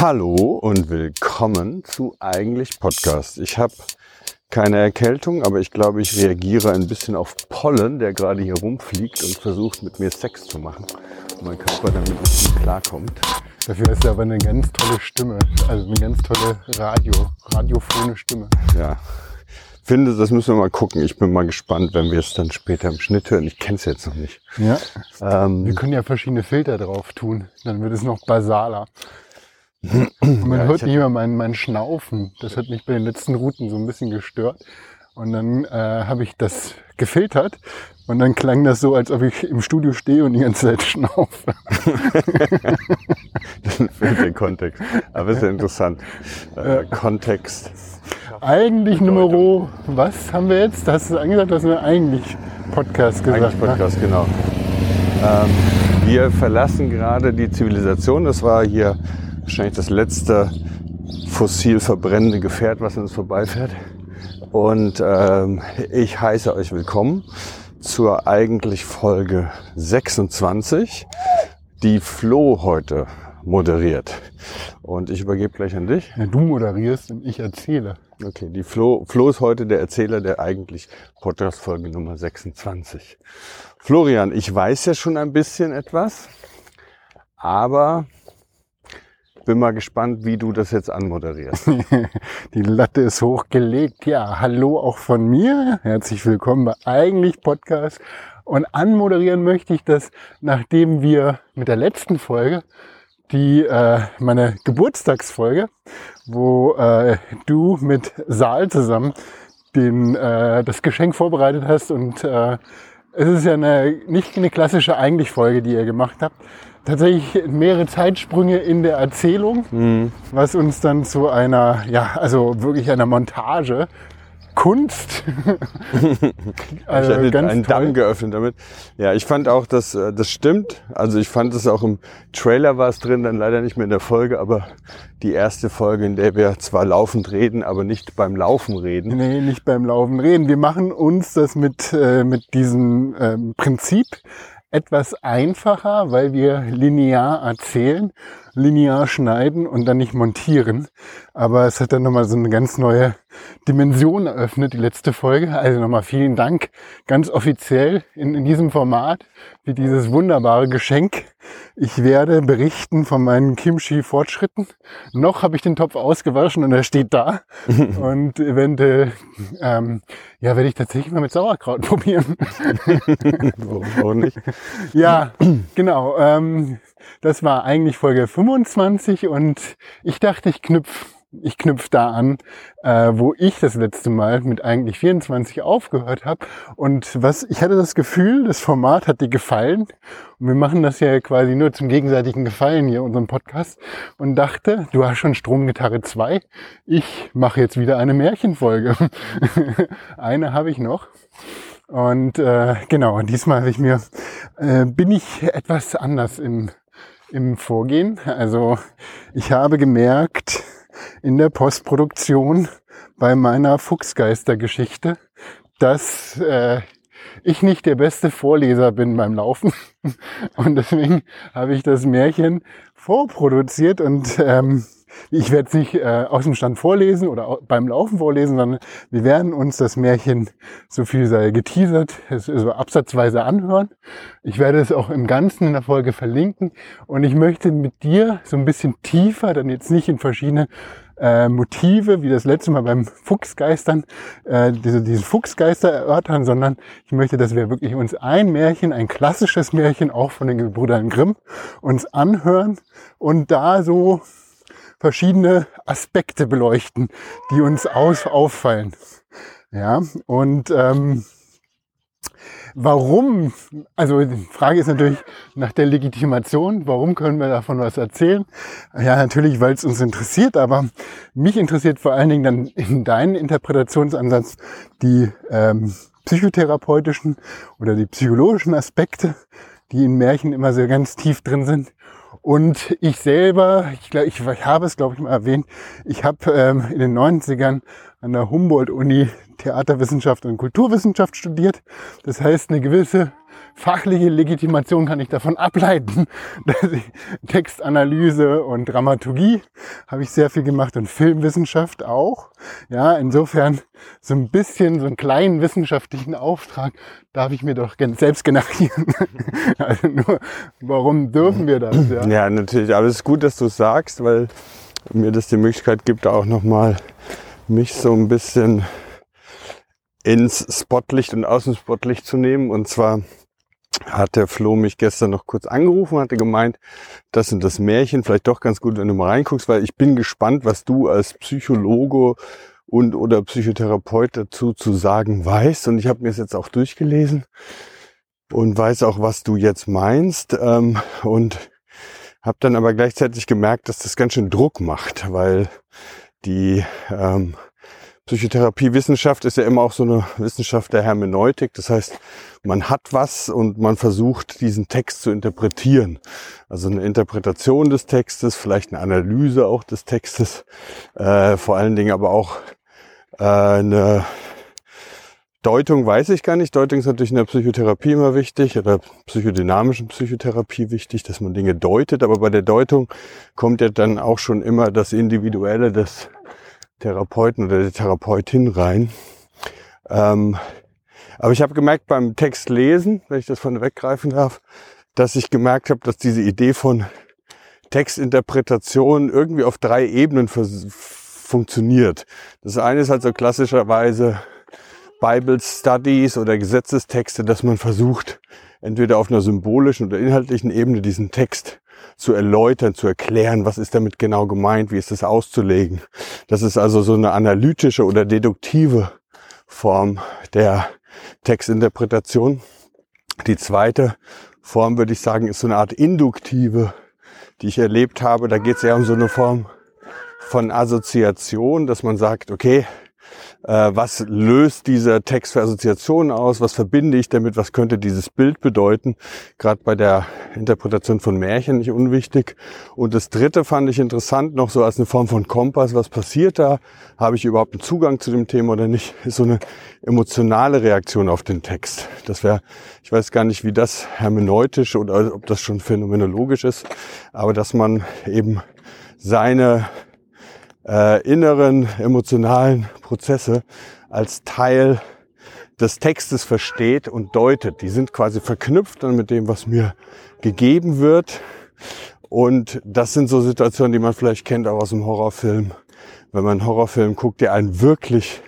Hallo und willkommen zu Eigentlich Podcast. Ich habe keine Erkältung, aber ich glaube, ich reagiere ein bisschen auf Pollen, der gerade hier rumfliegt und versucht mit mir Sex zu machen. Und mein Körper damit nicht klarkommt. Dafür hast du aber eine ganz tolle Stimme. Also eine ganz tolle Radio, radiophone Stimme. Ja. Finde, das müssen wir mal gucken. Ich bin mal gespannt, wenn wir es dann später im Schnitt hören. Ich kenne es jetzt noch nicht. Ja. Ähm, wir können ja verschiedene Filter drauf tun. Dann wird es noch basaler. Und man ja, hört nicht immer mein, mein Schnaufen. Das hat mich bei den letzten Routen so ein bisschen gestört. Und dann äh, habe ich das gefiltert und dann klang das so, als ob ich im Studio stehe und die ganze Zeit schnaufe. das fehlt den Kontext. Aber ist ja interessant. Äh, Kontext. Eigentlich Nummer, was haben wir jetzt? Hast du angesagt, dass wir eigentlich Podcast gesagt. Eigentlich Podcast, ne? genau. Ähm, wir verlassen gerade die Zivilisation. Das war hier wahrscheinlich das letzte fossil verbrennende Gefährt, was uns vorbeifährt. Und ähm, ich heiße euch willkommen zur eigentlich Folge 26, die Flo heute moderiert. Und ich übergebe gleich an dich. Ja, du moderierst und ich erzähle. Okay, die Flo, Flo ist heute der Erzähler der eigentlich Podcast-Folge Nummer 26. Florian, ich weiß ja schon ein bisschen etwas, aber bin mal gespannt, wie du das jetzt anmoderierst. Die Latte ist hochgelegt. Ja, hallo auch von mir. Herzlich willkommen bei Eigentlich Podcast. Und anmoderieren möchte ich das, nachdem wir mit der letzten Folge, die äh, meine Geburtstagsfolge, wo äh, du mit Saal zusammen den, äh, das Geschenk vorbereitet hast und äh, es ist ja eine, nicht eine klassische eigentlich Folge, die ihr gemacht habt, tatsächlich mehrere Zeitsprünge in der Erzählung, mhm. was uns dann zu einer, ja, also wirklich einer Montage Kunst. also ich hätte einen toll. Damm geöffnet damit. Ja, ich fand auch, dass äh, das stimmt. Also ich fand es auch im Trailer war es drin, dann leider nicht mehr in der Folge, aber die erste Folge, in der wir zwar laufend reden, aber nicht beim Laufen reden. Nee, nicht beim Laufen reden. Wir machen uns das mit, äh, mit diesem ähm, Prinzip etwas einfacher, weil wir linear erzählen, linear schneiden und dann nicht montieren. Aber es hat dann nochmal so eine ganz neue Dimension eröffnet, die letzte Folge. Also nochmal vielen Dank ganz offiziell in, in diesem Format für dieses wunderbare Geschenk. Ich werde berichten von meinen Kimchi-Fortschritten. Noch habe ich den Topf ausgewaschen und er steht da. und eventuell ähm, ja, werde ich tatsächlich mal mit Sauerkraut probieren. Warum nicht? Ja, genau. Ähm, das war eigentlich Folge 25 und ich dachte, ich knüpfe ich knüpfe da an, äh, wo ich das letzte Mal mit eigentlich 24 aufgehört habe. Und was ich hatte das Gefühl, das Format hat dir gefallen. Und wir machen das ja quasi nur zum gegenseitigen Gefallen hier, unseren Podcast. Und dachte, du hast schon Stromgitarre 2. Ich mache jetzt wieder eine Märchenfolge. eine habe ich noch. Und äh, genau, diesmal ich mir, äh, bin ich etwas anders im, im Vorgehen. Also ich habe gemerkt, in der Postproduktion bei meiner Fuchsgeistergeschichte, dass äh, ich nicht der beste Vorleser bin beim Laufen. Und deswegen habe ich das Märchen vorproduziert und ähm, ich werde es nicht äh, aus dem Stand vorlesen oder beim Laufen vorlesen, sondern wir werden uns das Märchen, so viel sei geteasert, so absatzweise anhören. Ich werde es auch im Ganzen in der Folge verlinken und ich möchte mit dir so ein bisschen tiefer, dann jetzt nicht in verschiedene äh, Motive, wie das letzte Mal beim Fuchsgeistern, äh, diese, diese Fuchsgeister erörtern, sondern ich möchte, dass wir wirklich uns ein Märchen, ein klassisches Märchen, auch von den Brüdern Grimm, uns anhören und da so verschiedene Aspekte beleuchten, die uns aus, auffallen. Ja, und ähm, warum, also die Frage ist natürlich nach der Legitimation, warum können wir davon was erzählen? Ja, natürlich, weil es uns interessiert, aber mich interessiert vor allen Dingen dann in deinen Interpretationsansatz die ähm, psychotherapeutischen oder die psychologischen Aspekte, die in Märchen immer sehr ganz tief drin sind. Und ich selber, ich, glaub, ich, ich habe es, glaube ich, mal erwähnt, ich habe ähm, in den 90ern an der Humboldt-Uni Theaterwissenschaft und Kulturwissenschaft studiert. Das heißt, eine gewisse fachliche Legitimation kann ich davon ableiten, dass ich Textanalyse und Dramaturgie habe ich sehr viel gemacht und Filmwissenschaft auch. Ja, insofern so ein bisschen, so einen kleinen wissenschaftlichen Auftrag darf ich mir doch selbst generieren. also nur, warum dürfen wir das? Ja, ja natürlich. Aber es ist gut, dass du es sagst, weil mir das die Möglichkeit gibt, auch nochmal mich so ein bisschen ins Spotlicht und Außenspotlicht zu nehmen. Und zwar hat der Flo mich gestern noch kurz angerufen, hatte gemeint, das sind das Märchen, vielleicht doch ganz gut, wenn du mal reinguckst, weil ich bin gespannt, was du als Psychologe und oder Psychotherapeut dazu zu sagen weißt. Und ich habe mir es jetzt auch durchgelesen und weiß auch, was du jetzt meinst. Ähm, und habe dann aber gleichzeitig gemerkt, dass das ganz schön Druck macht, weil die ähm, Psychotherapiewissenschaft ist ja immer auch so eine Wissenschaft der Hermeneutik. Das heißt, man hat was und man versucht, diesen Text zu interpretieren. Also eine Interpretation des Textes, vielleicht eine Analyse auch des Textes, äh, vor allen Dingen aber auch äh, eine Deutung weiß ich gar nicht. Deutung ist natürlich in der Psychotherapie immer wichtig oder psychodynamischen Psychotherapie wichtig, dass man Dinge deutet. Aber bei der Deutung kommt ja dann auch schon immer das Individuelle des Therapeuten oder der Therapeutin rein. Ähm, aber ich habe gemerkt beim Text lesen, wenn ich das von weggreifen darf, dass ich gemerkt habe, dass diese Idee von Textinterpretation irgendwie auf drei Ebenen funktioniert. Das eine ist halt so klassischerweise Bible Studies oder Gesetzestexte, dass man versucht, entweder auf einer symbolischen oder inhaltlichen Ebene diesen Text zu erläutern, zu erklären, was ist damit genau gemeint, wie ist es auszulegen. Das ist also so eine analytische oder deduktive Form der Textinterpretation. Die zweite Form, würde ich sagen, ist so eine Art induktive, die ich erlebt habe. Da geht es eher um so eine Form von Assoziation, dass man sagt, okay, was löst dieser Text für Assoziationen aus, was verbinde ich damit, was könnte dieses Bild bedeuten, gerade bei der Interpretation von Märchen nicht unwichtig. Und das Dritte fand ich interessant, noch so als eine Form von Kompass, was passiert da, habe ich überhaupt einen Zugang zu dem Thema oder nicht, ist so eine emotionale Reaktion auf den Text. Das wäre, ich weiß gar nicht, wie das hermeneutisch oder ob das schon phänomenologisch ist, aber dass man eben seine äh, inneren emotionalen Prozesse als Teil des Textes versteht und deutet. Die sind quasi verknüpft dann mit dem, was mir gegeben wird. Und das sind so Situationen, die man vielleicht kennt auch aus dem Horrorfilm. Wenn man einen Horrorfilm guckt, der einen wirklich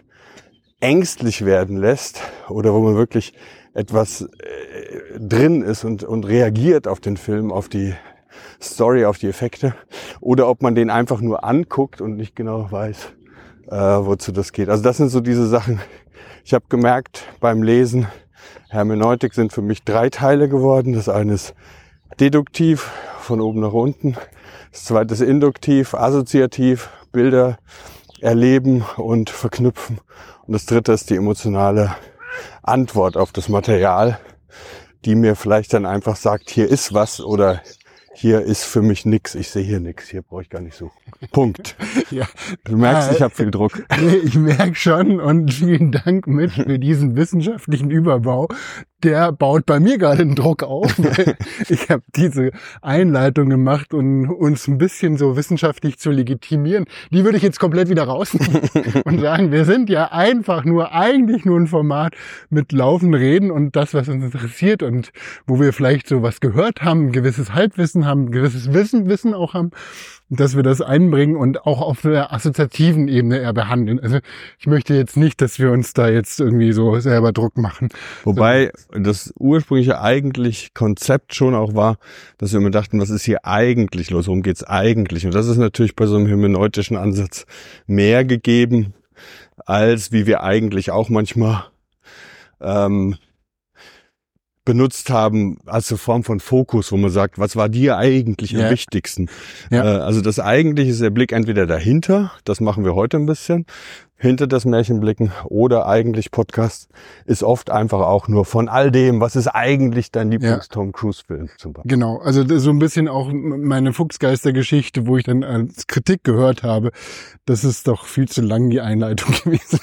ängstlich werden lässt oder wo man wirklich etwas äh, drin ist und, und reagiert auf den Film, auf die Story, auf die Effekte, oder ob man den einfach nur anguckt und nicht genau weiß, äh, wozu das geht. Also das sind so diese Sachen. Ich habe gemerkt beim Lesen, Hermeneutik sind für mich drei Teile geworden. Das eine ist deduktiv, von oben nach unten. Das zweite ist induktiv, assoziativ, Bilder erleben und verknüpfen. Und das dritte ist die emotionale Antwort auf das Material, die mir vielleicht dann einfach sagt, hier ist was oder hier ist für mich nix, ich sehe hier nix, hier brauche ich gar nicht suchen. Punkt. ja. Du merkst, ich habe viel Druck. Nee, ich merke schon und vielen Dank mit für diesen wissenschaftlichen Überbau. Der baut bei mir gerade den Druck auf. ich habe diese Einleitung gemacht, um uns ein bisschen so wissenschaftlich zu legitimieren. Die würde ich jetzt komplett wieder rausnehmen und sagen, wir sind ja einfach nur, eigentlich nur ein Format mit laufenden Reden und das, was uns interessiert und wo wir vielleicht so was gehört haben, ein gewisses Halbwissen haben, ein gewisses Wissen, Wissen auch haben dass wir das einbringen und auch auf der assoziativen Ebene eher behandeln. Also ich möchte jetzt nicht, dass wir uns da jetzt irgendwie so selber Druck machen. Wobei das ursprüngliche eigentlich Konzept schon auch war, dass wir immer dachten, was ist hier eigentlich los? Worum geht's eigentlich? Und das ist natürlich bei so einem hermeneutischen Ansatz mehr gegeben, als wie wir eigentlich auch manchmal ähm, benutzt haben als eine Form von Fokus, wo man sagt, was war dir eigentlich ja. am wichtigsten? Ja. Äh, also das eigentliche ist der Blick entweder dahinter, das machen wir heute ein bisschen, hinter das Märchen blicken oder eigentlich Podcast ist oft einfach auch nur von all dem, was ist eigentlich dein Lieblings-Tom Cruise-Film zum Beispiel. Genau, also so ein bisschen auch meine Fuchsgeister-Geschichte, wo ich dann als Kritik gehört habe, das ist doch viel zu lang die Einleitung gewesen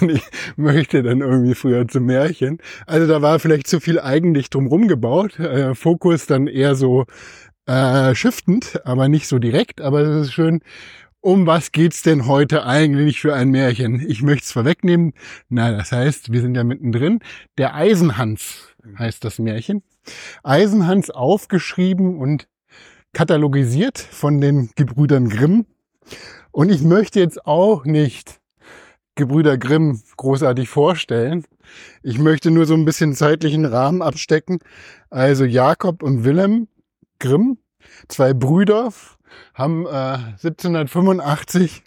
und ich möchte dann irgendwie früher zum Märchen. Also da war vielleicht zu viel eigentlich drumrum gebaut, äh, Fokus dann eher so äh, shiftend, aber nicht so direkt, aber es ist schön, um was geht's denn heute eigentlich für ein Märchen? Ich möchte es vorwegnehmen. Na, das heißt, wir sind ja mittendrin. Der Eisenhans heißt das Märchen. Eisenhans aufgeschrieben und katalogisiert von den Gebrüdern Grimm. Und ich möchte jetzt auch nicht Gebrüder Grimm großartig vorstellen. Ich möchte nur so ein bisschen zeitlichen Rahmen abstecken. Also Jakob und Willem Grimm, zwei Brüder, haben äh, 1785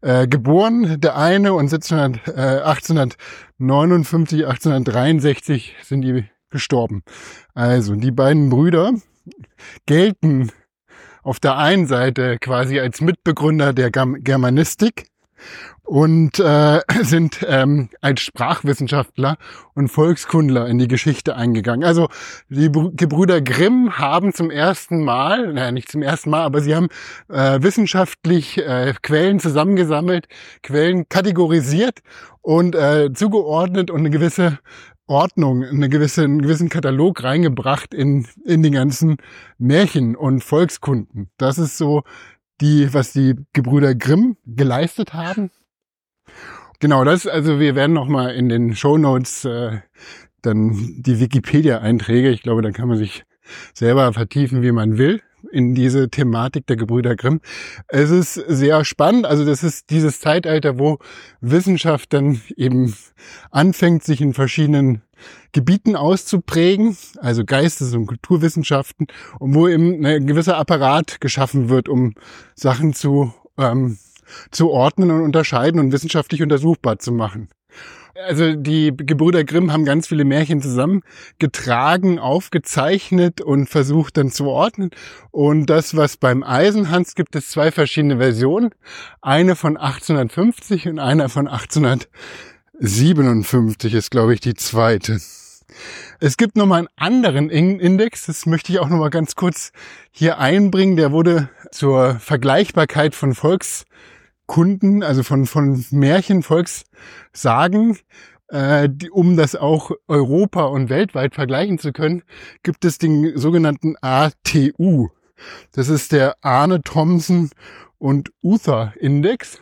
äh, geboren, der eine, und 1700, äh, 1859, 1863 sind die gestorben. Also die beiden Brüder gelten auf der einen Seite quasi als Mitbegründer der Germanistik und äh, sind ähm, als Sprachwissenschaftler und Volkskundler in die Geschichte eingegangen. Also die Gebrüder Grimm haben zum ersten Mal, naja nicht zum ersten Mal, aber sie haben äh, wissenschaftlich äh, Quellen zusammengesammelt, Quellen kategorisiert und äh, zugeordnet und eine gewisse Ordnung, eine gewisse, einen gewissen Katalog reingebracht in, in die ganzen Märchen und Volkskunden. Das ist so die, was die Gebrüder Grimm geleistet haben. Genau, das, also wir werden nochmal in den Show Notes äh, dann die Wikipedia-Einträge, ich glaube, da kann man sich selber vertiefen, wie man will, in diese Thematik der Gebrüder Grimm. Es ist sehr spannend, also das ist dieses Zeitalter, wo Wissenschaft dann eben anfängt, sich in verschiedenen Gebieten auszuprägen, also Geistes- und Kulturwissenschaften, und wo eben ein gewisser Apparat geschaffen wird, um Sachen zu, ähm, zu ordnen und unterscheiden und wissenschaftlich untersuchbar zu machen. Also die Gebrüder Grimm haben ganz viele Märchen zusammengetragen, aufgezeichnet und versucht dann zu ordnen. Und das, was beim Eisenhans gibt, es zwei verschiedene Versionen. Eine von 1850 und eine von 1857 ist, glaube ich, die zweite. Es gibt nochmal einen anderen Index, das möchte ich auch nochmal ganz kurz hier einbringen. Der wurde zur Vergleichbarkeit von Volkskunden, also von, von Märchen, Volkssagen, äh, die, um das auch Europa und weltweit vergleichen zu können, gibt es den sogenannten ATU. Das ist der Arne Thompson und Uther Index.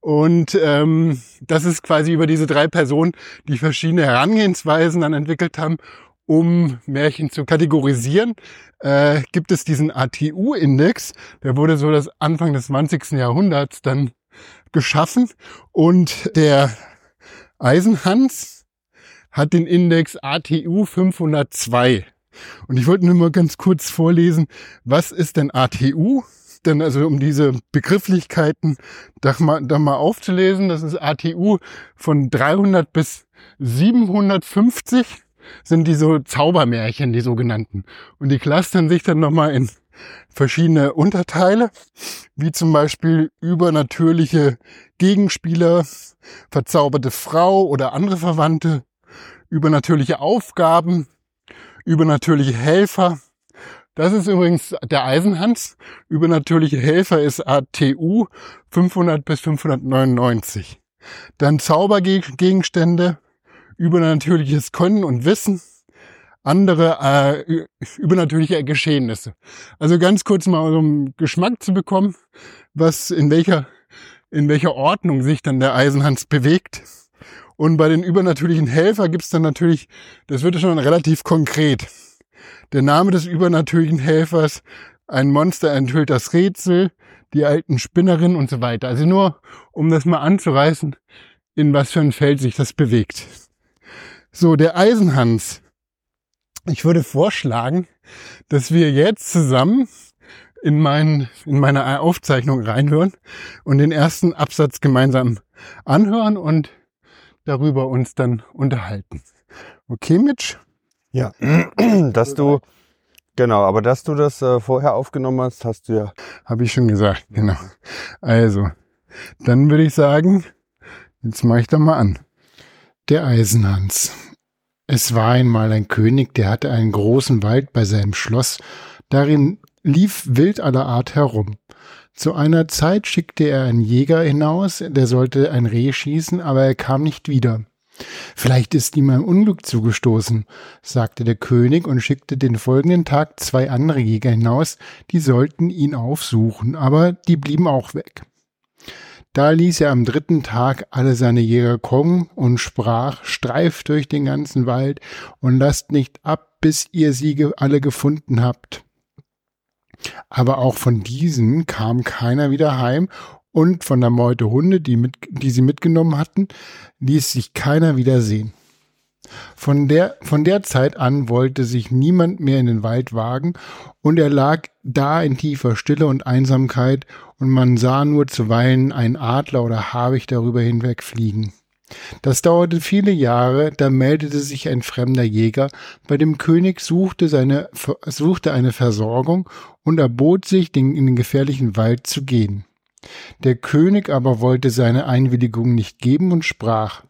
Und ähm, das ist quasi über diese drei Personen, die verschiedene Herangehensweisen dann entwickelt haben, um Märchen zu kategorisieren, äh, gibt es diesen ATU-Index. Der wurde so das Anfang des 20. Jahrhunderts dann geschaffen. Und der Eisenhans hat den Index ATU 502. Und ich wollte nur mal ganz kurz vorlesen, was ist denn ATU? denn also um diese Begrifflichkeiten da mal, da mal aufzulesen, das ist ATU von 300 bis 750 sind die so Zaubermärchen, die sogenannten. Und die clustern sich dann nochmal in verschiedene Unterteile, wie zum Beispiel übernatürliche Gegenspieler, verzauberte Frau oder andere Verwandte, übernatürliche Aufgaben, übernatürliche Helfer, das ist übrigens der Eisenhans. Übernatürliche Helfer ist ATU 500 bis 599. Dann Zaubergegenstände, übernatürliches Können und Wissen, andere äh, übernatürliche Geschehnisse. Also ganz kurz mal um Geschmack zu bekommen, was in welcher in welcher Ordnung sich dann der Eisenhans bewegt. Und bei den übernatürlichen Helfer gibt's dann natürlich, das wird schon relativ konkret. Der Name des übernatürlichen Helfers, ein Monster enthüllt das Rätsel, die alten Spinnerinnen und so weiter. Also nur, um das mal anzureißen, in was für ein Feld sich das bewegt. So, der Eisenhans. Ich würde vorschlagen, dass wir jetzt zusammen in, mein, in meine Aufzeichnung reinhören und den ersten Absatz gemeinsam anhören und darüber uns dann unterhalten. Okay, Mitch? Ja, dass du, genau, aber dass du das äh, vorher aufgenommen hast, hast du ja. Habe ich schon gesagt, genau. Also, dann würde ich sagen, Jetzt mache ich da mal an. Der Eisenhans. Es war einmal ein König, der hatte einen großen Wald bei seinem Schloss. Darin lief Wild aller Art herum. Zu einer Zeit schickte er einen Jäger hinaus, der sollte ein Reh schießen, aber er kam nicht wieder. Vielleicht ist ihm ein Unglück zugestoßen, sagte der König und schickte den folgenden Tag zwei andere Jäger hinaus, die sollten ihn aufsuchen, aber die blieben auch weg. Da ließ er am dritten Tag alle seine Jäger kommen und sprach, streift durch den ganzen Wald und lasst nicht ab, bis ihr sie alle gefunden habt. Aber auch von diesen kam keiner wieder heim und von der Meute Hunde, die, mit, die sie mitgenommen hatten, ließ sich keiner wieder sehen. Von der, von der Zeit an wollte sich niemand mehr in den Wald wagen, und er lag da in tiefer Stille und Einsamkeit, und man sah nur zuweilen einen Adler oder Habicht darüber hinwegfliegen. Das dauerte viele Jahre, da meldete sich ein fremder Jäger, bei dem König suchte, seine, suchte eine Versorgung und erbot sich, den, in den gefährlichen Wald zu gehen. Der König aber wollte seine Einwilligung nicht geben und sprach,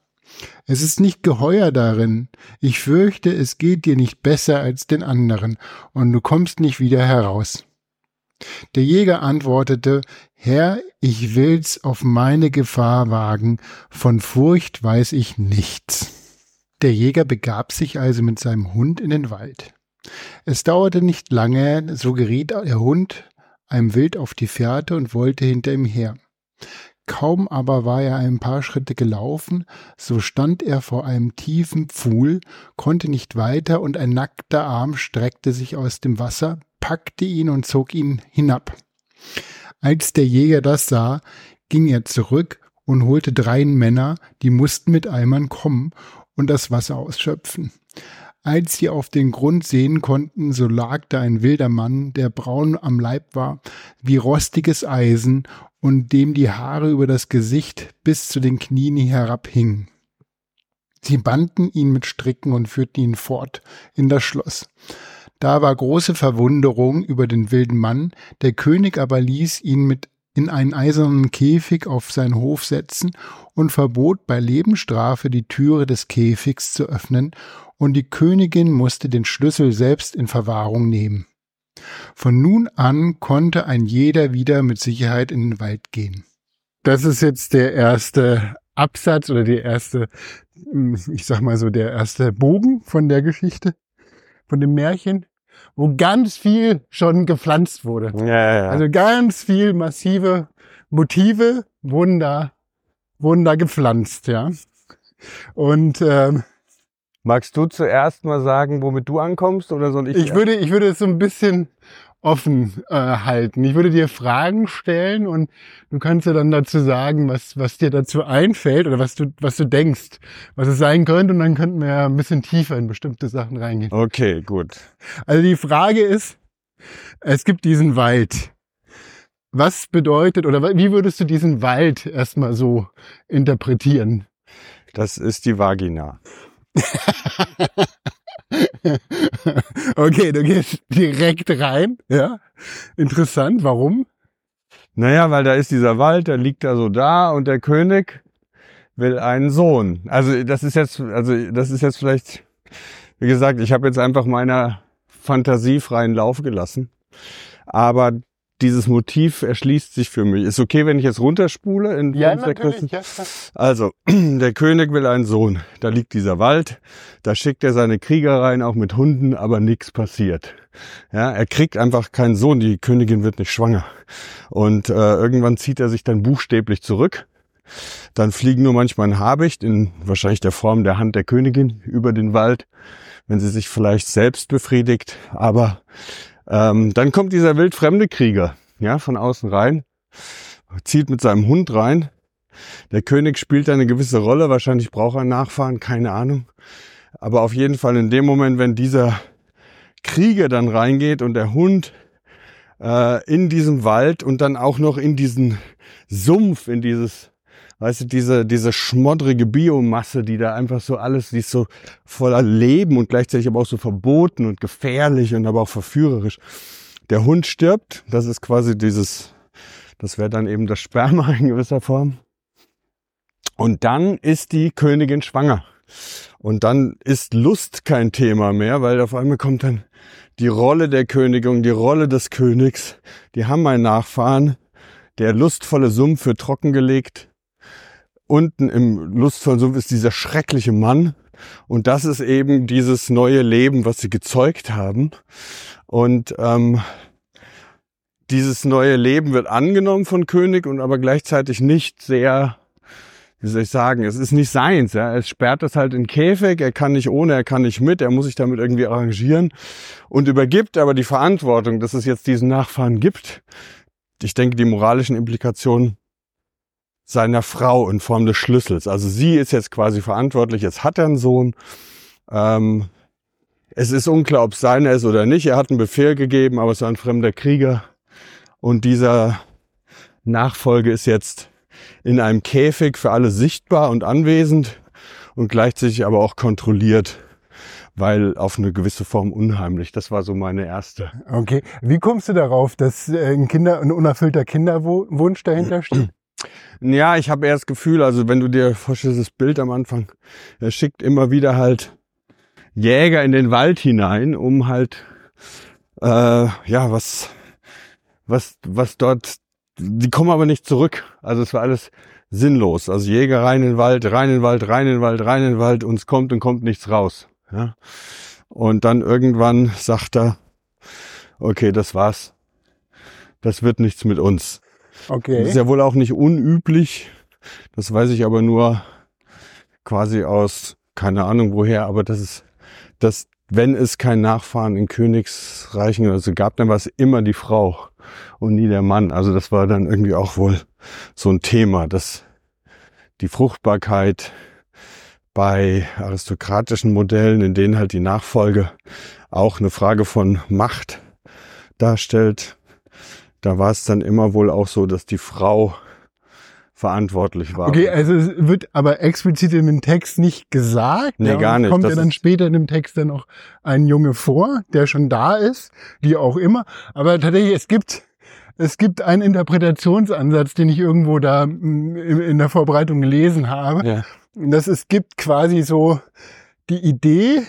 es ist nicht geheuer darin, ich fürchte, es geht dir nicht besser als den anderen, und du kommst nicht wieder heraus. Der Jäger antwortete, Herr, ich will's auf meine Gefahr wagen, von Furcht weiß ich nichts. Der Jäger begab sich also mit seinem Hund in den Wald. Es dauerte nicht lange, so geriet der Hund einem Wild auf die Fährte und wollte hinter ihm her. Kaum aber war er ein paar Schritte gelaufen, so stand er vor einem tiefen Pfuhl, konnte nicht weiter, und ein nackter Arm streckte sich aus dem Wasser, packte ihn und zog ihn hinab. Als der Jäger das sah, ging er zurück und holte drei Männer, die mussten mit Eimern kommen und das Wasser ausschöpfen. Als sie auf den Grund sehen konnten, so lag da ein wilder Mann, der braun am Leib war, wie rostiges Eisen und dem die Haare über das Gesicht bis zu den Knien herabhingen. Sie banden ihn mit Stricken und führten ihn fort in das Schloss. Da war große Verwunderung über den wilden Mann, der König aber ließ ihn mit in einen eisernen Käfig auf seinen Hof setzen und verbot bei Lebensstrafe die Türe des Käfigs zu öffnen und die Königin musste den Schlüssel selbst in Verwahrung nehmen. Von nun an konnte ein jeder wieder mit Sicherheit in den Wald gehen. Das ist jetzt der erste Absatz oder die erste, hm, ich sag mal so, der erste Bogen von der Geschichte, von dem Märchen, wo ganz viel schon gepflanzt wurde. Ja, ja, ja. Also ganz viel massive Motive wurden da, wurden da gepflanzt, ja. Und ähm, Magst du zuerst mal sagen, womit du ankommst oder soll ich? Ich würde, ich würde es so ein bisschen offen äh, halten. Ich würde dir Fragen stellen und du kannst ja dann dazu sagen, was, was dir dazu einfällt oder was du, was du denkst, was es sein könnte und dann könnten wir ja ein bisschen tiefer in bestimmte Sachen reingehen. Okay, gut. Also die Frage ist, es gibt diesen Wald. Was bedeutet oder wie würdest du diesen Wald erstmal so interpretieren? Das ist die Vagina. okay, du gehst direkt rein. Ja. Interessant. Warum? Naja, weil da ist dieser Wald, der liegt da so da und der König will einen Sohn. Also das ist jetzt, also das ist jetzt vielleicht, wie gesagt, ich habe jetzt einfach meiner Fantasie freien Lauf gelassen. Aber dieses Motiv erschließt sich für mich. Ist okay, wenn ich jetzt runterspule in Ja, fünf, natürlich. Ja. Also, der König will einen Sohn. Da liegt dieser Wald. Da schickt er seine Krieger rein, auch mit Hunden, aber nichts passiert. Ja, er kriegt einfach keinen Sohn. Die Königin wird nicht schwanger. Und äh, irgendwann zieht er sich dann buchstäblich zurück. Dann fliegen nur manchmal ein Habicht in wahrscheinlich der Form der Hand der Königin über den Wald, wenn sie sich vielleicht selbst befriedigt. Aber ähm, dann kommt dieser wildfremde Krieger, ja, von außen rein, zieht mit seinem Hund rein. Der König spielt eine gewisse Rolle, wahrscheinlich braucht er Nachfahren, keine Ahnung. Aber auf jeden Fall in dem Moment, wenn dieser Krieger dann reingeht und der Hund äh, in diesem Wald und dann auch noch in diesen Sumpf, in dieses, weißt du, diese, diese schmoddrige Biomasse, die da einfach so alles, die ist so voller Leben und gleichzeitig aber auch so verboten und gefährlich und aber auch verführerisch. Der Hund stirbt, das ist quasi dieses, das wäre dann eben das Sperma in gewisser Form. Und dann ist die Königin schwanger. Und dann ist Lust kein Thema mehr, weil auf einmal kommt dann die Rolle der Königin, die Rolle des Königs. Die haben einen Nachfahren. Der lustvolle Sumpf wird trockengelegt. Unten im lustvollen Sumpf ist dieser schreckliche Mann. Und das ist eben dieses neue Leben, was sie gezeugt haben. Und ähm, dieses neue Leben wird angenommen von König und aber gleichzeitig nicht sehr, wie soll ich sagen, es ist nicht seins. Ja. Er sperrt das halt in Käfig, er kann nicht ohne, er kann nicht mit, er muss sich damit irgendwie arrangieren und übergibt aber die Verantwortung, dass es jetzt diesen Nachfahren gibt. Ich denke, die moralischen Implikationen seiner Frau in Form des Schlüssels. Also sie ist jetzt quasi verantwortlich, jetzt hat er einen Sohn. Ähm, es ist unklar, ob es seiner ist oder nicht. Er hat einen Befehl gegeben, aber es war ein fremder Krieger. Und dieser Nachfolge ist jetzt in einem Käfig für alle sichtbar und anwesend und gleichzeitig aber auch kontrolliert, weil auf eine gewisse Form unheimlich. Das war so meine erste. Okay. Wie kommst du darauf, dass äh, ein Kinder, ein unerfüllter Kinderwunsch dahinter steht? Ja, ich habe eher das Gefühl, also wenn du dir vorstellst, das Bild am Anfang, er schickt immer wieder halt Jäger in den Wald hinein, um halt äh, ja was was, was dort, die kommen aber nicht zurück. Also es war alles sinnlos. Also Jäger rein in den Wald, rein in den Wald, rein in den Wald, rein in den Wald und es kommt und kommt nichts raus. Ja? Und dann irgendwann sagt er, okay, das war's. Das wird nichts mit uns. Okay. Das ist ja wohl auch nicht unüblich. Das weiß ich aber nur quasi aus, keine Ahnung woher, aber das ist, dass wenn es kein Nachfahren in Königsreichen also gab, dann war es immer die Frau und nie der Mann. Also das war dann irgendwie auch wohl so ein Thema, dass die Fruchtbarkeit bei aristokratischen Modellen, in denen halt die Nachfolge auch eine Frage von Macht darstellt, da war es dann immer wohl auch so, dass die Frau verantwortlich war. Okay, also es wird aber explizit in dem Text nicht gesagt. Nee, ja, gar nicht. Kommt ja dann später in dem Text dann noch ein Junge vor, der schon da ist, wie auch immer. Aber tatsächlich, es gibt, es gibt einen Interpretationsansatz, den ich irgendwo da mm, in der Vorbereitung gelesen habe. Ja. Dass es gibt quasi so die Idee,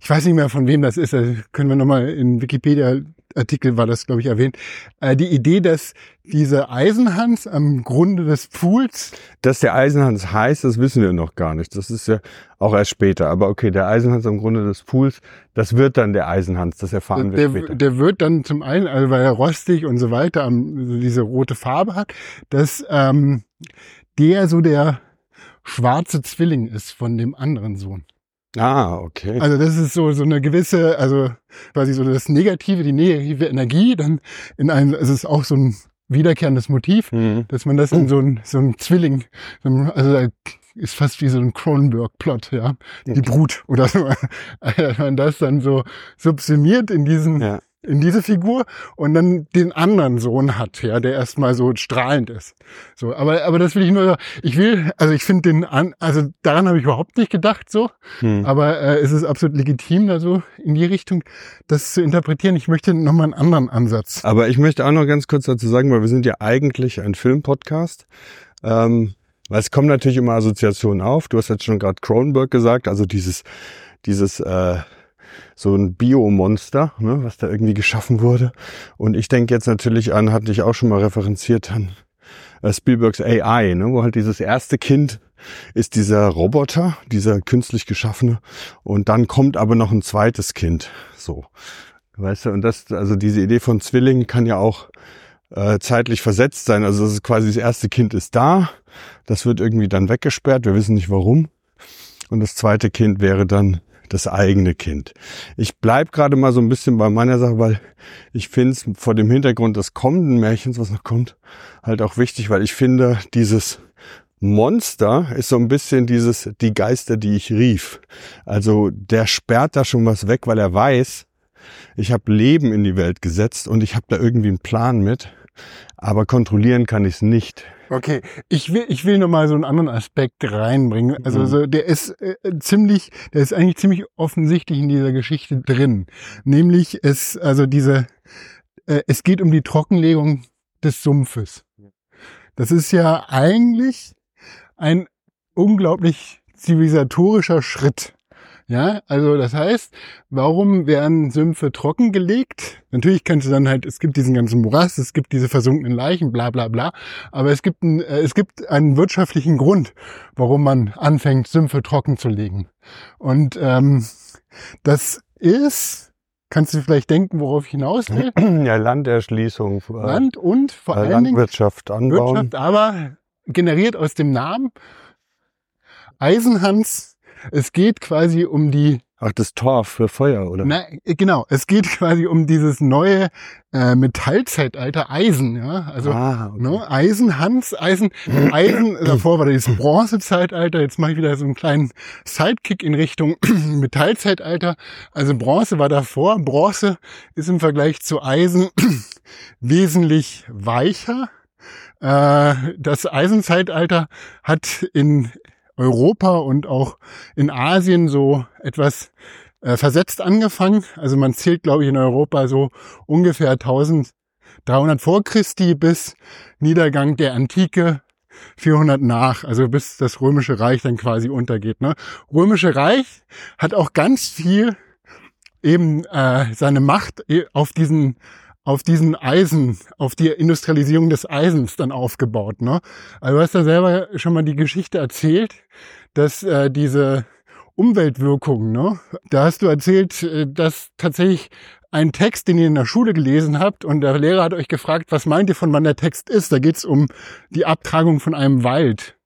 ich weiß nicht mehr von wem das ist, also können wir nochmal in Wikipedia Artikel war das, glaube ich, erwähnt. Äh, die Idee, dass diese Eisenhans am Grunde des Pools. Dass der Eisenhans heißt, das wissen wir noch gar nicht. Das ist ja auch erst später. Aber okay, der Eisenhans am Grunde des Pools, das wird dann der Eisenhans, das erfahren der, wir später. Der wird dann zum einen, also weil er rostig und so weiter, diese rote Farbe hat, dass ähm, der so der schwarze Zwilling ist von dem anderen Sohn. Ah, okay. Also das ist so so eine gewisse, also quasi so das Negative, die negative Energie, dann in einem, es ist auch so ein wiederkehrendes Motiv, mhm. dass man das in so ein so ein Zwilling, also ist fast wie so ein Cronenberg-Plot, ja, die Brut oder so, dass man das dann so subsumiert in diesen ja in diese Figur und dann den anderen Sohn hat, ja, der erstmal so strahlend ist. So, aber aber das will ich nur ich will also ich finde den an also daran habe ich überhaupt nicht gedacht so, hm. aber äh, es ist absolut legitim da so in die Richtung das zu interpretieren. Ich möchte noch mal einen anderen Ansatz. Aber ich möchte auch noch ganz kurz dazu sagen, weil wir sind ja eigentlich ein Filmpodcast. Ähm, weil es kommen natürlich immer Assoziationen auf. Du hast jetzt schon gerade Cronenberg gesagt, also dieses dieses äh, so ein Biomonster, ne, was da irgendwie geschaffen wurde. Und ich denke jetzt natürlich an, hatte ich auch schon mal referenziert, an äh, Spielbergs AI, ne, wo halt dieses erste Kind ist dieser Roboter, dieser künstlich geschaffene. Und dann kommt aber noch ein zweites Kind. So. Weißt du, und das, also diese Idee von Zwillingen kann ja auch äh, zeitlich versetzt sein. Also das ist quasi das erste Kind ist da, das wird irgendwie dann weggesperrt, wir wissen nicht warum. Und das zweite Kind wäre dann das eigene Kind. Ich bleib gerade mal so ein bisschen bei meiner Sache, weil ich finde es vor dem Hintergrund des kommenden Märchens, was noch kommt, halt auch wichtig, weil ich finde, dieses Monster ist so ein bisschen dieses, die Geister, die ich rief. Also der sperrt da schon was weg, weil er weiß, ich habe Leben in die Welt gesetzt und ich habe da irgendwie einen Plan mit, aber kontrollieren kann ich es nicht. Okay, ich will, ich will nochmal so einen anderen Aspekt reinbringen. Also mhm. so, der ist äh, ziemlich, der ist eigentlich ziemlich offensichtlich in dieser Geschichte drin. Nämlich es, also diese, äh, es geht um die Trockenlegung des Sumpfes. Das ist ja eigentlich ein unglaublich zivilisatorischer Schritt. Ja, also das heißt, warum werden Sümpfe trockengelegt? Natürlich kannst du dann halt, es gibt diesen ganzen Morast, es gibt diese versunkenen Leichen, bla bla bla, aber es gibt, ein, äh, es gibt einen wirtschaftlichen Grund, warum man anfängt, Sümpfe trocken zu legen. Und ähm, das ist, kannst du vielleicht denken, worauf ich hinaus will? Ja, Landerschließung. äh, Land und vor äh, allen Dingen Landwirtschaft anbauen. Wirtschaft, aber generiert aus dem Namen Eisenhans. Es geht quasi um die, Ach, das Torf für Feuer, oder? na, genau, es geht quasi um dieses neue äh, Metallzeitalter Eisen, ja, also ah, okay. ne, Eisenhans, Eisen, Eisen, davor war das Bronzezeitalter, jetzt mache ich wieder so einen kleinen Sidekick in Richtung Metallzeitalter. Also Bronze war davor, Bronze ist im Vergleich zu Eisen wesentlich weicher. Äh, Das Eisenzeitalter hat in Europa und auch in Asien so etwas äh, versetzt angefangen. Also man zählt, glaube ich, in Europa so ungefähr 1300 vor Christi bis Niedergang der Antike 400 nach, also bis das Römische Reich dann quasi untergeht. Ne? Römische Reich hat auch ganz viel eben äh, seine Macht eh auf diesen auf diesen Eisen, auf die Industrialisierung des Eisens dann aufgebaut. Ne? Also du hast ja selber schon mal die Geschichte erzählt, dass äh, diese Umweltwirkungen, ne? da hast du erzählt, äh, dass tatsächlich ein Text, den ihr in der Schule gelesen habt und der Lehrer hat euch gefragt, was meint ihr von wann der Text ist? Da geht's um die Abtragung von einem Wald.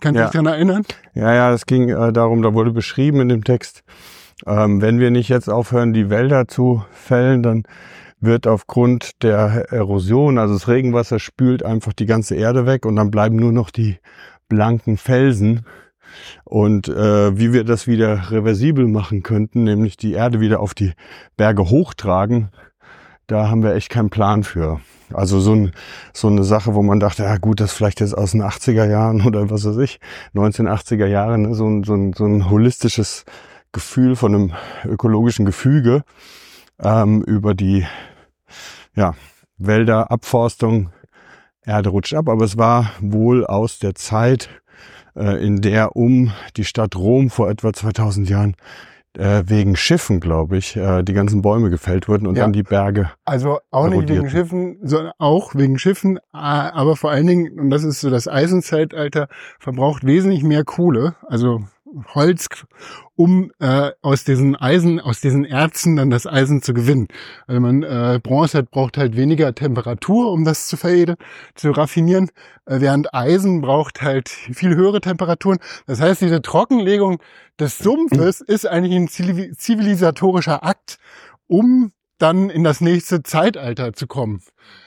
Kannst du Ja. dich daran erinnern? Ja, ja, es ging äh, darum, da wurde beschrieben in dem Text, ähm, wenn wir nicht jetzt aufhören, die Wälder zu fällen, dann wird aufgrund der Erosion, also das Regenwasser spült einfach die ganze Erde weg und dann bleiben nur noch die blanken Felsen. Und äh, wie wir das wieder reversibel machen könnten, nämlich die Erde wieder auf die Berge hochtragen, da haben wir echt keinen Plan für. Also so, ein, so eine Sache, wo man dachte, ja gut, das vielleicht jetzt aus den 80er Jahren oder was weiß ich, 1980er Jahren, ne, so, ein, so, ein, so ein holistisches Gefühl von einem ökologischen Gefüge ähm, über die ja, Wälder, Abforstung, Erde rutscht ab. Aber es war wohl aus der Zeit, äh, in der um die Stadt Rom vor etwa 2000 Jahren äh, wegen Schiffen, glaube ich, äh, die ganzen Bäume gefällt wurden und Ja. dann die Berge. Also auch nicht wegen Erodierten. Schiffen, sondern auch wegen Schiffen, aber vor allen Dingen, und das ist so das Eisenzeitalter, verbraucht wesentlich mehr Kohle, also Holz, um äh, aus diesen Eisen, aus diesen Erzen dann das Eisen zu gewinnen. Also man äh, Bronze hat, braucht halt weniger Temperatur, um das zu veredeln, zu raffinieren, äh, während Eisen braucht halt viel höhere Temperaturen. Das heißt, diese Trockenlegung des Sumpfes ist eigentlich ein zivil- zivilisatorischer Akt, um dann in das nächste Zeitalter zu kommen.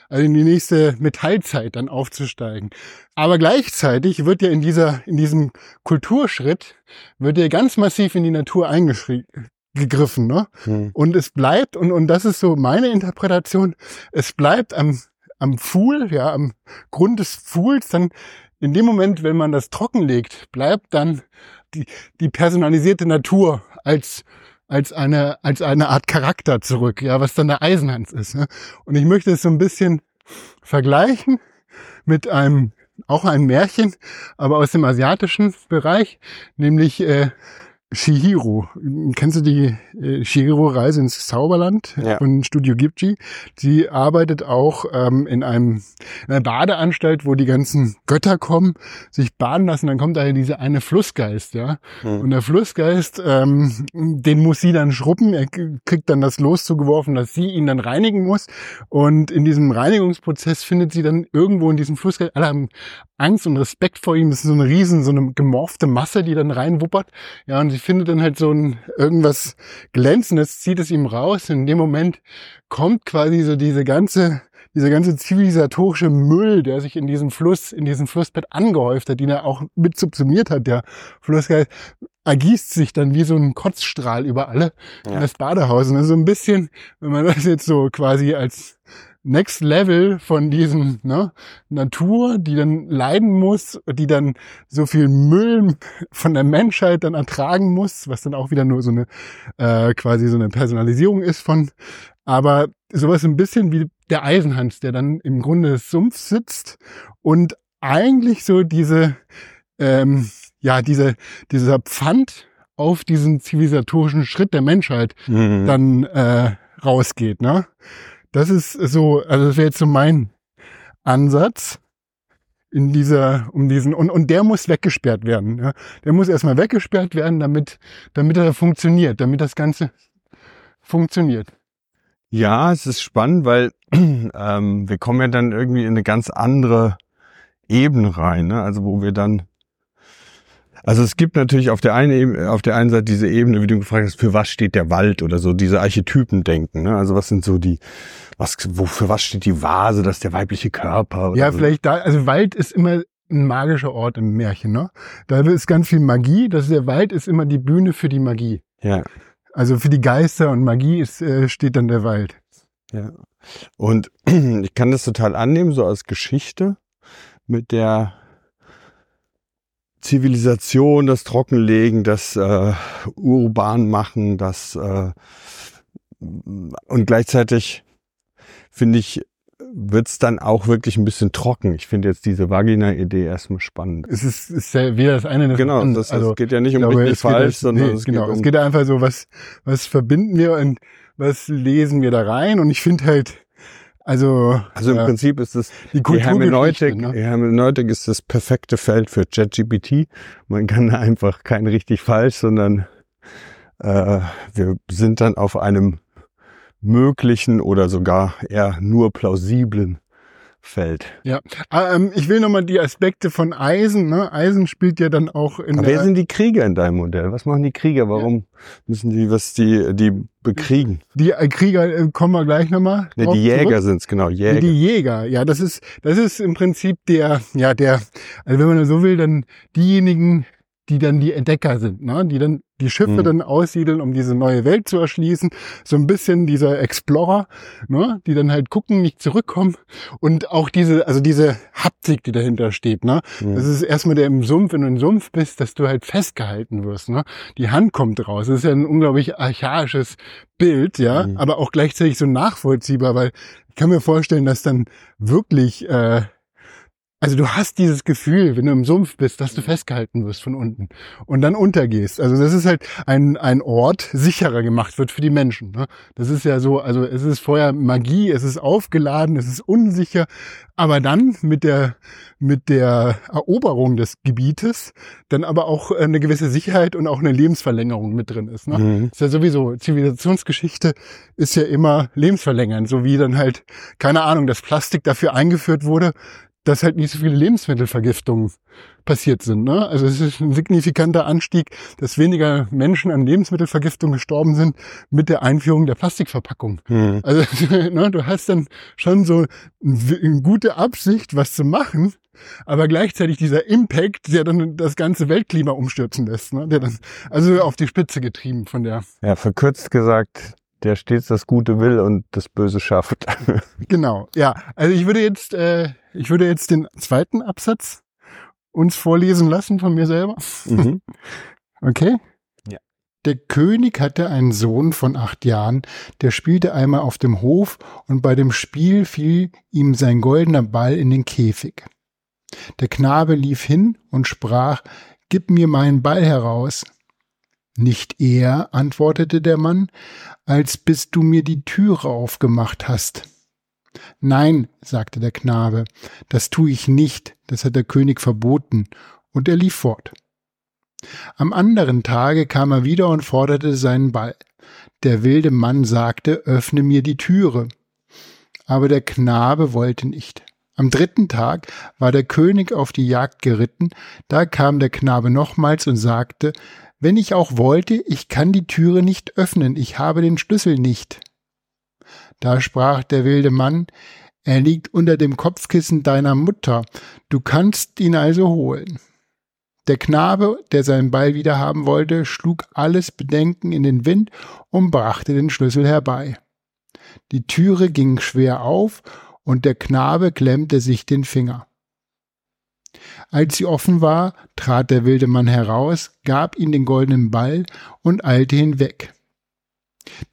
Also in die nächste Metallzeit dann aufzusteigen. Aber gleichzeitig wird ja in dieser, in diesem Kulturschritt, wird ja ganz massiv in die Natur eingegriffen, ne? Hm. Und es bleibt, und, und das ist so meine Interpretation, es bleibt am, am Pfuhl, ja, am Grund des Pfuhls, dann in dem Moment, wenn man das trockenlegt, bleibt dann die, die personalisierte Natur als als eine, als eine Art Charakter zurück, ja, was dann der Eisenhans ist. Ne? Und ich möchte es so ein bisschen vergleichen mit einem, auch ein Märchen, aber aus dem asiatischen Bereich, nämlich äh, Shihiro. Kennst du die äh, Shihiro-Reise ins Zauberland Ja. von Studio Ghibli? Sie arbeitet auch ähm, in einem in einer Badeanstalt, wo die ganzen Götter kommen, sich baden lassen. Dann kommt da dieser eine Flussgeist, ja. Hm. Und der Flussgeist, ähm, den muss sie dann schruppen. Er kriegt dann das Los zugeworfen, dass sie ihn dann reinigen muss. Und in diesem Reinigungsprozess findet sie dann irgendwo in diesem Flussgeist, alle haben Angst und Respekt vor ihm. Das ist so eine riesen, so eine gemorfte Masse, die dann reinwuppert. Ja, und sie findet dann halt so ein irgendwas Glänzendes, zieht es ihm raus. In dem Moment kommt quasi so diese ganze dieser ganze zivilisatorische Müll, der sich in diesem Fluss, in diesem Flussbett angehäuft hat, den er auch mit subsumiert hat, der Flussgeist, ergießt sich dann wie so ein Kotzstrahl über alle in Ja. das Badehaus. Und das ist so ein bisschen, wenn man das jetzt so quasi als Next Level von diesem ne, Natur, die dann leiden muss, die dann so viel Müll von der Menschheit dann ertragen muss, was dann auch wieder nur so eine äh, quasi so eine Personalisierung ist von, aber sowas ein bisschen wie der Eisenhans, der dann im Grunde des Sumpfs sitzt und eigentlich so diese ähm, ja, diese, dieser Pfand auf diesen zivilisatorischen Schritt der Menschheit Mhm. dann äh, rausgeht. Ne? Das ist so, also das wäre jetzt so mein Ansatz in dieser, um diesen, und, und der muss weggesperrt werden. Ja? Der muss erstmal weggesperrt werden, damit, damit er funktioniert, damit das Ganze funktioniert. Ja, es ist spannend, weil ähm, wir kommen ja dann irgendwie in eine ganz andere Ebene rein, ne? Also wo wir dann also es gibt natürlich auf der einen Ebene, auf der einen Seite diese Ebene, wie du gefragt hast, für was steht der Wald oder so, diese Archetypen denken, ne? Also was sind so die, was, wo, für was steht die Vase, das ist der weibliche Körper Ja, so. vielleicht da, also Wald ist immer ein magischer Ort im Märchen, ne? Da ist ganz viel Magie, das ist, der Wald ist immer die Bühne für die Magie. Ja, Also für die Geister und Magie ist, äh, steht dann der Wald. ja. Und ich kann das total annehmen, so als Geschichte mit der Zivilisation, das Trockenlegen, das äh, urban machen, das äh, und gleichzeitig finde ich, wird's dann auch wirklich ein bisschen trocken. Ich finde jetzt diese Vagina-Idee erstmal spannend. Es ist, ist ja weder das eine noch das Genau, andere. das, also, es geht ja nicht um glaube, richtig falsch, jetzt- sondern nee, es genau, geht um es geht einfach so, was, was verbinden wir und was lesen wir da rein? Und ich finde halt, also, also im ja, Prinzip ist es die Die Hermeneutik, ne? die Hermeneutik ist das perfekte Feld für ChatGPT. Man kann einfach kein richtig falsch, sondern äh, wir sind dann auf einem möglichen oder sogar eher nur plausiblen Feld. Ja, Ah, ähm, ich will nochmal die Aspekte von Eisen. Ne? Eisen spielt ja dann auch in Aber wer sind die Krieger in deinem Modell? Was machen die Krieger? Warum müssen die, was die, die bekriegen? die äh, Krieger äh, kommen wir gleich nochmal. Ne, die Jäger zurück. sind's genau, Jäger. die Jäger, ja, das ist, das ist im Prinzip der, ja, der, also wenn man so will, dann diejenigen, die dann die Entdecker sind, ne? die dann die Schiffe Mhm. dann aussiedeln, um diese neue Welt zu erschließen. So ein bisschen dieser Explorer, ne? die dann halt gucken, nicht zurückkommen. Und auch diese, also diese Haptik, die dahinter steht. Ne? Mhm. Das ist erstmal der im Sumpf, wenn du im Sumpf bist, dass du halt festgehalten wirst. Ne? Die Hand kommt raus. Das ist ja ein unglaublich archaisches Bild, ja, Mhm. aber auch gleichzeitig so nachvollziehbar, weil ich kann mir vorstellen, dass dann wirklich, äh, also du hast dieses Gefühl, wenn du im Sumpf bist, dass du festgehalten wirst von unten und dann untergehst. Also das ist halt ein, ein Ort, sicherer gemacht wird für die Menschen. Ne? Das ist ja so, also es ist vorher Magie, es ist aufgeladen, es ist unsicher, aber dann mit der, mit der Eroberung des Gebietes dann aber auch eine gewisse Sicherheit und auch eine Lebensverlängerung mit drin ist. Ne? Mhm. Ist ja sowieso, Zivilisationsgeschichte ist ja immer lebensverlängernd, so wie dann halt, keine Ahnung, das Plastik dafür eingeführt wurde, dass halt nicht so viele Lebensmittelvergiftungen passiert sind. Ne? Also es ist ein signifikanter Anstieg, dass weniger Menschen an Lebensmittelvergiftung gestorben sind mit der Einführung der Plastikverpackung. Mhm. Also ne, du hast dann schon so eine gute Absicht, was zu machen, aber gleichzeitig dieser Impact, der dann das ganze Weltklima umstürzen lässt, ne? der dann also auf die Spitze getrieben von der. Ja, verkürzt gesagt, der stets das Gute will und das Böse schafft. Genau, ja. Also ich würde jetzt, äh, ich würde jetzt den zweiten Absatz uns vorlesen lassen von mir selber. mhm. Okay? Ja. Der König hatte einen Sohn von acht Jahren, der spielte einmal auf dem Hof und bei dem Spiel fiel ihm sein goldener Ball in den Käfig. Der Knabe lief hin und sprach, Gib mir meinen Ball heraus. Nicht eher, antwortete der Mann, als bis du mir die Türe aufgemacht hast. Nein, sagte der Knabe, das tue ich nicht, das hat der König verboten, und er lief fort. Am anderen Tage kam er wieder und forderte seinen Ball. Der wilde Mann sagte, öffne mir die Türe. Aber der Knabe wollte nicht. Am dritten Tag war der König auf die Jagd geritten, da kam der Knabe nochmals und sagte, wenn ich auch wollte, ich kann die Türe nicht öffnen, ich habe den Schlüssel nicht. Da sprach der wilde Mann, er liegt unter dem Kopfkissen deiner Mutter, du kannst ihn also holen. Der Knabe, der seinen Ball wieder haben wollte, schlug alles Bedenken in den Wind und brachte den Schlüssel herbei. Die Türe ging schwer auf und der Knabe klemmte sich den Finger. Als sie offen war, trat der wilde Mann heraus, gab ihm den goldenen Ball und eilte hinweg.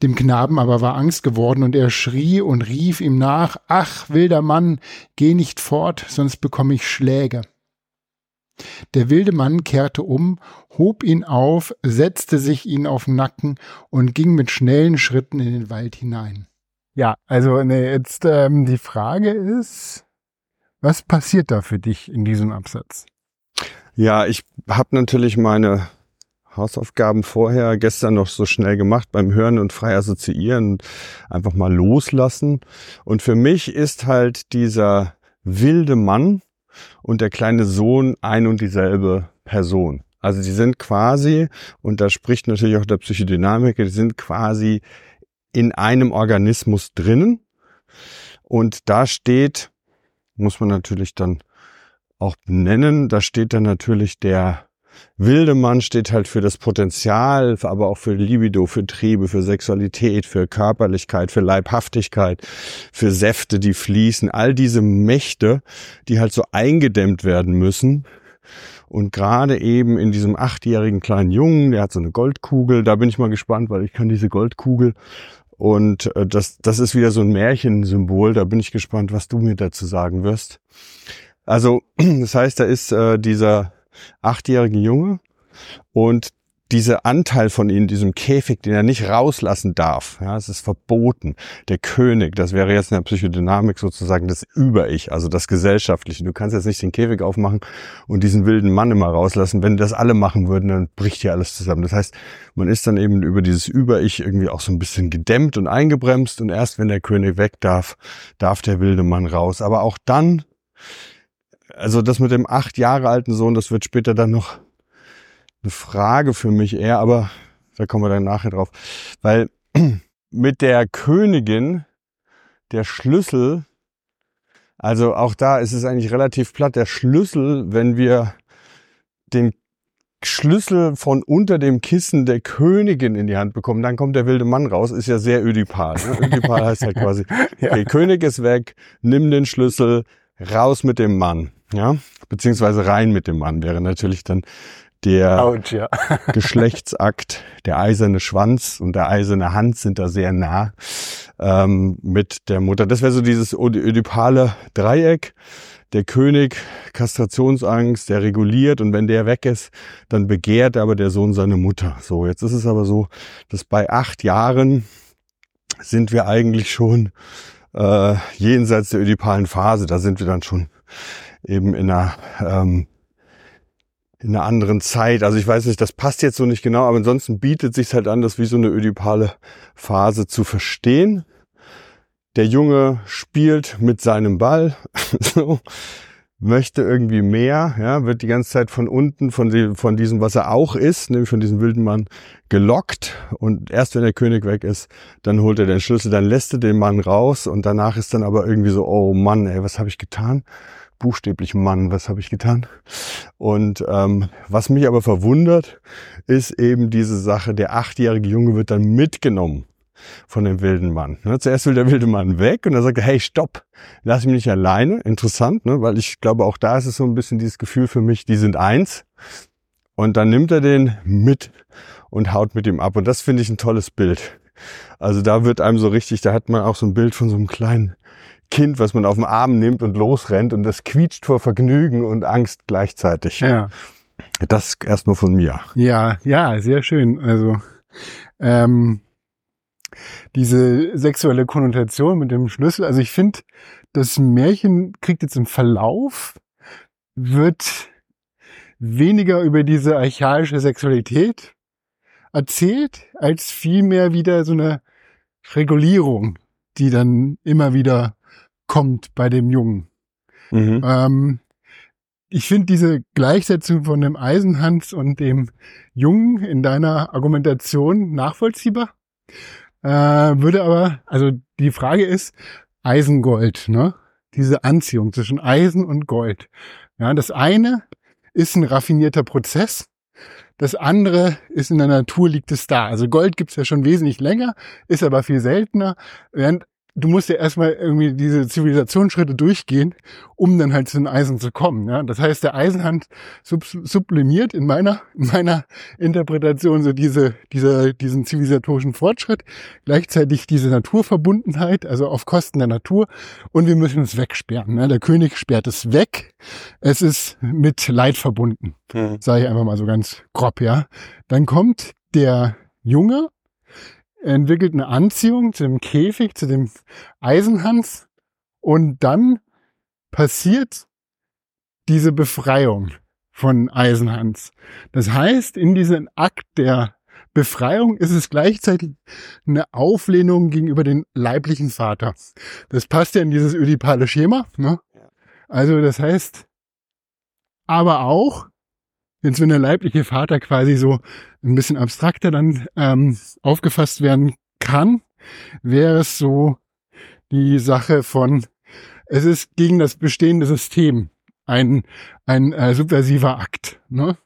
Dem Knaben aber war Angst geworden und er schrie und rief ihm nach, Ach, wilder Mann, geh nicht fort, sonst bekomme ich Schläge. Der wilde Mann kehrte um, hob ihn auf, setzte sich ihn auf den Nacken und ging mit schnellen Schritten in den Wald hinein. Ja, also ne, jetzt ähm, die Frage ist, was passiert da für dich in diesem Absatz? Ja, ich habe natürlich meine Hausaufgaben vorher gestern noch so schnell gemacht beim Hören und frei assoziieren, einfach mal loslassen. Und für mich ist halt dieser wilde Mann und der kleine Sohn ein und dieselbe Person. Also die sind quasi, und da spricht natürlich auch der Psychodynamiker, die sind quasi in einem Organismus drinnen. Und da steht, muss man natürlich dann auch benennen, da steht dann natürlich der wilde Mann steht halt für das Potenzial, aber auch für Libido, für Triebe, für Sexualität, für Körperlichkeit, für Leibhaftigkeit, für Säfte, die fließen. All diese Mächte, die halt so eingedämmt werden müssen. Und gerade eben in diesem achtjährigen kleinen Jungen, der hat so eine Goldkugel, da bin ich mal gespannt, weil ich kann diese Goldkugel. Und äh, das, das ist wieder so ein Märchensymbol, da bin ich gespannt, was du mir dazu sagen wirst. Also, das heißt, da ist äh, dieser achtjährige Junge und dieser Anteil von ihm, diesem Käfig, den er nicht rauslassen darf, ja, es ist verboten. Der König, das wäre jetzt in der Psychodynamik sozusagen das Über-Ich, also das Gesellschaftliche. Du kannst jetzt nicht den Käfig aufmachen und diesen wilden Mann immer rauslassen. Wenn das alle machen würden, dann bricht hier alles zusammen. Das heißt, man ist dann eben über dieses Über-Ich irgendwie auch so ein bisschen gedämmt und eingebremst und erst wenn der König weg darf, darf der wilde Mann raus. Aber auch dann also das mit dem acht Jahre alten Sohn, das wird später dann noch eine Frage für mich eher, aber da kommen wir dann nachher drauf. Weil mit der Königin der Schlüssel, also auch da ist es eigentlich relativ platt, der Schlüssel, wenn wir den Schlüssel von unter dem Kissen der Königin in die Hand bekommen, dann kommt der wilde Mann raus, ist ja sehr ödipal. Ne? Ödipal heißt halt quasi, okay, König ist weg, nimm den Schlüssel, raus mit dem Mann ja, beziehungsweise rein mit dem Mann wäre natürlich dann der Ouch, ja. Geschlechtsakt, der eiserne Schwanz und der eiserne Hand sind da sehr nah ähm, mit der Mutter. Das wäre so dieses ödipale Dreieck. Der König, Kastrationsangst, der reguliert und wenn der weg ist, dann begehrt aber der Sohn seine Mutter. So, jetzt ist es aber so, dass bei acht Jahren sind wir eigentlich schon äh, jenseits der ödipalen Phase. Da sind wir dann schon eben in einer, ähm, in einer anderen Zeit. Also ich weiß nicht, das passt jetzt so nicht genau, aber ansonsten bietet sich halt an, das wie so eine ödipale Phase zu verstehen. Der Junge spielt mit seinem Ball, so, möchte irgendwie mehr, ja, wird die ganze Zeit von unten, von, dem, von diesem, was er auch ist, nämlich von diesem wilden Mann, gelockt. Und erst wenn der König weg ist, dann holt er den Schlüssel, dann lässt er den Mann raus und danach ist dann aber irgendwie so, oh Mann, ey, was habe ich getan? buchstäblich Mann, was habe ich getan? Und ähm, was mich aber verwundert, ist eben diese Sache, der achtjährige Junge wird dann mitgenommen von dem wilden Mann. Ne? Zuerst will der wilde Mann weg und dann sagt er, hey, stopp, lass mich nicht alleine. Interessant, ne? weil ich glaube, auch da ist es so ein bisschen dieses Gefühl für mich, die sind eins. Und dann nimmt er den mit und haut mit ihm ab. Und das finde ich ein tolles Bild. Also da wird einem so richtig, da hat man auch so ein Bild von so einem kleinen Kind, was man auf den Arm nimmt und losrennt und das quietscht vor Vergnügen und Angst gleichzeitig. Ja. Das erstmal von mir. Ja, ja, sehr schön. Also ähm, diese sexuelle Konnotation mit dem Schlüssel. Also ich finde, das Märchen kriegt jetzt im Verlauf, wird weniger über diese archaische Sexualität erzählt, als vielmehr wieder so eine Regulierung, die dann immer wieder kommt bei dem Jungen. Mhm. Ähm, ich finde diese Gleichsetzung von dem Eisenhans und dem Jungen in deiner Argumentation nachvollziehbar. Äh, würde aber, also die Frage ist, Eisengold, ne? Diese Anziehung zwischen Eisen und Gold. Ja, das eine ist ein raffinierter Prozess. Das andere ist in der Natur liegt es da. Also Gold gibt's ja schon wesentlich länger, ist aber viel seltener, während du musst ja erstmal irgendwie diese Zivilisationsschritte durchgehen, um dann halt zu den Eisen zu kommen. Ja? Das heißt, der Eisenhand sub sublimiert in meiner, in meiner Interpretation so diese, diese, diesen zivilisatorischen Fortschritt, gleichzeitig diese Naturverbundenheit, also auf Kosten der Natur und wir müssen es wegsperren. Ja? Der König sperrt es weg. Es ist mit Leid verbunden, mhm. sage ich einfach mal so ganz grob. Ja, Dann kommt der Junge, entwickelt eine Anziehung zu dem Käfig, zu dem Eisenhans und dann passiert diese Befreiung von Eisenhans. Das heißt, in diesem Akt der Befreiung ist es gleichzeitig eine Auflehnung gegenüber dem leiblichen Vater. Das passt ja in dieses ödipale Schema. Ne? Also das heißt, aber auch, jetzt wenn der leibliche Vater quasi so ein bisschen abstrakter dann ähm, aufgefasst werden kann, wäre es so die Sache von, es ist gegen das bestehende System ein, ein äh, subversiver Akt. Ne?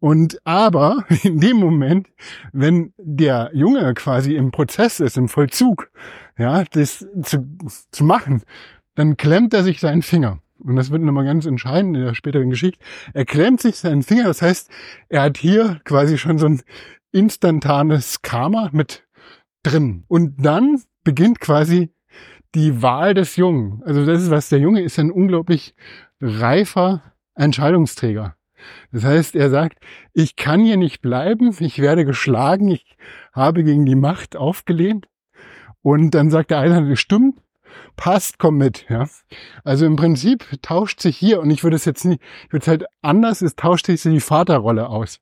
Und aber in dem Moment, wenn der Junge quasi im Prozess ist, im Vollzug, ja, das zu, zu machen, dann klemmt er sich seinen Finger. Und das wird nochmal ganz entscheidend in der späteren Geschichte. Er klemmt sich seinen Finger, das heißt, er hat hier quasi schon so ein instantanes Karma mit drin. Und dann beginnt quasi die Wahl des Jungen. Also das ist was, der Junge ist ein unglaublich reifer Entscheidungsträger. Das heißt, er sagt, ich kann hier nicht bleiben, ich werde geschlagen, ich habe gegen die Macht aufgelehnt. Und dann sagt der eine, stimmt, passt, komm mit. Ja. Also im Prinzip tauscht sich hier, und ich würde es jetzt nicht, ich würde es halt anders, es tauscht sich die Vaterrolle aus.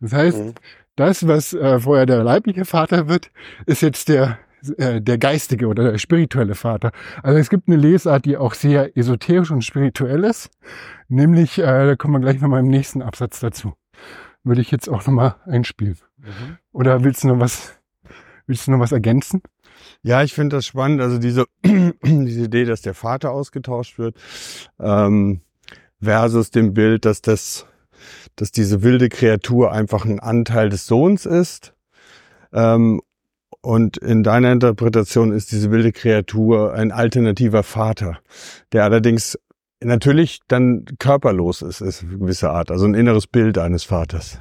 Das heißt, mhm. das, was äh, vorher der leibliche Vater wird, ist jetzt der äh, der geistige oder der spirituelle Vater. Also es gibt eine Lesart, die auch sehr esoterisch und spirituell ist, nämlich, äh, da kommen wir gleich nochmal im nächsten Absatz dazu. Würde ich jetzt auch nochmal einspielen. Mhm. Oder willst du noch was, willst du noch was ergänzen? Ja, ich finde das spannend. Also diese, diese Idee, dass der Vater ausgetauscht wird, ähm, versus dem Bild, dass das, dass diese wilde Kreatur einfach ein Anteil des Sohns ist. Ähm, und in deiner Interpretation ist diese wilde Kreatur ein alternativer Vater, der allerdings natürlich dann körperlos ist, ist eine gewisse Art, also ein inneres Bild eines Vaters.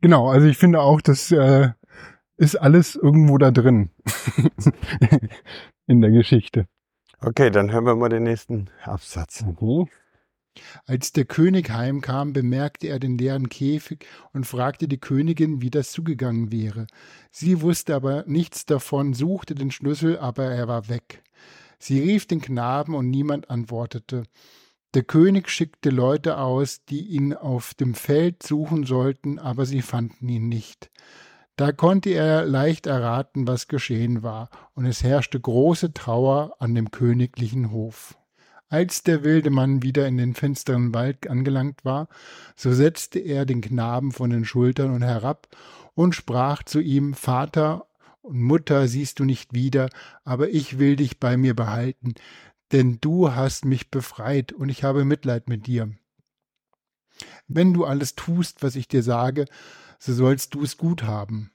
Genau, also ich finde auch, dass äh, ist alles irgendwo da drin in der Geschichte. Okay, dann hören wir mal den nächsten Absatz. Mhm. Als der König heimkam, bemerkte er den leeren Käfig und fragte die Königin, wie das zugegangen wäre. Sie wusste aber nichts davon, suchte den Schlüssel, aber er war weg. Sie rief den Knaben und niemand antwortete. Der König schickte Leute aus, die ihn auf dem Feld suchen sollten, aber sie fanden ihn nicht. Da konnte er leicht erraten, was geschehen war, und es herrschte große Trauer an dem königlichen Hof. Als der wilde Mann wieder in den finsteren Wald angelangt war, so setzte er den Knaben von den Schultern und herab und sprach zu ihm Vater und Mutter siehst du nicht wieder, aber ich will dich bei mir behalten, denn du hast mich befreit und ich habe Mitleid mit dir. Wenn du alles tust, was ich dir sage, so sollst du es gut haben.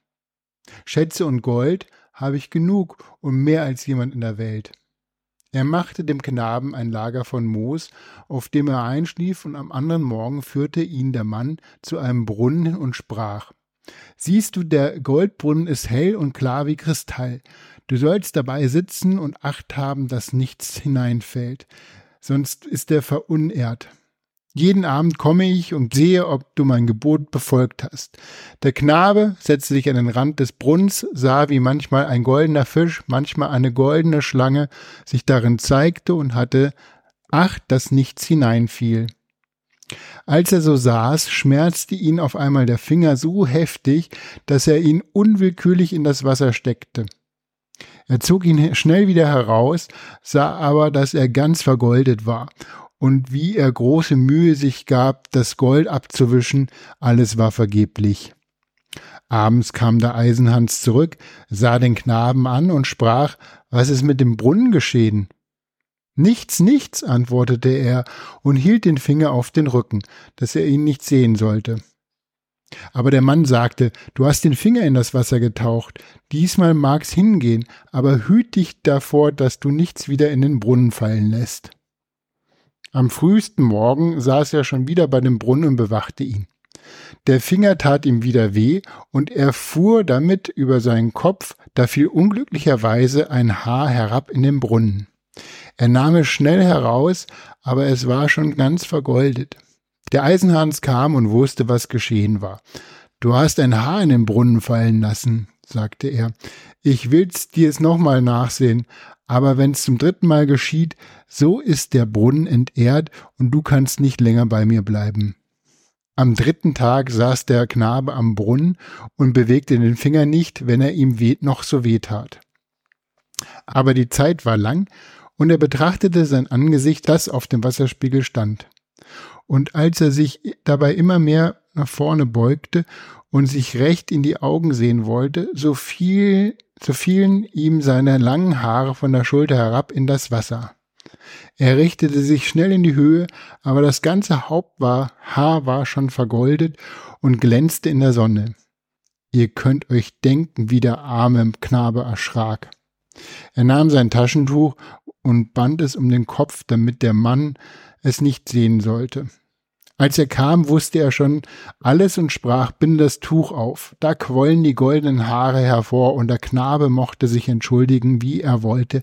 Schätze und Gold habe ich genug und mehr als jemand in der Welt. Er machte dem Knaben ein Lager von Moos, auf dem er einschlief, und am anderen Morgen führte ihn der Mann zu einem Brunnen und sprach Siehst du, der Goldbrunnen ist hell und klar wie Kristall. Du sollst dabei sitzen und Acht haben, dass nichts hineinfällt, sonst ist er verunehrt. Jeden Abend komme ich und sehe, ob du mein Gebot befolgt hast. Der Knabe setzte sich an den Rand des Brunnens, sah, wie manchmal ein goldener Fisch, manchmal eine goldene Schlange sich darin zeigte und hatte Acht, dass nichts hineinfiel. Als er so saß, schmerzte ihn auf einmal der Finger so heftig, dass er ihn unwillkürlich in das Wasser steckte. Er zog ihn schnell wieder heraus, sah aber, dass er ganz vergoldet war und wie er große Mühe sich gab, das Gold abzuwischen, alles war vergeblich. Abends kam der Eisenhans zurück, sah den Knaben an und sprach, was ist mit dem Brunnen geschehen? Nichts, nichts, antwortete er und hielt den Finger auf den Rücken, dass er ihn nicht sehen sollte. Aber der Mann sagte, du hast den Finger in das Wasser getaucht, diesmal mag's hingehen, aber hüt dich davor, dass du nichts wieder in den Brunnen fallen lässt. Am frühesten Morgen saß er schon wieder bei dem Brunnen und bewachte ihn. Der Finger tat ihm wieder weh, und er fuhr damit über seinen Kopf, da fiel unglücklicherweise ein Haar herab in den Brunnen. Er nahm es schnell heraus, aber es war schon ganz vergoldet. Der Eisenhans kam und wusste, was geschehen war. Du hast ein Haar in den Brunnen fallen lassen, sagte er. Ich will's dir's nochmal nachsehen, aber wenn's zum dritten Mal geschieht, so ist der Brunnen entehrt und du kannst nicht länger bei mir bleiben. Am dritten Tag saß der Knabe am Brunnen und bewegte den Finger nicht, wenn er ihm weh, noch so weh tat. Aber die Zeit war lang, und er betrachtete sein Angesicht, das auf dem Wasserspiegel stand und als er sich dabei immer mehr nach vorne beugte und sich recht in die Augen sehen wollte, so fiel, so fielen ihm seine langen Haare von der Schulter herab in das Wasser. Er richtete sich schnell in die Höhe, aber das ganze Haupt war, Haar war schon vergoldet und glänzte in der Sonne. Ihr könnt euch denken, wie der arme Knabe erschrak. Er nahm sein Taschentuch und band es um den Kopf, damit der Mann es nicht sehen sollte. Als er kam, wusste er schon alles und sprach, bind das Tuch auf. Da quollen die goldenen Haare hervor, und der Knabe mochte sich entschuldigen, wie er wollte.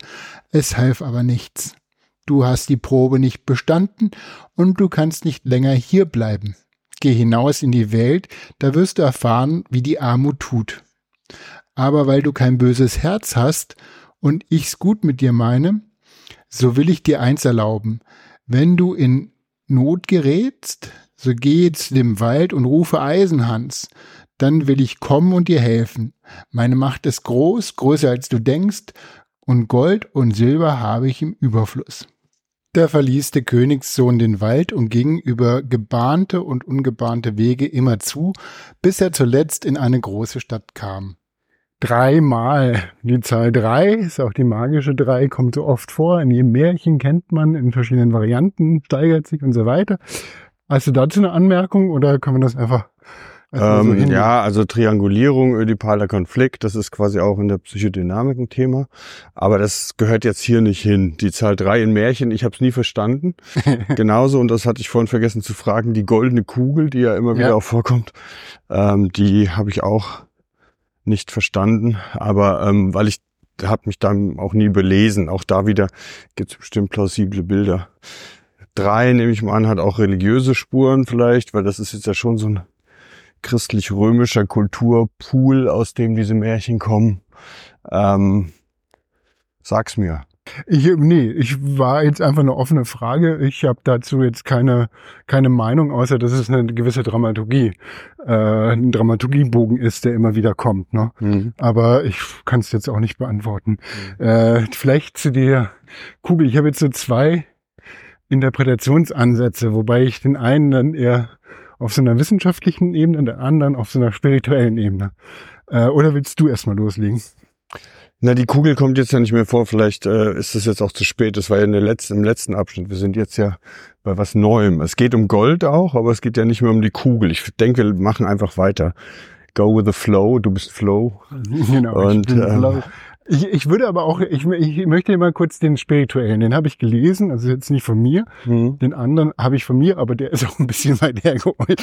Es half aber nichts. Du hast die Probe nicht bestanden, und du kannst nicht länger hier bleiben. Geh hinaus in die Welt, da wirst du erfahren, wie die Armut tut. Aber weil du kein böses Herz hast und ich's gut mit dir meine, so will ich dir eins erlauben. Wenn du in Not gerätst, so geh zu dem Wald und rufe Eisenhans, dann will ich kommen und dir helfen. Meine Macht ist groß, größer als du denkst, und Gold und Silber habe ich im Überfluss. Da verließ der Königssohn den Wald und ging über gebahnte und ungebahnte Wege immer zu, bis er zuletzt in eine große Stadt kam dreimal. Die Zahl drei ist auch die magische drei, kommt so oft vor. In jedem Märchen kennt man in verschiedenen Varianten, steigert sich und so weiter. Hast du dazu eine Anmerkung oder kann man das einfach ähm, so ja, also Triangulierung, ödipaler Konflikt, das ist quasi auch in der Psychodynamik ein Thema. Aber das gehört jetzt hier nicht hin. Die Zahl drei in Märchen, ich habe es nie verstanden. Genauso, und das hatte ich vorhin vergessen zu fragen, die goldene Kugel, die ja immer wieder ja. auch vorkommt, ähm, die habe ich auch nicht verstanden, aber ähm, weil ich habe mich dann auch nie belesen. Auch da wieder gibt es bestimmt plausible Bilder. Drei, nehme ich mal an, hat auch religiöse Spuren vielleicht, weil das ist jetzt ja schon so ein christlich-römischer Kulturpool, aus dem diese Märchen kommen. Ähm, sag's mir. Ich, nee, ich war jetzt einfach eine offene Frage. Ich habe dazu jetzt keine, keine Meinung, außer dass es eine gewisse Dramaturgie, äh, ein Dramaturgiebogen ist, der immer wieder kommt. Ne? Mhm. Aber ich kann es jetzt auch nicht beantworten. Mhm. Äh, vielleicht zu der Kugel. Ich habe jetzt so zwei Interpretationsansätze, wobei ich den einen dann eher auf so einer wissenschaftlichen Ebene, den anderen auf so einer spirituellen Ebene. Äh, oder willst du erstmal loslegen? Na, die Kugel kommt jetzt ja nicht mehr vor. Vielleicht äh, ist es jetzt auch zu spät. Das war ja in der letzten, im letzten Abschnitt. Wir sind jetzt ja bei was Neuem. Es geht um Gold auch, aber es geht ja nicht mehr um die Kugel. Ich denke, wir machen einfach weiter. Go with the flow. Du bist Flow. Genau. Und, ähm, Flow. Ich, ich würde aber auch, ich, ich möchte mal kurz den spirituellen, den habe ich gelesen, also jetzt nicht von mir, mhm. den anderen habe ich von mir, aber der ist auch ein bisschen weit hergeholt.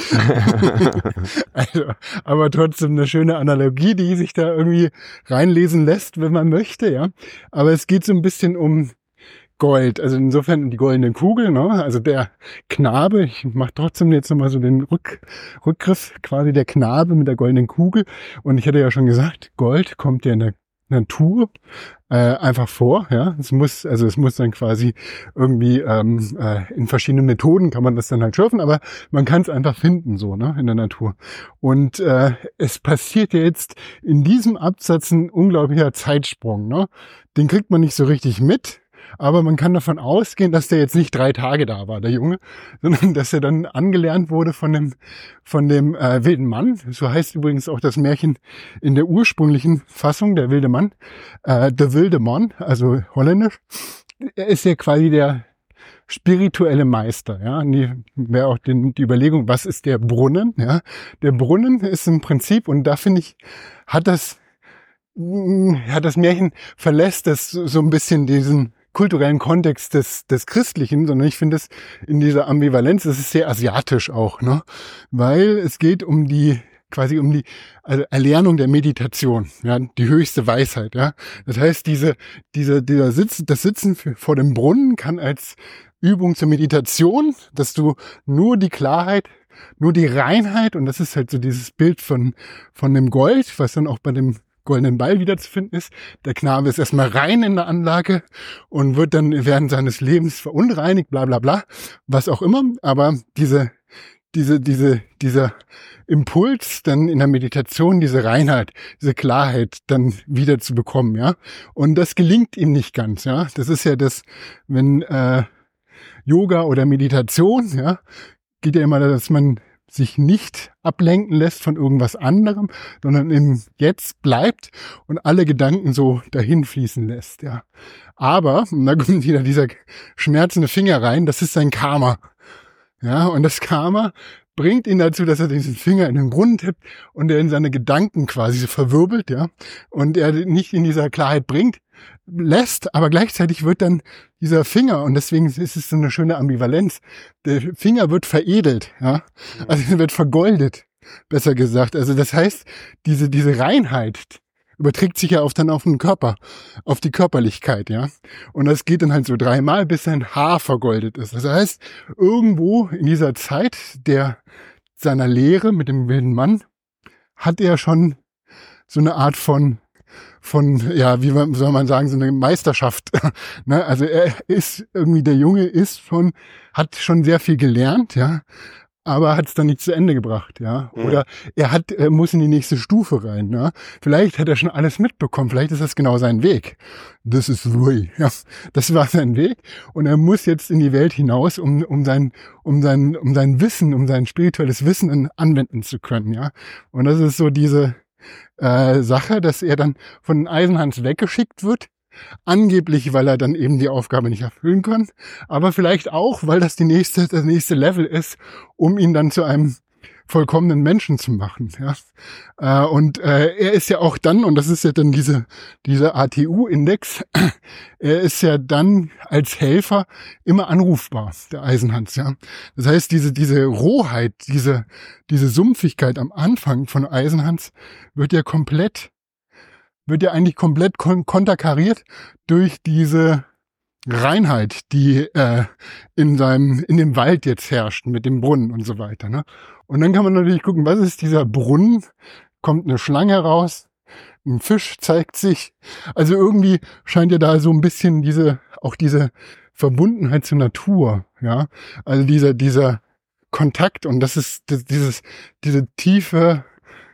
also, aber trotzdem eine schöne Analogie, die sich da irgendwie reinlesen lässt, wenn man möchte, ja. Aber es geht so ein bisschen um Gold, also insofern die goldene Kugel, ne? also der Knabe, ich mache trotzdem jetzt nochmal so den Rück, Rückgriff, quasi der Knabe mit der goldenen Kugel und ich hatte ja schon gesagt, Gold kommt ja in der Natur äh, einfach vor. Ja, es muss also es muss dann quasi irgendwie ähm, äh, in verschiedenen Methoden kann man das dann halt schürfen, aber man kann es einfach finden so ne in der Natur. Und äh, es passiert jetzt in diesem Absatz ein unglaublicher Zeitsprung. Ne, den kriegt man nicht so richtig mit aber man kann davon ausgehen, dass der jetzt nicht drei Tage da war, der Junge, sondern dass er dann angelernt wurde von dem, von dem äh, wilden Mann. So heißt übrigens auch das Märchen in der ursprünglichen Fassung, der wilde Mann, äh, der wilde Mann, also holländisch. Er ist ja quasi der spirituelle Meister. Ja, wäre auch die, die Überlegung, was ist der Brunnen? Ja, der Brunnen ist im Prinzip und da finde ich hat das ja, das Märchen verlässt das so ein bisschen diesen kulturellen Kontext des, des Christlichen, sondern ich finde es in dieser Ambivalenz, das ist sehr asiatisch auch, ne? Weil es geht um die quasi um die Erlernung der Meditation, ja, die höchste Weisheit, ja. Das heißt, diese, diese, dieser Sitz, das Sitzen vor dem Brunnen kann als Übung zur Meditation, dass du nur die Klarheit, nur die Reinheit, und das ist halt so dieses Bild von, von dem Gold, was dann auch bei dem goldenen Ball wiederzufinden ist. Der Knabe ist erstmal rein in der Anlage und wird dann während seines Lebens verunreinigt, bla bla bla, was auch immer. Aber diese, diese, diese, dieser Impuls dann in der Meditation, diese Reinheit, diese Klarheit dann wieder zu bekommen, ja. Und das gelingt ihm nicht ganz, ja. Das ist ja das, wenn äh, Yoga oder Meditation, ja, geht ja immer, dass man sich nicht ablenken lässt von irgendwas anderem, sondern im Jetzt bleibt und alle Gedanken so dahin fließen lässt, ja. Aber, und da kommt wieder dieser schmerzende Finger rein, das ist sein Karma. Ja, und das Karma bringt ihn dazu, dass er diesen Finger in den Brunnen tippt und er in seine Gedanken quasi so verwirbelt, ja, und er nicht in dieser Klarheit bringt, lässt, aber gleichzeitig wird dann dieser Finger, und deswegen ist es so eine schöne Ambivalenz, der Finger wird veredelt, ja, also er wird vergoldet, besser gesagt. Also das heißt, diese, diese Reinheit, überträgt sich ja auf dann auf den Körper, auf die Körperlichkeit, ja. Und das geht dann halt so dreimal, bis sein Haar vergoldet ist. Das heißt, irgendwo in dieser Zeit der seiner Lehre mit dem wilden Mann hat er schon so eine Art von von, ja, wie soll man sagen, so eine Meisterschaft. ne? Also er ist irgendwie, der Junge ist schon, hat schon sehr viel gelernt, ja, aber hat es dann nicht zu Ende gebracht, ja. Mhm. Oder er hat, er muss in die nächste Stufe rein, ja. Vielleicht hat er schon alles mitbekommen, vielleicht ist das genau sein Weg. Das ist Louis, ja. Das war sein Weg. Und er muss jetzt in die Welt hinaus, um, um sein, um sein, um sein Wissen, um sein spirituelles Wissen anwenden zu können, ja. Und das ist so diese äh, Sache, dass er dann von Eisenhans weggeschickt wird Angeblich, weil er dann eben die Aufgabe nicht erfüllen kann, aber vielleicht auch, weil das die nächste, das nächste Level ist, um ihn dann zu einem vollkommenen Menschen zu machen. Ja. Äh, und äh, er ist ja auch dann, und das ist ja dann diese, dieser ATU-Index, er ist ja dann als Helfer immer anrufbar, der Eisenhans. Ja. Das heißt, diese, diese Rohheit, diese, diese Sumpfigkeit am Anfang von Eisenhans wird ja komplett wird ja eigentlich komplett kon konterkariert durch diese Reinheit, die äh, in seinem in dem Wald jetzt herrscht mit dem Brunnen und so weiter. Ne? Und dann kann man natürlich gucken, was ist dieser Brunnen? Kommt eine Schlange raus, ein Fisch zeigt sich. Also irgendwie scheint ja da so ein bisschen diese auch diese Verbundenheit zur Natur, ja. Also dieser dieser Kontakt und das ist dieses diese tiefe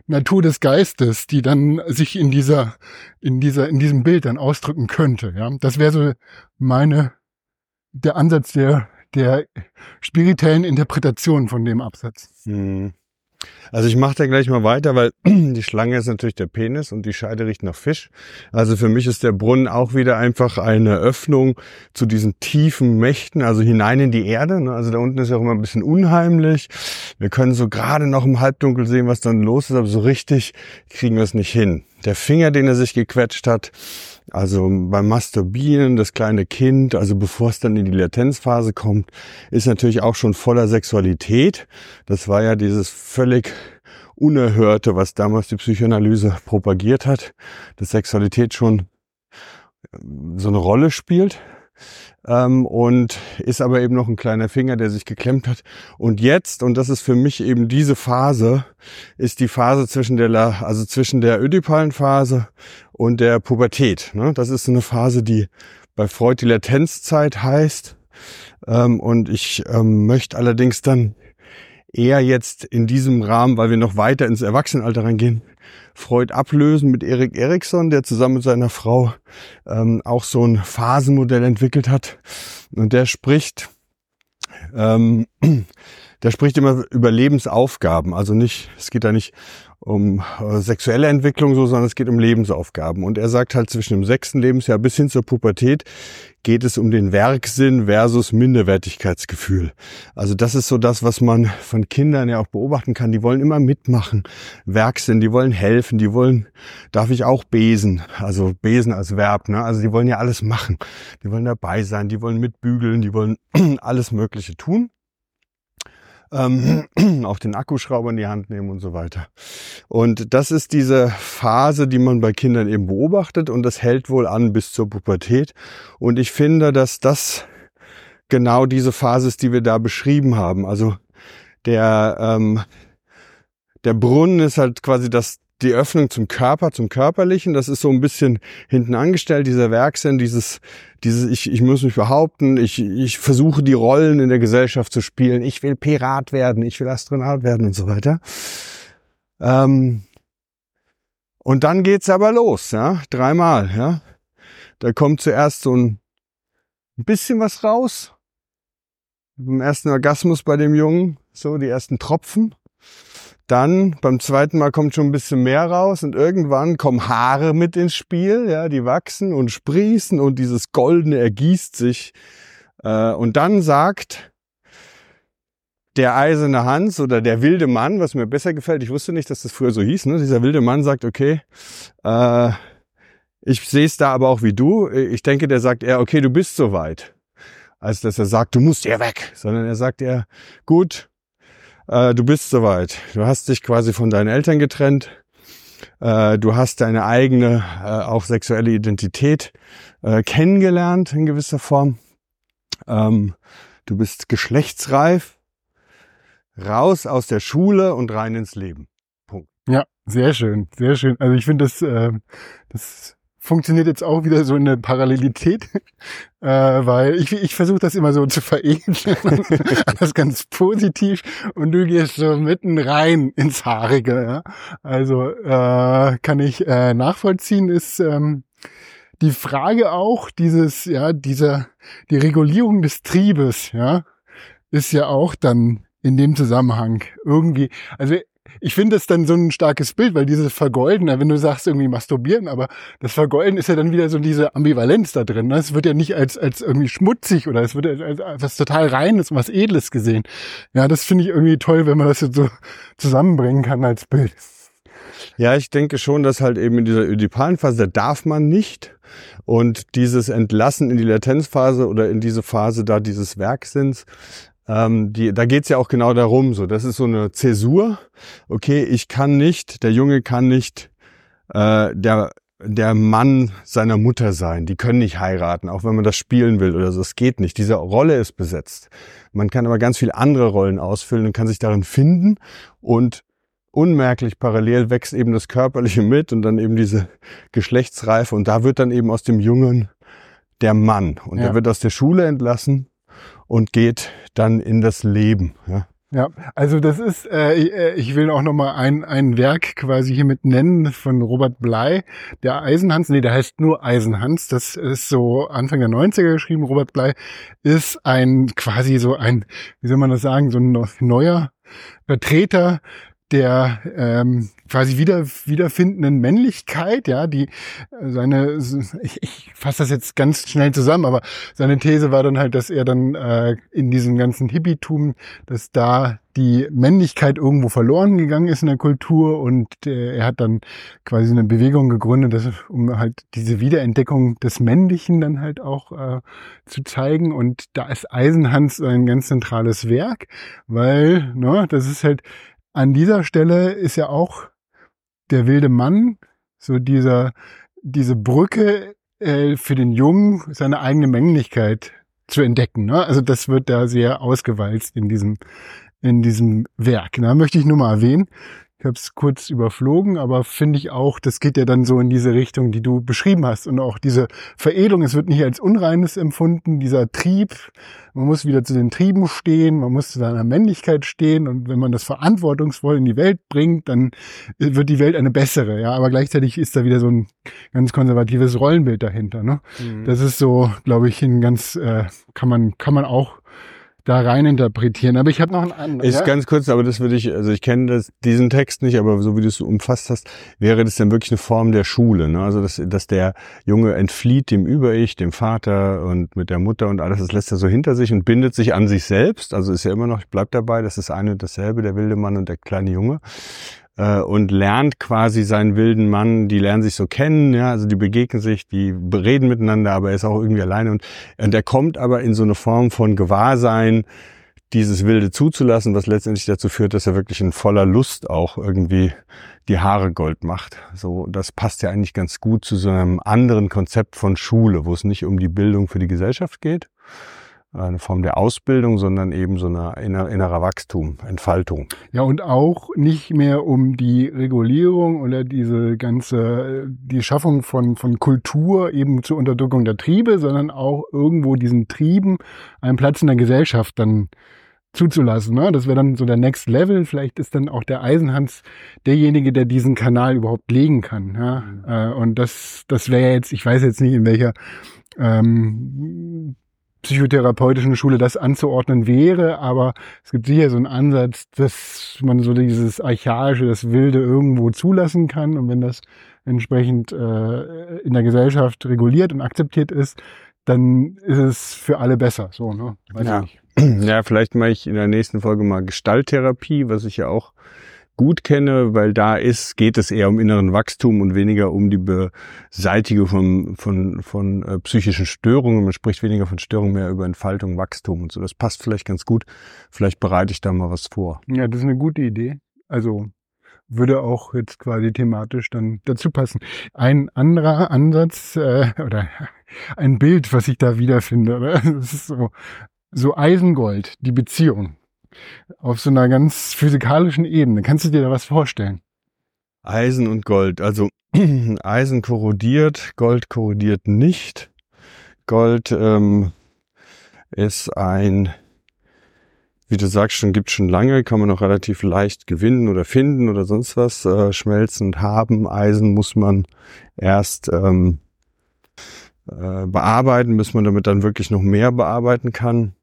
Natur des Geistes, die dann sich in dieser, in dieser, in diesem Bild dann ausdrücken könnte. Ja, das wäre so meine, der Ansatz der, der spirituellen Interpretation von dem Absatz. Hm. Also ich mache da gleich mal weiter, weil die Schlange ist natürlich der Penis und die Scheide riecht nach Fisch. Also für mich ist der Brunnen auch wieder einfach eine Öffnung zu diesen tiefen Mächten, also hinein in die Erde. Ne? Also da unten ist ja auch immer ein bisschen unheimlich. Wir können so gerade noch im Halbdunkel sehen, was dann los ist, aber so richtig kriegen wir es nicht hin. Der Finger, den er sich gequetscht hat, also beim Masturbieren, das kleine Kind, also bevor es dann in die Latenzphase kommt, ist natürlich auch schon voller Sexualität. Das war ja dieses völlig Unerhörte, was damals die Psychoanalyse propagiert hat, dass Sexualität schon so eine Rolle spielt ähm, und ist aber eben noch ein kleiner Finger, der sich geklemmt hat. Und jetzt, und das ist für mich eben diese Phase, ist die Phase zwischen der, also zwischen der ödipalen Phase und der Pubertät. Ne? Das ist eine Phase, die bei Freud die Latenzzeit heißt. Ähm, und ich ähm, möchte allerdings dann eher jetzt in diesem Rahmen, weil wir noch weiter ins Erwachsenenalter reingehen, Freud ablösen mit Erik Erikson, der zusammen mit seiner Frau ähm, auch so ein Phasenmodell entwickelt hat. Und der spricht, ähm, der spricht immer über Lebensaufgaben. Also nicht, es geht da nicht um äh, sexuelle Entwicklung so, sondern es geht um Lebensaufgaben. Und er sagt halt zwischen dem sechsten Lebensjahr bis hin zur Pubertät geht es um den Werksinn versus Minderwertigkeitsgefühl. Also das ist so das, was man von Kindern ja auch beobachten kann. Die wollen immer mitmachen. Werksinn, die wollen helfen, die wollen, darf ich auch besen? Also besen als Verb, ne? Also die wollen ja alles machen. Die wollen dabei sein, die wollen mitbügeln, die wollen alles Mögliche tun ähm, auch den Akkuschrauber in die Hand nehmen und so weiter. Und das ist diese Phase, die man bei Kindern eben beobachtet und das hält wohl an bis zur Pubertät. Und ich finde, dass das genau diese Phase ist, die wir da beschrieben haben. Also der, ähm, der Brunnen ist halt quasi das die Öffnung zum Körper, zum Körperlichen, das ist so ein bisschen hinten angestellt, dieser Werksinn, dieses, dieses, ich, ich muss mich behaupten, ich, ich versuche die Rollen in der Gesellschaft zu spielen, ich will Pirat werden, ich will Astronaut werden und so weiter. Ähm, und dann geht's aber los, ja, dreimal, ja. Da kommt zuerst so ein bisschen was raus. Im ersten Orgasmus bei dem Jungen, so die ersten Tropfen. Dann beim zweiten Mal kommt schon ein bisschen mehr raus und irgendwann kommen Haare mit ins Spiel, ja, die wachsen und sprießen und dieses Goldene ergießt sich. Äh, und dann sagt der eiserne Hans oder der wilde Mann, was mir besser gefällt, ich wusste nicht, dass das früher so hieß, ne? dieser wilde Mann sagt, okay, äh, ich sehe es da aber auch wie du. Ich denke, der sagt eher, okay, du bist soweit. Als dass er sagt, du musst hier weg. Sondern er sagt eher, gut, äh, du bist soweit. Du hast dich quasi von deinen Eltern getrennt. Äh, du hast deine eigene, äh, auch sexuelle Identität äh, kennengelernt in gewisser Form. Ähm, du bist geschlechtsreif, raus aus der Schule und rein ins Leben. Punkt. Ja, sehr schön, sehr schön. Also ich finde das, das funktioniert jetzt auch wieder so eine Parallelität, äh, weil ich, ich versuche das immer so zu veredeln, das ganz positiv und du gehst so mitten rein ins Haarige. Ja? Also äh, kann ich äh, nachvollziehen, ist ähm, die Frage auch dieses, ja, dieser, die Regulierung des Triebes, ja, ist ja auch dann in dem Zusammenhang irgendwie, also ich finde das dann so ein starkes Bild, weil dieses Vergolden, wenn du sagst irgendwie masturbieren, aber das Vergolden ist ja dann wieder so diese Ambivalenz da drin. Ne? Es wird ja nicht als, als irgendwie schmutzig oder es wird als, als was total Reines und was Edles gesehen. Ja, das finde ich irgendwie toll, wenn man das jetzt so zusammenbringen kann als Bild. Ja, ich denke schon, dass halt eben in dieser ödipalen Phase, da darf man nicht. Und dieses Entlassen in die Latenzphase oder in diese Phase da dieses Werksinns, ähm, die, da geht's ja auch genau darum, so das ist so eine Zäsur. Okay, ich kann nicht, der Junge kann nicht äh, der der Mann seiner Mutter sein. Die können nicht heiraten, auch wenn man das spielen will oder so. Es geht nicht. Diese Rolle ist besetzt. Man kann aber ganz viele andere Rollen ausfüllen und kann sich darin finden und unmerklich parallel wächst eben das Körperliche mit und dann eben diese Geschlechtsreife und da wird dann eben aus dem Jungen der Mann und ja. der wird aus der Schule entlassen und geht dann in das Leben. Ja. Ja, also das ist, äh, äh ich will auch nochmal ein, ein Werk quasi hier mit nennen von Robert Blei, der Eisenhans, nee, der heißt nur Eisenhans, das ist so Anfang der 90er geschrieben. Robert Blei ist ein quasi so ein, wie soll man das sagen, so ein neuer Vertreter der ähm, quasi wieder wiederfindenden Männlichkeit, ja, die äh, seine, ich, ich fasse das jetzt ganz schnell zusammen, aber seine These war dann halt, dass er dann äh, in diesem ganzen Hippietum, dass da die Männlichkeit irgendwo verloren gegangen ist in der Kultur und äh, er hat dann quasi eine Bewegung gegründet, dass, um halt diese Wiederentdeckung des Männlichen dann halt auch äh, zu zeigen. Und da ist Eisenhans ein ganz zentrales Werk, weil, ne, das ist halt an dieser Stelle ist ja auch der wilde Mann, so dieser, diese Brücke äh, für den Jungen, seine eigene Männlichkeit zu entdecken. Ne? Also das wird da sehr ausgewalzt in diesem, in diesem Werk. Da möchte ich nur mal erwähnen. Ich habe es kurz überflogen, aber finde ich auch, das geht ja dann so in diese Richtung, die du beschrieben hast. Und auch diese Veredelung, es wird nicht als Unreines empfunden, dieser Trieb. Man muss wieder zu den Trieben stehen, man muss zu seiner Männlichkeit stehen. Und wenn man das verantwortungsvoll in die Welt bringt, dann wird die Welt eine bessere. Ja, aber gleichzeitig ist da wieder so ein ganz konservatives Rollenbild dahinter. Ne? Mhm. Das ist so, glaube ich, ein ganz, äh, kann man, kann man auch da rein interpretieren. Aber ich habe noch einen anderen. Ist ja? ganz kurz, aber das würde ich, also ich kenne diesen Text nicht, aber so wie du es umfasst hast, wäre das dann wirklich eine Form der Schule. Ne? Also dass, dass der Junge entflieht dem Über-Ich, dem Vater und mit der Mutter und alles, das lässt er so hinter sich und bindet sich an sich selbst. Also ist ja immer noch, ich bleib dabei, das ist eine und dasselbe, der wilde Mann und der kleine Junge äh, und lernt quasi seinen wilden Mann, die lernen sich so kennen, ja, also die begegnen sich, die reden miteinander, aber er ist auch irgendwie alleine und, und er kommt aber in so eine Form von Gewahrsein, dieses Wilde zuzulassen, was letztendlich dazu führt, dass er wirklich in voller Lust auch irgendwie die Haare gold macht. So, das passt ja eigentlich ganz gut zu so einem anderen Konzept von Schule, wo es nicht um die Bildung für die Gesellschaft geht, eine Form der Ausbildung, sondern eben so eine inner, innerer Wachstum, Entfaltung. Ja, und auch nicht mehr um die Regulierung oder diese ganze, die Schaffung von, von Kultur eben zur Unterdrückung der Triebe, sondern auch irgendwo diesen Trieben einen Platz in der Gesellschaft dann zuzulassen. Ne? Das wäre dann so der Next Level. Vielleicht ist dann auch der Eisenhans derjenige, der diesen Kanal überhaupt legen kann. Ja? Mhm. Äh, und das, das wäre jetzt, ich weiß jetzt nicht, in welcher ähm, psychotherapeutischen Schule das anzuordnen wäre, aber es gibt sicher so einen Ansatz, dass man so dieses Archaische, das Wilde irgendwo zulassen kann und wenn das entsprechend äh, in der Gesellschaft reguliert und akzeptiert ist, dann ist es für alle besser. So, ne? Weiß ja. ja, vielleicht mache ich in der nächsten Folge mal Gestalttherapie, was ich ja auch gut kenne, weil da ist, geht es eher um inneren Wachstum und weniger um die Beseitigung von, von, von äh, psychischen Störungen. Man spricht weniger von Störungen, mehr über Entfaltung, Wachstum und so. Das passt vielleicht ganz gut. Vielleicht bereite ich da mal was vor. Ja, das ist eine gute Idee. Also würde auch jetzt quasi thematisch dann dazu passen. Ein anderer Ansatz äh, oder ein Bild, was ich da wiederfinde, oder? das ist so, so Eisengold, die Beziehung auf so einer ganz physikalischen Ebene. Kannst du dir da was vorstellen? Eisen und Gold. Also Eisen korrodiert, Gold korrodiert nicht. Gold ähm, ist ein, wie du sagst, schon gibt schon lange, kann man noch relativ leicht gewinnen oder finden oder sonst was. Äh, schmelzend haben. Eisen muss man erst ähm, äh, bearbeiten, bis man damit dann wirklich noch mehr bearbeiten kann.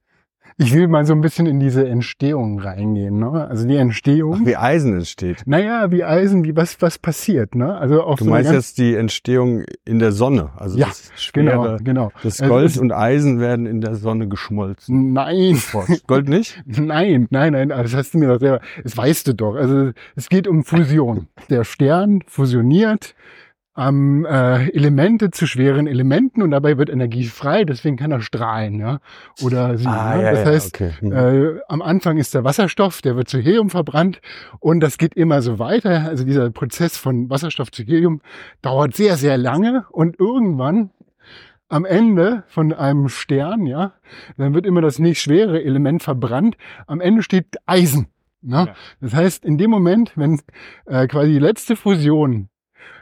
Ich will mal so ein bisschen in diese Entstehung reingehen. Ne? Also die Entstehung. Ach, wie Eisen entsteht. Naja, wie Eisen, wie was was passiert. Ne? Also auf du so meinst jetzt die Entstehung in der Sonne. Also ja, das Schwere, genau, genau. Das also Gold also, und Eisen werden in der Sonne geschmolzen. Nein. Gold nicht? Nein, nein, nein. Das hast du mir doch selber. Das weißt du doch. Also es geht um Fusion. Der Stern fusioniert ähm, äh, Elemente zu schweren Elementen und dabei wird Energie frei, deswegen kann er strahlen. Ja? Oder sie, ah, ja, ja, das heißt, okay. mhm. äh, am Anfang ist der Wasserstoff, der wird zu Helium verbrannt und das geht immer so weiter. Also dieser Prozess von Wasserstoff zu Helium dauert sehr, sehr lange und irgendwann am Ende von einem Stern, ja, dann wird immer das nicht schwere Element verbrannt. Am Ende steht Eisen. Ne? Ja. Das heißt, in dem Moment, wenn äh, quasi die letzte Fusion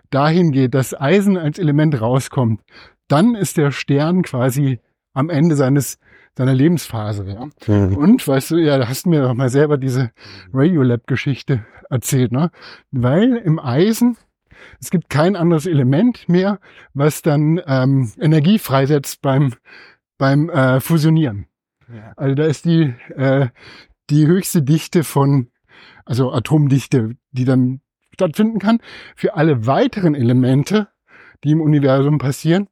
dahin geht, dass Eisen als Element rauskommt, dann ist der Stern quasi am Ende seines seiner Lebensphase. Ja? Mhm. Und weißt du, ja, da hast du mir doch mal selber diese Radiolab-Geschichte erzählt, ne? Weil im Eisen es gibt kein anderes Element mehr, was dann ähm, Energie freisetzt beim beim äh, Fusionieren. Ja. Also da ist die äh, die höchste Dichte von also Atomdichte, die dann stattfinden kann. Für alle weiteren Elemente, die im Universum passieren,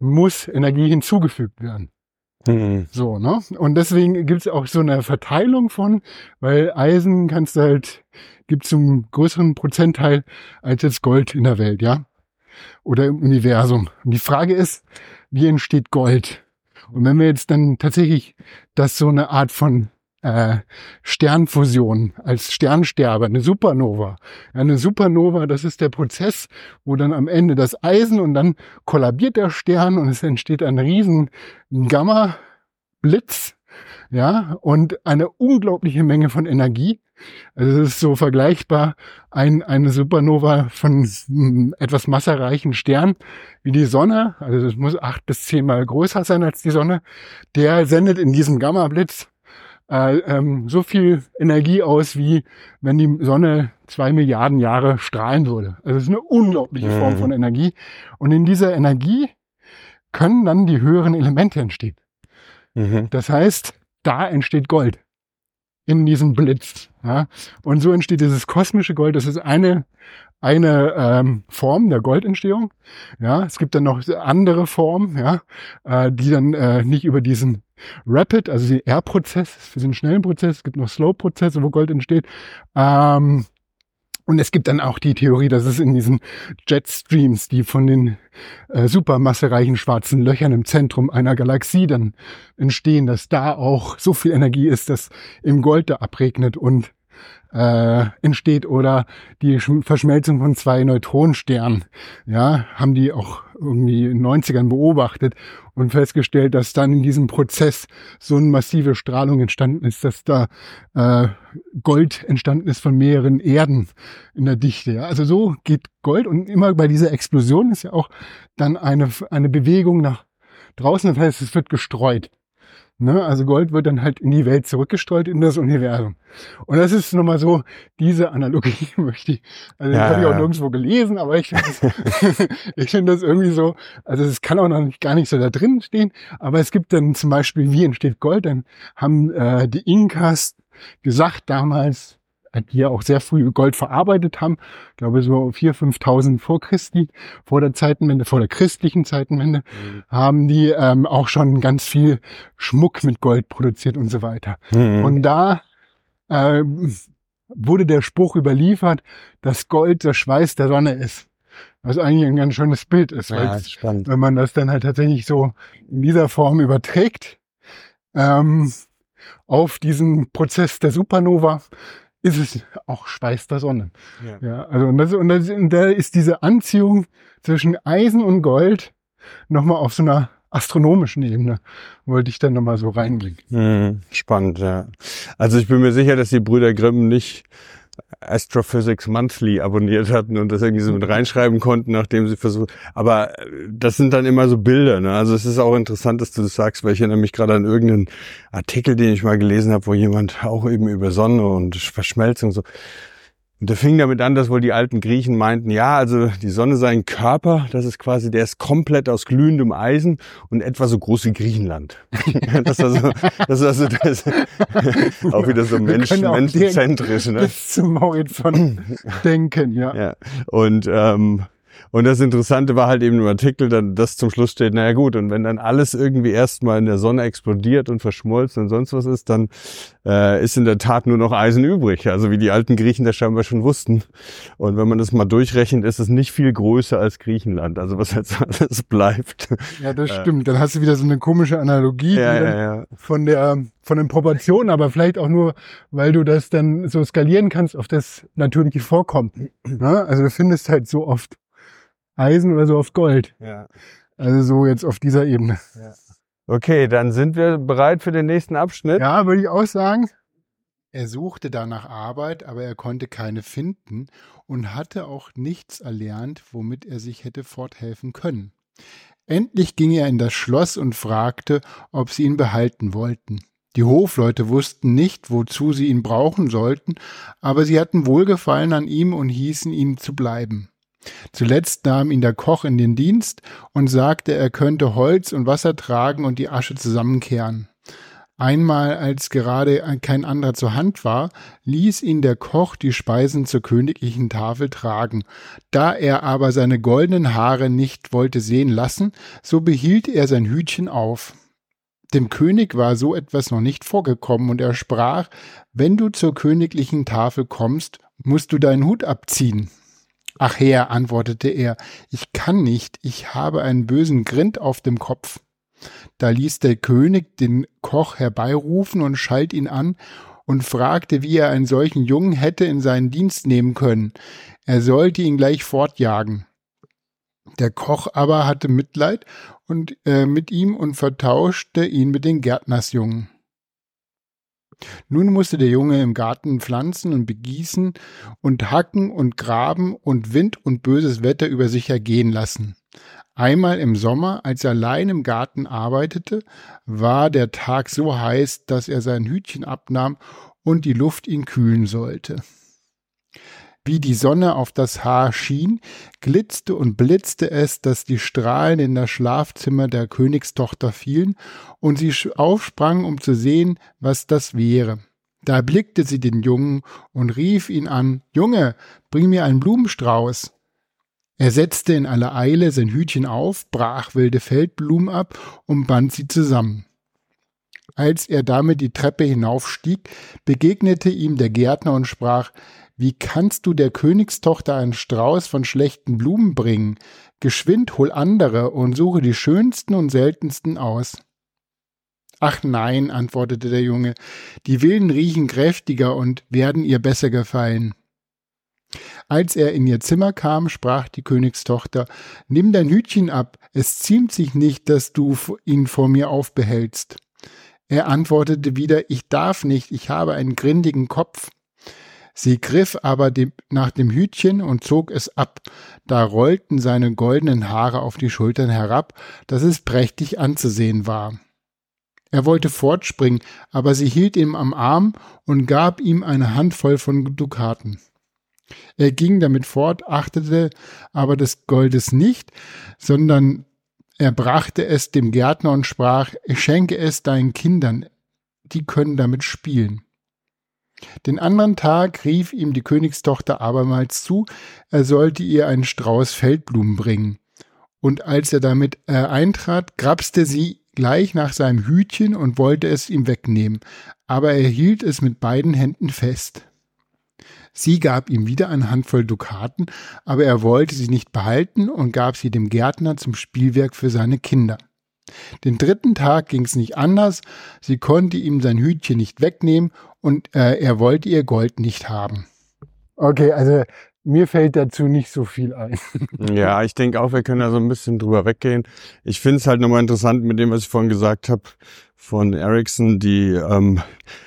muss Energie hinzugefügt werden. Mhm. So, ne? Und deswegen gibt es auch so eine Verteilung von, weil Eisen kannst du halt, gibt zum größeren Prozentteil als jetzt Gold in der Welt, ja? Oder im Universum. Und die Frage ist, wie entsteht Gold? Und wenn wir jetzt dann tatsächlich das so eine Art von äh, Sternfusion als Sternsterbe, eine Supernova. Eine Supernova, das ist der Prozess, wo dann am Ende das Eisen und dann kollabiert der Stern und es entsteht ein riesen Gamma-Blitz, ja, und eine unglaubliche Menge von Energie. Also es ist so vergleichbar ein, eine Supernova von etwas massereichen Stern wie die Sonne, also es muss acht bis zehnmal größer sein als die Sonne, der sendet in diesem Gamma-Blitz äh, ähm, so viel Energie aus, wie wenn die Sonne zwei Milliarden Jahre strahlen würde. Also es ist eine unglaubliche mhm. Form von Energie. Und in dieser Energie können dann die höheren Elemente entstehen. Mhm. Das heißt, da entsteht Gold in diesem Blitz. Ja? Und so entsteht dieses kosmische Gold. Das ist eine eine ähm, Form der Goldentstehung. Ja, es gibt dann noch andere Formen, ja, äh, die dann äh, nicht über diesen Rapid, also den R-Prozess, für den schnellen Prozess, es gibt noch Slow-Prozesse, wo Gold entsteht. Ähm, und es gibt dann auch die Theorie, dass es in diesen Jetstreams, die von den äh, supermassereichen schwarzen Löchern im Zentrum einer Galaxie dann entstehen, dass da auch so viel Energie ist, dass im Gold da abregnet und äh, entsteht oder die Verschmelzung von zwei Neutronensternen. Ja, haben die auch irgendwie in den 90ern beobachtet und festgestellt, dass dann in diesem Prozess so eine massive Strahlung entstanden ist, dass da äh, Gold entstanden ist von mehreren Erden in der Dichte. Ja. Also so geht Gold und immer bei dieser Explosion ist ja auch dann eine, eine Bewegung nach draußen. Das heißt, es wird gestreut. Ne? Also Gold wird dann halt in die Welt zurückgestreut, in das Universum. Und das ist nochmal so, diese Analogie möchte ich, also ja, das habe ich auch nirgendwo gelesen, aber ich finde das, ich finde das irgendwie so, also es kann auch noch nicht, gar nicht so da drin stehen, aber es gibt dann zum Beispiel, wie entsteht Gold, dann haben äh, die Inkas gesagt damals, die ja auch sehr früh Gold verarbeitet haben, ich glaube so 4.000, 5.000 vor Christi, vor der Zeitenwende, vor der christlichen Zeitenwende, mhm. haben die ähm, auch schon ganz viel Schmuck mit Gold produziert und so weiter. Mhm. Und da äh, wurde der Spruch überliefert, dass Gold der Schweiß der Sonne ist. Was eigentlich ein ganz schönes Bild ist, ja, ist spannend. wenn man das dann halt tatsächlich so in dieser Form überträgt, ähm, auf diesen Prozess der Supernova, ist es auch Schweiß der Sonne. Ja, ja also und, das, und, das, und da ist diese Anziehung zwischen Eisen und Gold nochmal auf so einer astronomischen Ebene wollte ich dann nochmal so reinbringen. Hm, spannend, ja. Also ich bin mir sicher, dass die Brüder Grimm nicht Astrophysics Monthly abonniert hatten und das irgendwie so mit reinschreiben konnten, nachdem sie versucht. Aber äh, das sind dann immer so Bilder. Ne? Also es ist auch interessant, dass du das sagst, weil ich erinnere mich gerade an irgendeinen Artikel, den ich mal gelesen habe, wo jemand auch eben über Sonne und Verschmelzung so und da fing damit an, dass wohl die alten Griechen meinten, ja, also die Sonne sei ein Körper, das ist quasi, der ist komplett aus glühendem Eisen und etwa so groß wie Griechenland. das war so, das war so das, auch wieder so Menschen, menschenzentrisch. Ne? Bis zum Horizont denken, ja. ja. Und ähm, und das Interessante war halt eben im Artikel, dann, dass zum Schluss steht, naja gut, und wenn dann alles irgendwie erstmal in der Sonne explodiert und verschmolzen und sonst was ist, dann äh, ist in der Tat nur noch Eisen übrig. Also wie die alten Griechen das scheinbar schon wussten. Und wenn man das mal durchrechnet, ist es nicht viel größer als Griechenland. Also was jetzt alles bleibt. Ja, das äh, stimmt. Dann hast du wieder so eine komische Analogie ja, ja, ja. von der von den Proportionen, aber vielleicht auch nur, weil du das dann so skalieren kannst auf das natürliche Vorkommen. Ja, also du findest halt so oft Eisen oder so auf Gold. Ja. Also so jetzt auf dieser Ebene. Ja. Okay, dann sind wir bereit für den nächsten Abschnitt. Ja, würde ich auch sagen. Er suchte danach Arbeit, aber er konnte keine finden und hatte auch nichts erlernt, womit er sich hätte forthelfen können. Endlich ging er in das Schloss und fragte, ob sie ihn behalten wollten. Die Hofleute wussten nicht, wozu sie ihn brauchen sollten, aber sie hatten Wohlgefallen an ihm und hießen ihn zu bleiben. Zuletzt nahm ihn der Koch in den Dienst und sagte, er könnte Holz und Wasser tragen und die Asche zusammenkehren. Einmal, als gerade kein anderer zur Hand war, ließ ihn der Koch die Speisen zur königlichen Tafel tragen. Da er aber seine goldenen Haare nicht wollte sehen lassen, so behielt er sein Hütchen auf. Dem König war so etwas noch nicht vorgekommen, und er sprach, wenn du zur königlichen Tafel kommst, musst du deinen Hut abziehen. Ach Herr, antwortete er, ich kann nicht, ich habe einen bösen Grind auf dem Kopf. Da ließ der König den Koch herbeirufen und schalt ihn an und fragte, wie er einen solchen Jungen hätte in seinen Dienst nehmen können. Er sollte ihn gleich fortjagen. Der Koch aber hatte Mitleid und äh, mit ihm und vertauschte ihn mit den Gärtnersjungen. Nun musste der Junge im Garten pflanzen und begießen und hacken und graben und Wind und böses Wetter über sich ergehen lassen. Einmal im Sommer, als er allein im Garten arbeitete, war der Tag so heiß, dass er sein Hütchen abnahm und die Luft ihn kühlen sollte. Wie die Sonne auf das Haar schien, glitzte und blitzte es, dass die Strahlen in das Schlafzimmer der Königstochter fielen, und sie aufsprang, um zu sehen, was das wäre. Da erblickte sie den Jungen und rief ihn an Junge, bring mir einen Blumenstrauß. Er setzte in aller Eile sein Hütchen auf, brach wilde Feldblumen ab und band sie zusammen. Als er damit die Treppe hinaufstieg, begegnete ihm der Gärtner und sprach Wie kannst du der Königstochter einen Strauß von schlechten Blumen bringen? Geschwind hol andere und suche die schönsten und seltensten aus. Ach nein, antwortete der Junge, die wilden riechen kräftiger und werden ihr besser gefallen. Als er in ihr Zimmer kam, sprach die Königstochter, Nimm dein Hütchen ab, es ziemt sich nicht, dass du ihn vor mir aufbehältst. Er antwortete wieder, Ich darf nicht, ich habe einen grindigen Kopf. Sie griff aber dem, nach dem Hütchen und zog es ab. Da rollten seine goldenen Haare auf die Schultern herab, dass es prächtig anzusehen war. Er wollte fortspringen, aber sie hielt ihn am Arm und gab ihm eine Handvoll von Dukaten. Er ging damit fort, achtete aber des Goldes nicht, sondern er brachte es dem Gärtner und sprach, ich schenke es deinen Kindern, die können damit spielen. Den anderen Tag rief ihm die Königstochter abermals zu, er sollte ihr einen Strauß Feldblumen bringen. Und als er damit äh, eintrat, grapste sie gleich nach seinem Hütchen und wollte es ihm wegnehmen, aber er hielt es mit beiden Händen fest. Sie gab ihm wieder eine Handvoll Dukaten, aber er wollte sie nicht behalten und gab sie dem Gärtner zum Spielwerk für seine Kinder. Den dritten Tag ging's nicht anders, sie konnte ihm sein Hütchen nicht wegnehmen und äh, er wollte ihr Gold nicht haben. Okay, also mir fällt dazu nicht so viel ein. ja, ich denke auch, wir können da so ein bisschen drüber weggehen. Ich finde es halt nochmal interessant mit dem, was ich vorhin gesagt habe von Ericsson. Die ähm,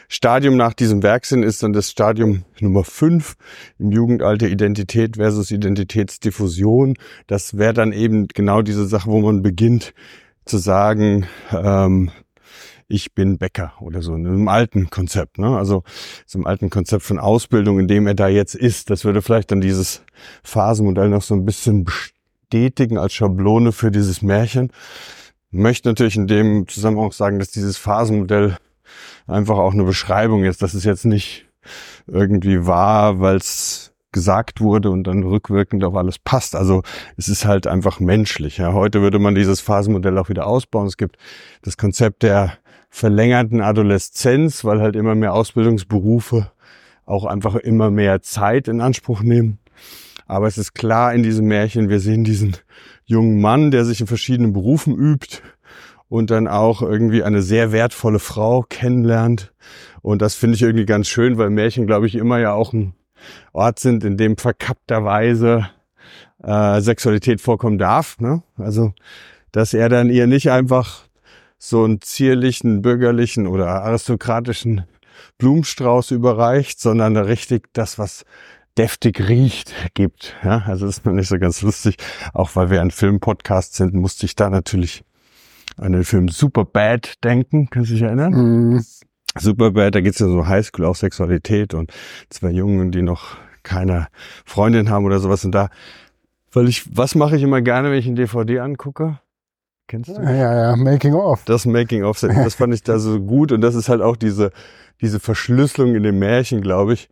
Stadium nach diesem Werksinn ist dann das Stadium Nummer 5 im Jugendalter Identität versus Identitätsdiffusion. Das wäre dann eben genau diese Sache, wo man beginnt zu sagen, ähm, ich bin Bäcker oder so, in einem alten Konzept, ne? Also so einem alten Konzept von Ausbildung, in dem er da jetzt ist. Das würde vielleicht dann dieses Phasenmodell noch so ein bisschen bestätigen als Schablone für dieses Märchen. Ich möchte natürlich in dem Zusammenhang sagen, dass dieses Phasenmodell einfach auch eine Beschreibung ist. Das ist jetzt nicht irgendwie wahr, weil es gesagt wurde und dann rückwirkend auf alles passt. Also es ist halt einfach menschlich. Ja. Heute würde man dieses Phasenmodell auch wieder ausbauen. Es gibt das Konzept der verlängerten Adoleszenz, weil halt immer mehr Ausbildungsberufe auch einfach immer mehr Zeit in Anspruch nehmen. Aber es ist klar in diesem Märchen, wir sehen diesen jungen Mann, der sich in verschiedenen Berufen übt und dann auch irgendwie eine sehr wertvolle Frau kennenlernt. Und das finde ich irgendwie ganz schön, weil Märchen, glaube ich, immer ja auch ein Ort sind, in dem verkappterweise äh, Sexualität vorkommen darf. Ne? Also, dass er dann ihr nicht einfach so einen zierlichen, bürgerlichen oder aristokratischen Blumenstrauß überreicht, sondern richtig das, was deftig riecht, gibt. Ja, also das ist mir nicht so ganz lustig. Auch weil wir ein Filmpodcast sind, musste ich da natürlich an den Film Superbad denken. Kannst du dich erinnern? Mm. Superbad, da geht's ja so Highschool, auch Sexualität und zwei Jungen, die noch keine Freundin haben oder sowas. Und da, weil ich, was mache ich immer gerne, wenn ich ein DVD angucke? Kennst du? Ja, ja, Making of. Das Making of, das fand ich da so gut und das ist halt auch diese diese Verschlüsselung in dem Märchen, glaube ich.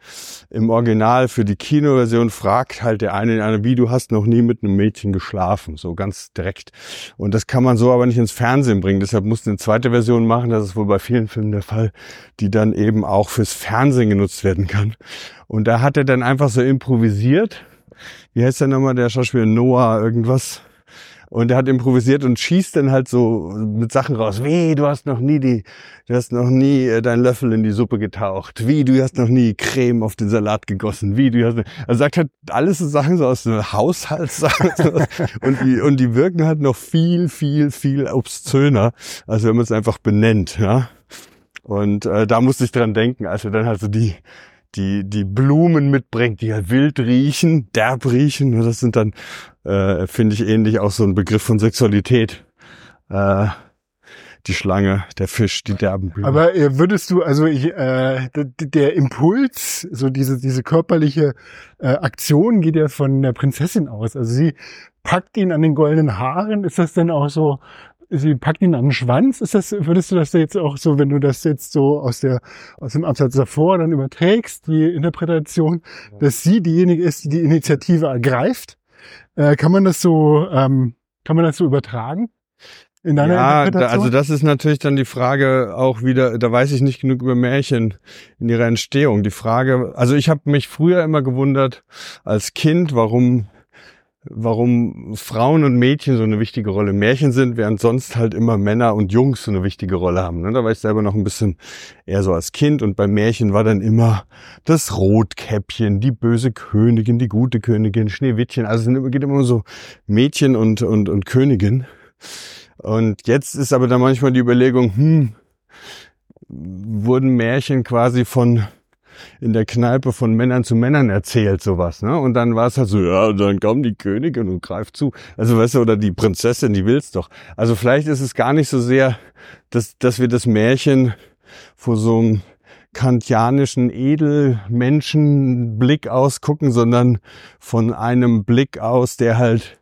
Im Original für die Kinoversion fragt halt der eine in einer, wie du hast noch nie mit einem Mädchen geschlafen, so ganz direkt. Und das kann man so aber nicht ins Fernsehen bringen. Deshalb musste eine zweite Version machen. Das ist wohl bei vielen Filmen der Fall, die dann eben auch fürs Fernsehen genutzt werden kann. Und da hat er dann einfach so improvisiert. Wie heißt der nochmal, der Schauspieler Noah irgendwas? Und er hat improvisiert und schießt dann halt so mit Sachen raus. Wie, du hast noch nie die, du hast noch nie äh, deinen Löffel in die Suppe getaucht. Wie, du hast noch nie Creme auf den Salat gegossen. Wie, du hast, er sagt halt alles so Sachen so aus dem Haushaltssachen. und die, und die wirken halt noch viel, viel, viel obszöner, als wenn man es einfach benennt, ja. Und äh, da musste ich dran denken, als er dann halt so die, die, die Blumen mitbringt, die halt wild riechen, derb riechen. Das sind dann, äh, finde ich, ähnlich auch so ein Begriff von Sexualität, äh, die Schlange, der Fisch, die derben Blumen. Aber äh, würdest du, also ich, äh, der Impuls, so diese, diese körperliche äh, Aktion geht ja von der Prinzessin aus. Also sie packt ihn an den goldenen Haaren. Ist das denn auch so, sie packt ihn an den Schwanz. Ist das, würdest du das jetzt auch so, wenn du das jetzt so aus der, aus dem Absatz davor dann überträgst, die Interpretation, dass sie diejenige ist, die die Initiative ergreift? Äh, kann man das so, ähm, kann man das so übertragen? In deiner ja, da, also das ist natürlich dann die Frage auch wieder, da weiß ich nicht genug über Märchen in ihrer Entstehung. Die Frage, also ich habe mich früher immer gewundert als Kind, warum warum Frauen und Mädchen so eine wichtige Rolle im Märchen sind, während sonst halt immer Männer und Jungs so eine wichtige Rolle haben. Ne? Da war ich selber noch ein bisschen eher so als Kind und beim Märchen war dann immer das Rotkäppchen, die böse Königin, die gute Königin, Schneewittchen. Also es geht immer so Mädchen und, und, und Königin. Und jetzt ist aber dann manchmal die Überlegung, hm, wurden Märchen quasi von in der Kneipe von Männern zu Männern erzählt, sowas. Ne? Und dann war es halt so, ja, und dann kommt die Königin und greift zu. Also weißt du, oder die Prinzessin, die will's doch. Also vielleicht ist es gar nicht so sehr, dass, dass wir das Märchen vor so einem kantianischen Edelmenschenblick ausgucken, sondern von einem Blick aus, der halt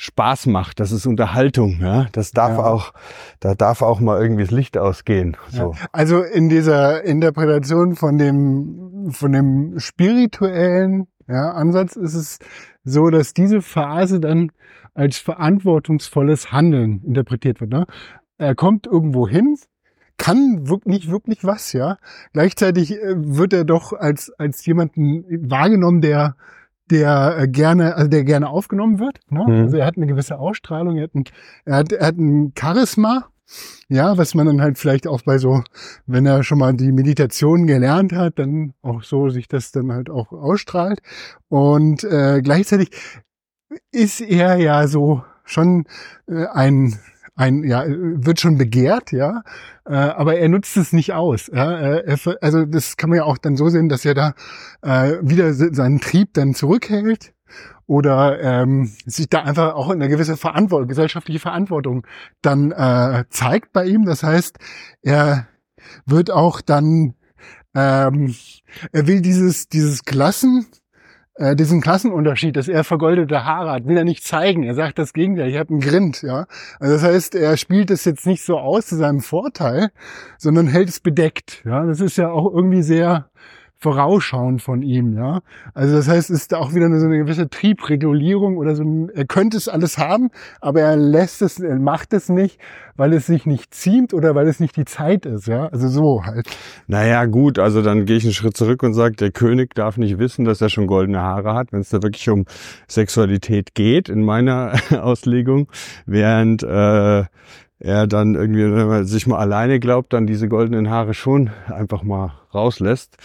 Spaß macht, das ist Unterhaltung, ja. Das darf ja. auch, da darf auch mal irgendwie das Licht ausgehen. So. Ja. Also in dieser Interpretation von dem, von dem spirituellen ja, Ansatz ist es so, dass diese Phase dann als verantwortungsvolles Handeln interpretiert wird. Ne? Er kommt irgendwo hin, kann wirklich nicht wirklich was, ja. Gleichzeitig äh, wird er doch als, als jemanden wahrgenommen, der der äh, gerne, also der gerne aufgenommen wird. Ne? Mhm. Also er hat eine gewisse Ausstrahlung, er hat, ein, er, hat, er hat ein Charisma, ja, was man dann halt vielleicht auch bei so, wenn er schon mal die Meditation gelernt hat, dann auch so sich das dann halt auch ausstrahlt. Und äh, gleichzeitig ist er ja so schon äh, ein ein, ja, wird schon begehrt, ja, äh, aber er nutzt es nicht aus. Ja? Er, also das kann man ja auch dann so sehen, dass er da äh, wieder seinen Trieb dann zurückhält oder ähm, sich da einfach auch eine gewisse Verantwortung, gesellschaftliche Verantwortung dann äh, zeigt bei ihm. Das heißt, er wird auch dann, ähm, er will dieses dieses Klassen äh, diesen Klassenunterschied, dass er vergoldete Haare hat, will er nicht zeigen. Er sagt das Gegenteil, ich habe einen Grind, ja. Also das heißt, er spielt es jetzt nicht so aus zu seinem Vorteil, sondern hält es bedeckt. Ja, das ist ja auch irgendwie sehr Vorausschauen von ihm, ja. Also das heißt, es ist auch wieder so eine gewisse Triebregulierung oder so ein, er könnte es alles haben, aber er lässt es, er macht es nicht, weil es sich nicht ziemt oder weil es nicht die Zeit ist, ja. Also so halt. Naja, gut, also dann gehe ich einen Schritt zurück und sage, der König darf nicht wissen, dass er schon goldene Haare hat, wenn es da wirklich um Sexualität geht, in meiner Auslegung, während äh, er dann irgendwie, wenn man sich mal alleine glaubt, dann diese goldenen Haare schon einfach mal rauslässt.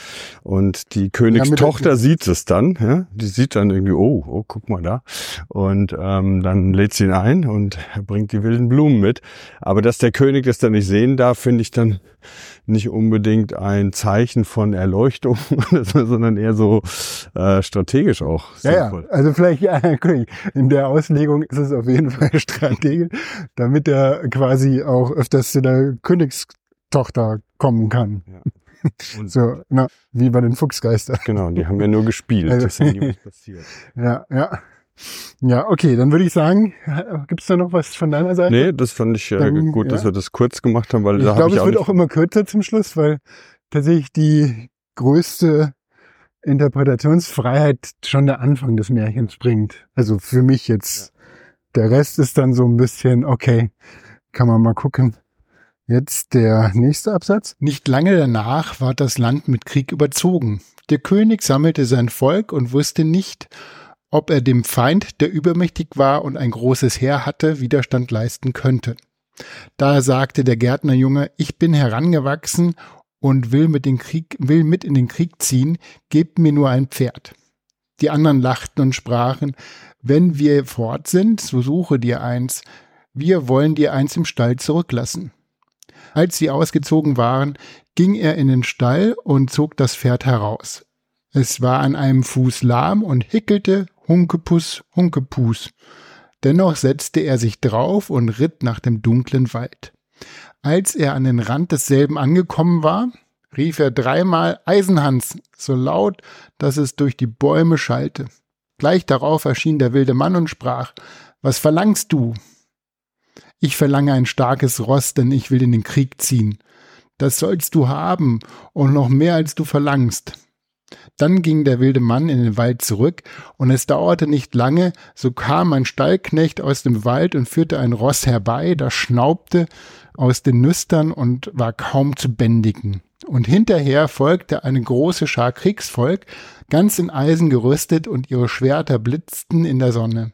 Und die Königstochter ja, sieht es dann, ja, die sieht dann irgendwie, oh, oh, guck mal da. Und ähm, dann lädt sie ihn ein und bringt die wilden Blumen mit. Aber dass der König das dann nicht sehen darf, finde ich dann nicht unbedingt ein Zeichen von Erleuchtung, sondern eher so äh, strategisch auch. Ja, ja, also vielleicht ja, in der Auslegung ist es auf jeden Fall strategisch, damit er quasi auch öfters zu der Königstochter kommen kann. Ja. So, na, wie bei den Fuchsgeistern. Genau, die haben ja nur gespielt. Also, ist ja nie passiert. Ja, ja. Ja, okay, dann würde ich sagen, gibt's da noch was von deiner Seite? Nee, das fand ich äh, dann, gut, dass wir das kurz gemacht haben, weil ich da glaube, ich es wird auch immer kürzer zum Schluss, weil tatsächlich die größte Interpretationsfreiheit schon der Anfang des Märchens bringt. Also für mich jetzt. Ja. Der Rest ist dann so ein bisschen, okay, kann man mal gucken. Jetzt der nächste Absatz. Nicht lange danach war das Land mit Krieg überzogen. Der König sammelte sein Volk und wusste nicht, ob er dem Feind, der übermächtig war und ein großes Heer hatte, Widerstand leisten könnte. Da sagte der Gärtnerjunge, ich bin herangewachsen und will mit, den Krieg, will mit in den Krieg ziehen, gebt mir nur ein Pferd. Die anderen lachten und sprachen, wenn wir fort sind, so suche dir eins, wir wollen dir eins im Stall zurücklassen. Als sie ausgezogen waren, ging er in den Stall und zog das Pferd heraus. Es war an einem Fuß lahm und hickelte Hunkepus, Hunkepus. Dennoch setzte er sich drauf und ritt nach dem dunklen Wald. Als er an den Rand desselben angekommen war, rief er dreimal Eisenhans, so laut, dass es durch die Bäume schallte. Gleich darauf erschien der wilde Mann und sprach, Was verlangst du? Ich verlange ein starkes Ross, denn ich will in den Krieg ziehen. Das sollst du haben und noch mehr als du verlangst. Dann ging der wilde Mann in den Wald zurück, und es dauerte nicht lange, so kam ein Stallknecht aus dem Wald und führte ein Ross herbei, das schnaubte aus den Nüstern und war kaum zu bändigen. Und hinterher folgte eine große Schar Kriegsvolk, ganz in Eisen gerüstet, und ihre Schwerter blitzten in der Sonne.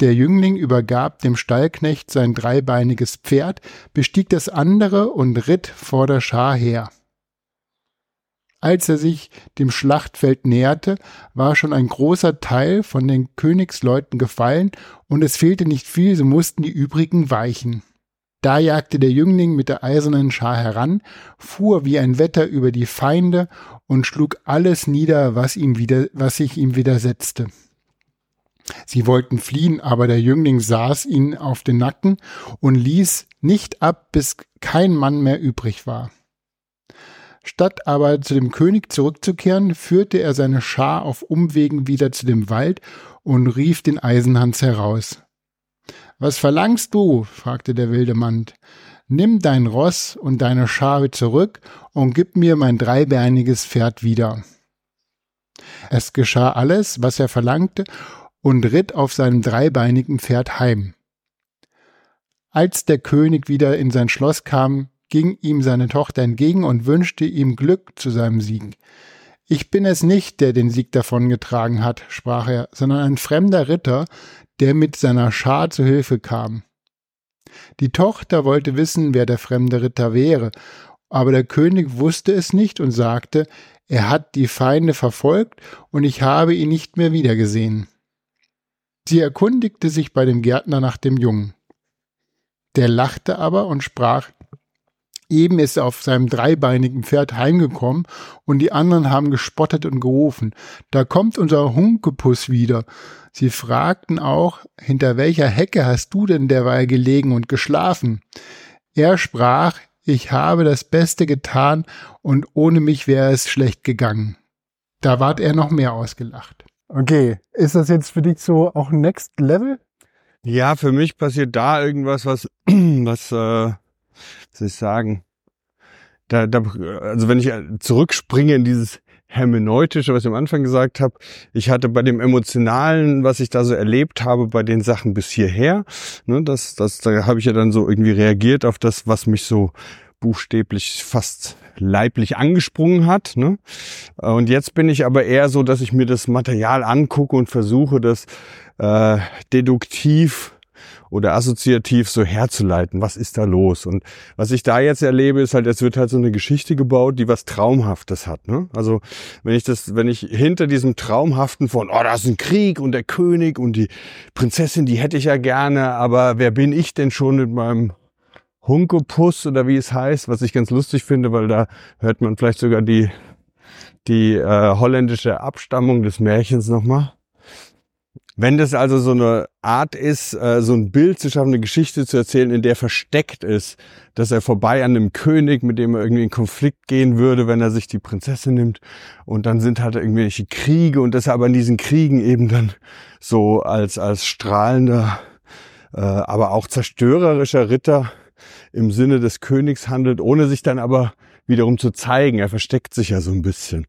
Der Jüngling übergab dem Stallknecht sein dreibeiniges Pferd, bestieg das andere und ritt vor der Schar her. Als er sich dem Schlachtfeld näherte, war schon ein großer Teil von den Königsleuten gefallen, und es fehlte nicht viel, so mussten die übrigen weichen. Da jagte der Jüngling mit der eisernen Schar heran, fuhr wie ein Wetter über die Feinde und schlug alles nieder, was ihm wieder, was sich ihm widersetzte. Sie wollten fliehen, aber der Jüngling saß ihnen auf den Nacken und ließ nicht ab, bis kein Mann mehr übrig war. Statt aber zu dem König zurückzukehren, führte er seine Schar auf Umwegen wieder zu dem Wald und rief den Eisenhans heraus. Was verlangst du? fragte der wilde Mann. Nimm dein Ross und deine Schar zurück und gib mir mein dreibeiniges Pferd wieder. Es geschah alles, was er verlangte, und ritt auf seinem dreibeinigen Pferd heim. Als der König wieder in sein Schloss kam, ging ihm seine Tochter entgegen und wünschte ihm Glück zu seinem Sieg. Ich bin es nicht, der den Sieg davongetragen hat, sprach er, sondern ein fremder Ritter, der mit seiner Schar zu Hilfe kam. Die Tochter wollte wissen, wer der fremde Ritter wäre, aber der König wusste es nicht und sagte, er hat die Feinde verfolgt und ich habe ihn nicht mehr wiedergesehen. Sie erkundigte sich bei dem Gärtner nach dem Jungen. Der lachte aber und sprach, Eben ist er auf seinem dreibeinigen Pferd heimgekommen und die anderen haben gespottet und gerufen. Da kommt unser Hunkepuss wieder. Sie fragten auch, hinter welcher Hecke hast du denn derweil gelegen und geschlafen? Er sprach, ich habe das Beste getan und ohne mich wäre es schlecht gegangen. Da ward er noch mehr ausgelacht. Okay, ist das jetzt für dich so auch Next Level? Ja, für mich passiert da irgendwas, was, was äh, soll ich sagen, da, da, also wenn ich zurückspringe in dieses hermeneutische, was ich am Anfang gesagt habe, ich hatte bei dem emotionalen, was ich da so erlebt habe, bei den Sachen bis hierher, ne, das, das, da habe ich ja dann so irgendwie reagiert auf das, was mich so buchstäblich fast leiblich angesprungen hat. Ne? Und jetzt bin ich aber eher so, dass ich mir das Material angucke und versuche, das äh, deduktiv oder assoziativ so herzuleiten. Was ist da los? Und was ich da jetzt erlebe, ist halt, es wird halt so eine Geschichte gebaut, die was Traumhaftes hat. Ne? Also wenn ich das, wenn ich hinter diesem Traumhaften von, oh, da ist ein Krieg und der König und die Prinzessin, die hätte ich ja gerne, aber wer bin ich denn schon mit meinem Hunkepuss oder wie es heißt, was ich ganz lustig finde, weil da hört man vielleicht sogar die, die äh, holländische Abstammung des Märchens nochmal. Wenn das also so eine Art ist, äh, so ein Bild zu schaffen, eine Geschichte zu erzählen, in der versteckt ist, dass er vorbei an einem König, mit dem er irgendwie in Konflikt gehen würde, wenn er sich die Prinzessin nimmt, und dann sind halt irgendwelche Kriege und dass er aber in diesen Kriegen eben dann so als, als strahlender, äh, aber auch zerstörerischer Ritter im Sinne des Königs handelt, ohne sich dann aber wiederum zu zeigen. Er versteckt sich ja so ein bisschen.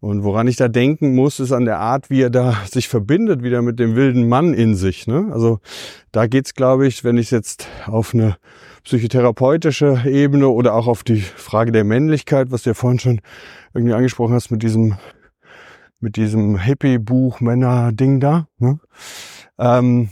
Und woran ich da denken muss, ist an der Art, wie er da sich verbindet, wieder mit dem wilden Mann in sich. Ne? Also da geht's, glaube ich, wenn ich jetzt auf eine psychotherapeutische Ebene oder auch auf die Frage der Männlichkeit, was du ja vorhin schon irgendwie angesprochen hast mit diesem mit diesem Hippie-Buch Männer-Ding da, ne? ähm,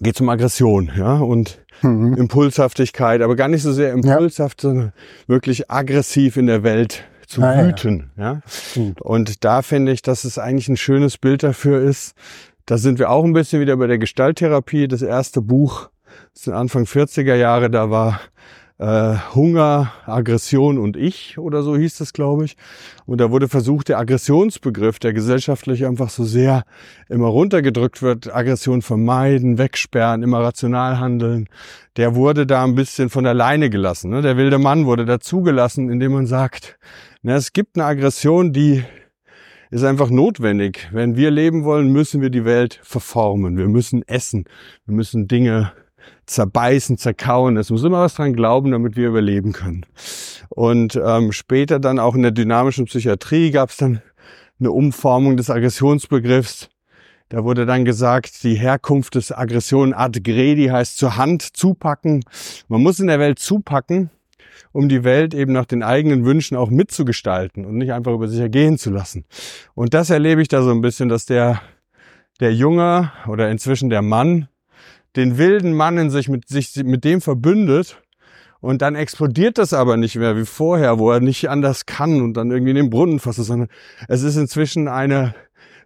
geht um Aggression, ja, und mhm. Impulshaftigkeit, aber gar nicht so sehr impulshaft, ja. sondern wirklich aggressiv in der Welt zu ah, wüten. Ja. ja. Und da finde ich, dass es eigentlich ein schönes Bild dafür ist. Da sind wir auch ein bisschen wieder bei der Gestalttherapie. Das erste Buch, das Anfang 40er Jahre, da war äh, Hunger, Aggression und Ich oder so hieß das, glaube ich. Und da wurde versucht, der Aggressionsbegriff, der gesellschaftlich einfach so sehr immer runtergedrückt wird, Aggression vermeiden, wegsperren, immer rational handeln, der wurde da ein bisschen von der Leine gelassen. Ne? Der wilde Mann wurde dazugelassen, indem man sagt, na, es gibt eine Aggression, die ist einfach notwendig. Wenn wir leben wollen, müssen wir die Welt verformen. Wir müssen essen. Wir müssen Dinge zerbeißen, zerkauen. Es muss immer was dran glauben, damit wir überleben können. Und ähm, später dann auch in der dynamischen Psychiatrie gab es dann eine Umformung des Aggressionsbegriffs. Da wurde dann gesagt, die Herkunft des Aggression ad gredi heißt zur Hand zupacken. Man muss in der Welt zupacken, um die Welt eben nach den eigenen Wünschen auch mitzugestalten und nicht einfach über sich ergehen zu lassen. Und das erlebe ich da so ein bisschen, dass der, der Junge oder inzwischen der Mann den wilden Mann in sich mit, sich mit dem verbündet und dann explodiert das aber nicht mehr wie vorher, wo er nicht anders kann und dann irgendwie in den Brunnen fasst, sondern es ist inzwischen eine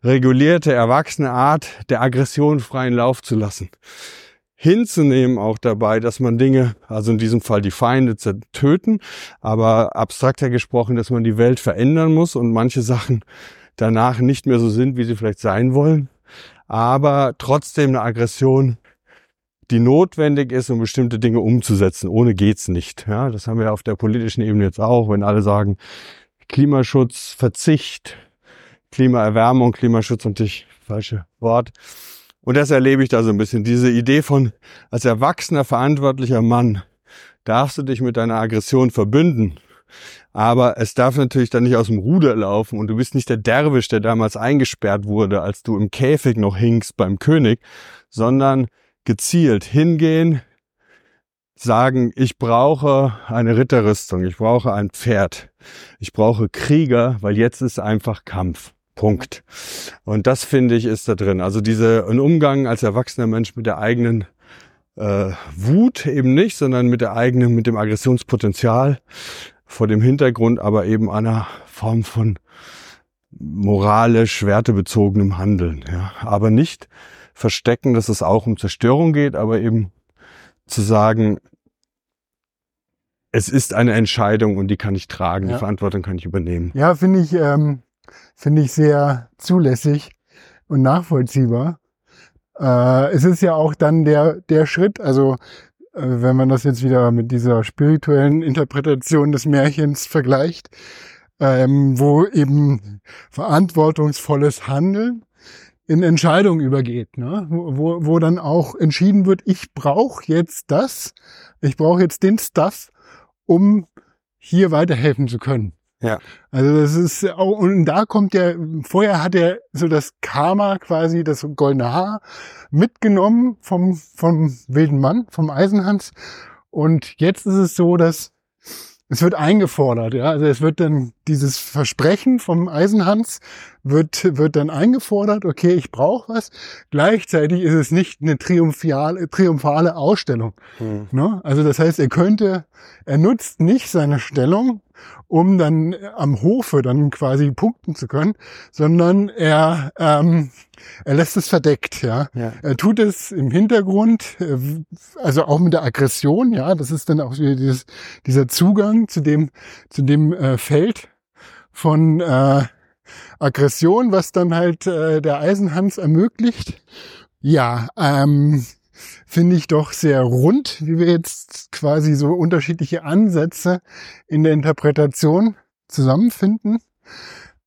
regulierte, erwachsene Art, der Aggression freien Lauf zu lassen. Hinzunehmen auch dabei, dass man Dinge, also in diesem Fall die Feinde töten, aber abstrakter gesprochen, dass man die Welt verändern muss und manche Sachen danach nicht mehr so sind, wie sie vielleicht sein wollen, aber trotzdem eine Aggression die notwendig ist, um bestimmte Dinge umzusetzen. Ohne geht's nicht. Ja, das haben wir auf der politischen Ebene jetzt auch, wenn alle sagen, Klimaschutz, Verzicht, Klimaerwärmung, Klimaschutz natürlich falsche Wort. Und das erlebe ich da so ein bisschen. Diese Idee von, als erwachsener, verantwortlicher Mann darfst du dich mit deiner Aggression verbünden. Aber es darf natürlich dann nicht aus dem Ruder laufen und du bist nicht der Derwisch, der damals eingesperrt wurde, als du im Käfig noch hingst beim König, sondern gezielt hingehen, sagen, ich brauche eine Ritterrüstung, ich brauche ein Pferd, ich brauche Krieger, weil jetzt ist einfach Kampf. Punkt. Und das finde ich ist da drin. Also diese ein Umgang als erwachsener Mensch mit der eigenen äh, Wut eben nicht, sondern mit der eigenen, mit dem Aggressionspotenzial vor dem Hintergrund aber eben einer Form von moralisch wertebezogenem Handeln. Ja. Aber nicht verstecken, dass es auch um Zerstörung geht, aber eben zu sagen, es ist eine Entscheidung und die kann ich tragen, ja. die Verantwortung kann ich übernehmen. Ja, finde ich, ähm, finde ich sehr zulässig und nachvollziehbar. Äh, es ist ja auch dann der, der Schritt, also äh, wenn man das jetzt wieder mit dieser spirituellen Interpretation des Märchens vergleicht, ähm, wo eben verantwortungsvolles Handeln in Entscheidungen übergeht, ne? wo, wo dann auch entschieden wird, ich brauche jetzt das, ich brauche jetzt den Stuff, um hier weiterhelfen zu können. Ja. Also das ist auch, und da kommt der, vorher hat er so das Karma quasi, das goldene Haar mitgenommen vom, vom wilden Mann, vom Eisenhans. Und jetzt ist es so, dass es wird eingefordert, ja. Also es wird dann dieses Versprechen vom Eisenhans wird, wird dann eingefordert, okay, ich brauche was. Gleichzeitig ist es nicht eine triumphale, triumphale Ausstellung. Hm. Ne? Also das heißt, er könnte, er nutzt nicht seine Stellung, um dann am Hofe dann quasi punkten zu können, sondern er, ähm, er lässt es verdeckt, ja. ja. Er tut es im Hintergrund, äh, also auch mit der Aggression, ja. Das ist dann auch wieder dieses, dieser Zugang zu dem, zu dem äh, Feld von äh, Aggression, was dann halt äh, der Eisenhans ermöglicht. Ja, ähm, finde ich doch sehr rund, wie wir jetzt quasi so unterschiedliche Ansätze in der Interpretation zusammenfinden.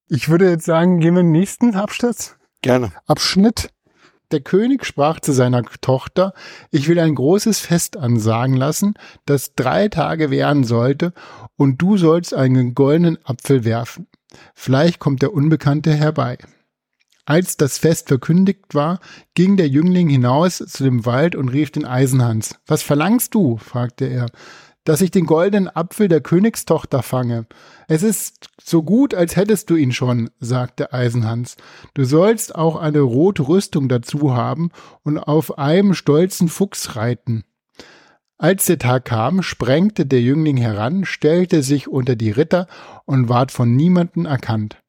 Ich würde jetzt sagen, gehen wir in den nächsten Abschnitt. Gerne. Abschnitt. Der König sprach zu seiner Tochter, ich will ein großes Fest ansagen lassen, das drei Tage währen sollte, und du sollst einen goldenen Apfel werfen. Vielleicht kommt der Unbekannte herbei. Als das Fest verkündigt war, ging der Jüngling hinaus zu dem Wald und rief den Eisenhans. Was verlangst du? fragte er. Dass ich den goldenen Apfel der Königstochter fange. Es ist so gut, als hättest du ihn schon, sagte Eisenhans. Du sollst auch eine rote Rüstung dazu haben und auf einem stolzen Fuchs reiten. Als der Tag kam, sprengte der Jüngling heran, stellte sich unter die Ritter und ward von niemanden erkannt.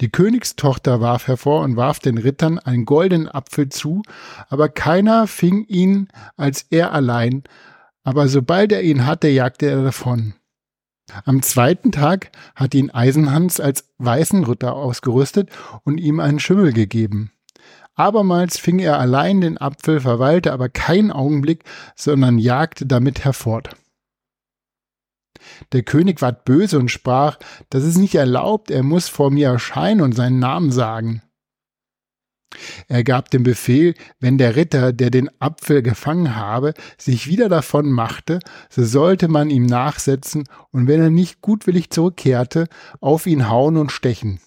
Die Königstochter warf hervor und warf den Rittern einen goldenen Apfel zu, aber keiner fing ihn als er allein, aber sobald er ihn hatte, jagte er davon. Am zweiten Tag hat ihn Eisenhans als weißen Ritter ausgerüstet und ihm einen Schimmel gegeben. Abermals fing er allein den Apfel, verweilte aber keinen Augenblick, sondern jagte damit herfort. Der König ward böse und sprach, das ist nicht erlaubt, er muss vor mir erscheinen und seinen Namen sagen. Er gab den Befehl, wenn der Ritter, der den Apfel gefangen habe, sich wieder davon machte, so sollte man ihm nachsetzen und wenn er nicht gutwillig zurückkehrte, auf ihn hauen und stechen.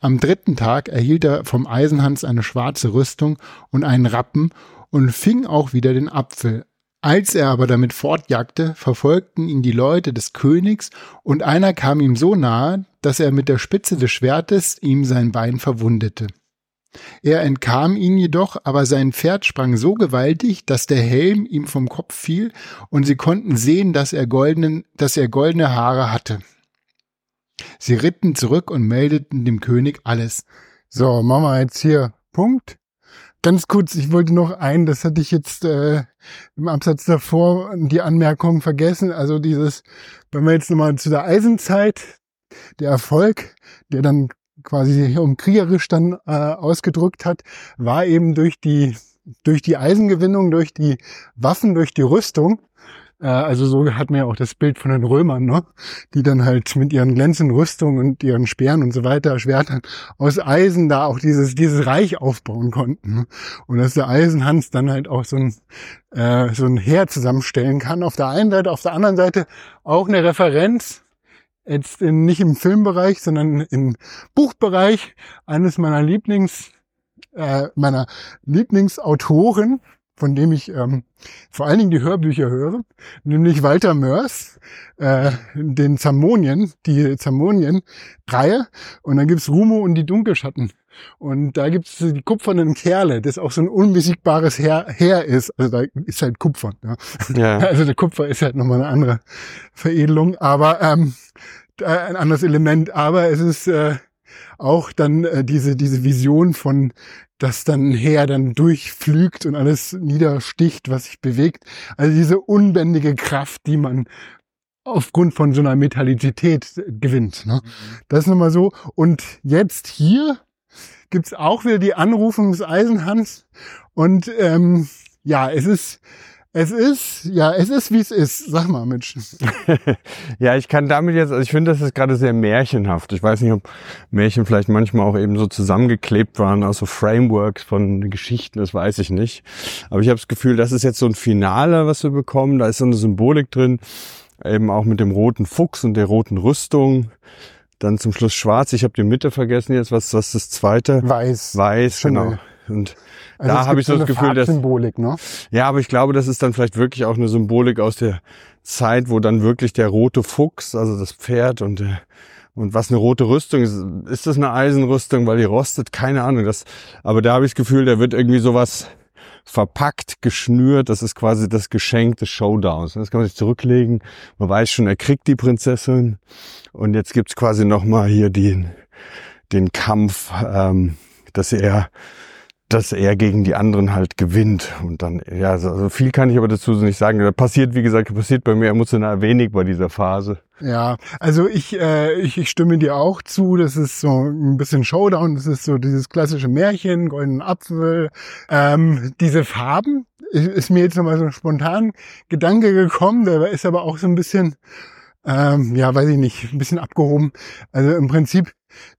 Am dritten Tag erhielt er vom Eisenhans eine schwarze Rüstung und einen Rappen und fing auch wieder den Apfel. Als er aber damit fortjagte, verfolgten ihn die Leute des Königs, und einer kam ihm so nahe, dass er mit der Spitze des Schwertes ihm sein Bein verwundete. Er entkam ihn jedoch, aber sein Pferd sprang so gewaltig, dass der Helm ihm vom Kopf fiel, und sie konnten sehen, dass er goldenen, dass er goldene Haare hatte. Sie ritten zurück und meldeten dem König alles. So, machen wir jetzt hier Punkt. Ganz kurz, ich wollte noch ein, das hatte ich jetzt äh, im Absatz davor die Anmerkung vergessen. Also dieses, wenn wir jetzt nochmal zu der Eisenzeit, der Erfolg, der dann quasi um kriegerisch dann äh, ausgedrückt hat, war eben durch die durch die Eisengewinnung, durch die Waffen, durch die Rüstung. Äh, also so hat man ja auch das Bild von den Römern, ne? die dann halt mit ihren glänzenden Rüstungen und ihren Speeren und so weiter, Schwertern aus Eisen da auch dieses dieses Reich aufbauen konnten. Ne? Und dass der Eisenhans dann halt auch so ein äh, so ein Heer zusammenstellen kann. Auf der einen Seite, auf der anderen Seite auch eine Referenz jetzt in, nicht im Filmbereich, sondern im Buchbereich eines meiner Lieblings, äh, meiner Lieblingsautoren, von dem ich ähm, vor allen Dingen die Hörbücher höre, nämlich Walter Mörs, äh, den Zamonien, die Zamonien-Reihe. Und dann gibt's Rumo und die Dunkelschatten. Und da gibt's die kupfernen Kerle, das auch so ein unbesiegbares Heer, Heer ist. Also da ist halt Kupfer. Ja. ja. Also der Kupfer ist halt nochmal eine andere Veredelung, aber ähm, ein anderes Element. Aber es ist äh, auch dann äh, diese, diese Vision von dass dann Heer dann durchflügt und alles niedersticht, was sich bewegt. Also diese unbändige Kraft, die man aufgrund von so einer Metallizität gewinnt. Ne? Mhm. Das ist nochmal so. Und jetzt hier gibt's auch wieder die Anrufung des Eisenhans. Und ähm, ja, es ist es ist, ja, es ist, wie es ist. Sag mal, Mensch. ja, ich kann damit jetzt, also ich finde, das ist gerade sehr märchenhaft. Ich weiß nicht, ob Märchen vielleicht manchmal auch eben so zusammengeklebt waren aus so Frameworks von Geschichten, das weiß ich nicht. Aber ich habe das Gefühl, das ist jetzt so ein Finale, was wir bekommen. Da ist so eine Symbolik drin, eben auch mit dem roten Fuchs und der roten Rüstung. Dann zum Schluss schwarz. Ich habe die Mitte vergessen jetzt. Was, was ist das zweite? Weiß. Weiß, genau. Und also da habe ich so das Gefühl, dass Symbolik, ne? Ja, aber ich glaube, das ist dann vielleicht wirklich auch eine Symbolik aus der Zeit, wo dann wirklich der rote Fuchs, also das Pferd und der und was eine rote Rüstung ist, ist das eine Eisenrüstung, weil die rostet? Keine Ahnung. Das, aber da habe ich das Gefühl, der wird irgendwie sowas verpackt, geschnürt. Das ist quasi das Geschenk des Showdowns. Das kann man sich zurücklegen. Man weiß schon, er kriegt die Prinzessin. Und jetzt gibt's quasi nochmal hier den, den Kampf, ähm, dass er dass er gegen die anderen halt gewinnt. Und dann, ja, also viel kann ich aber dazu nicht sagen. Da passiert, wie gesagt, passiert bei mir emotional wenig bei dieser Phase. Ja, also ich, äh, ich, ich stimme dir auch zu. Das ist so ein bisschen Showdown. Das ist so dieses klassische Märchen, goldenen Apfel. Ähm, diese Farben ist mir jetzt nochmal so ein spontan Gedanke gekommen. Der ist aber auch so ein bisschen, ähm, ja, weiß ich nicht, ein bisschen abgehoben. Also im Prinzip,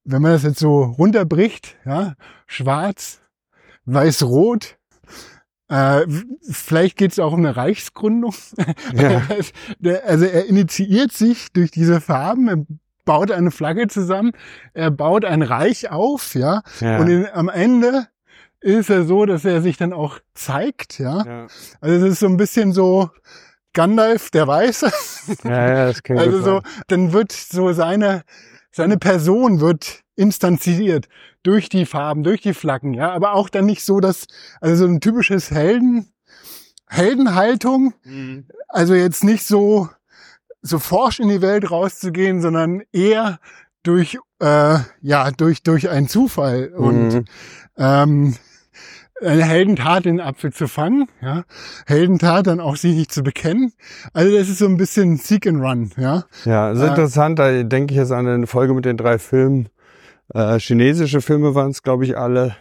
wenn man das jetzt so runterbricht, ja, schwarz, weiß-rot. Äh, vielleicht geht es auch um eine Reichsgründung. Ja. also er initiiert sich durch diese Farben, er baut eine Flagge zusammen, er baut ein Reich auf, ja. ja. Und in, am Ende ist er so, dass er sich dann auch zeigt, ja. ja. Also es ist so ein bisschen so Gandalf der Weiße. Ja, ja, das klingt Also so, dann wird so seine seine Person wird instanziert durch die Farben, durch die Flaggen, ja, aber auch dann nicht so, dass, also so ein typisches Helden, Heldenhaltung, mhm. also jetzt nicht so, so forsch in die Welt rauszugehen, sondern eher durch, äh, ja, durch, durch einen Zufall und, mhm. ähm, eine Heldentat, den Apfel zu fangen, ja. Heldentat, dann auch sich nicht zu bekennen. Also das ist so ein bisschen Seek and Run, ja. Ja, ist äh, interessant, da denke ich jetzt an eine Folge mit den drei Filmen. Äh, chinesische Filme waren es, glaube ich, alle,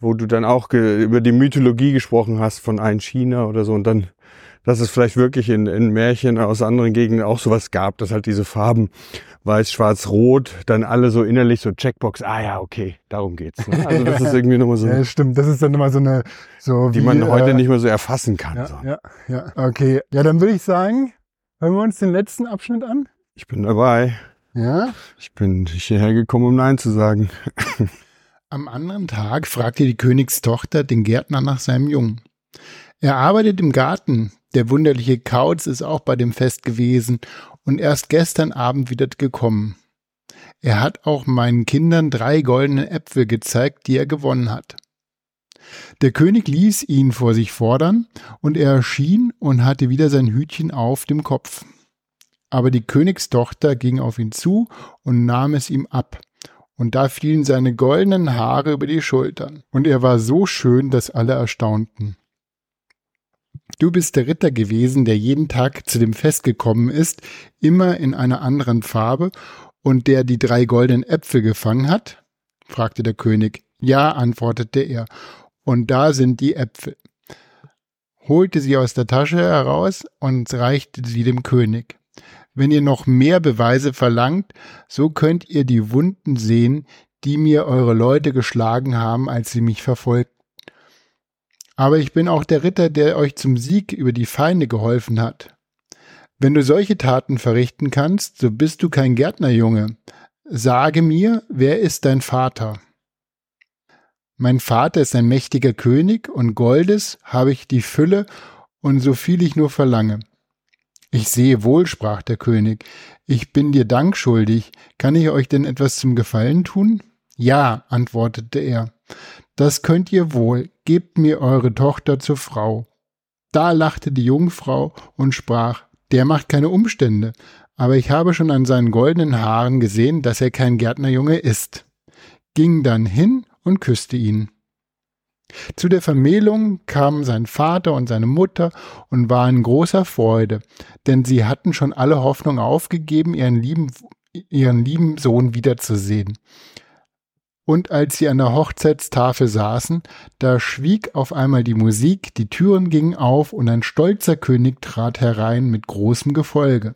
wo du dann auch über die Mythologie gesprochen hast von ein China oder so und dann dass es vielleicht wirklich in, in Märchen aus anderen Gegenden auch sowas gab, dass halt diese Farben weiß, schwarz, rot, dann alle so innerlich so Checkbox, ah ja, okay, darum geht's. Ne? Also das ist irgendwie nochmal so. ja, stimmt, das ist dann nochmal so eine, so die wie, man heute äh, nicht mehr so erfassen kann. Ja, so. ja, ja, okay. Ja, dann würde ich sagen, hören wir uns den letzten Abschnitt an. Ich bin dabei. Ja? Ich bin hierher gekommen, um Nein zu sagen. Am anderen Tag fragte die Königstochter den Gärtner nach seinem Jungen. Er arbeitet im Garten, der wunderliche Kauz ist auch bei dem Fest gewesen und erst gestern Abend wieder gekommen. Er hat auch meinen Kindern drei goldene Äpfel gezeigt, die er gewonnen hat. Der König ließ ihn vor sich fordern, und er erschien und hatte wieder sein Hütchen auf dem Kopf. Aber die Königstochter ging auf ihn zu und nahm es ihm ab, und da fielen seine goldenen Haare über die Schultern, und er war so schön, dass alle erstaunten. Du bist der Ritter gewesen, der jeden Tag zu dem Fest gekommen ist, immer in einer anderen Farbe, und der die drei goldenen Äpfel gefangen hat? fragte der König. Ja, antwortete er, und da sind die Äpfel. Holte sie aus der Tasche heraus und reichte sie dem König. Wenn ihr noch mehr Beweise verlangt, so könnt ihr die Wunden sehen, die mir eure Leute geschlagen haben, als sie mich verfolgten. Aber ich bin auch der Ritter, der euch zum Sieg über die Feinde geholfen hat. Wenn du solche Taten verrichten kannst, so bist du kein Gärtnerjunge. Sage mir, wer ist dein Vater? Mein Vater ist ein mächtiger König, und Goldes habe ich die Fülle und so viel ich nur verlange. Ich sehe wohl, sprach der König, ich bin dir Dank schuldig, kann ich euch denn etwas zum Gefallen tun? Ja, antwortete er. Das könnt ihr wohl, gebt mir eure Tochter zur Frau. Da lachte die Jungfrau und sprach, der macht keine Umstände, aber ich habe schon an seinen goldenen Haaren gesehen, dass er kein Gärtnerjunge ist. Ging dann hin und küsste ihn. Zu der Vermählung kamen sein Vater und seine Mutter und waren in großer Freude, denn sie hatten schon alle Hoffnung aufgegeben, ihren lieben, ihren lieben Sohn wiederzusehen. Und als sie an der Hochzeitstafel saßen, da schwieg auf einmal die Musik, die Türen gingen auf und ein stolzer König trat herein mit großem Gefolge.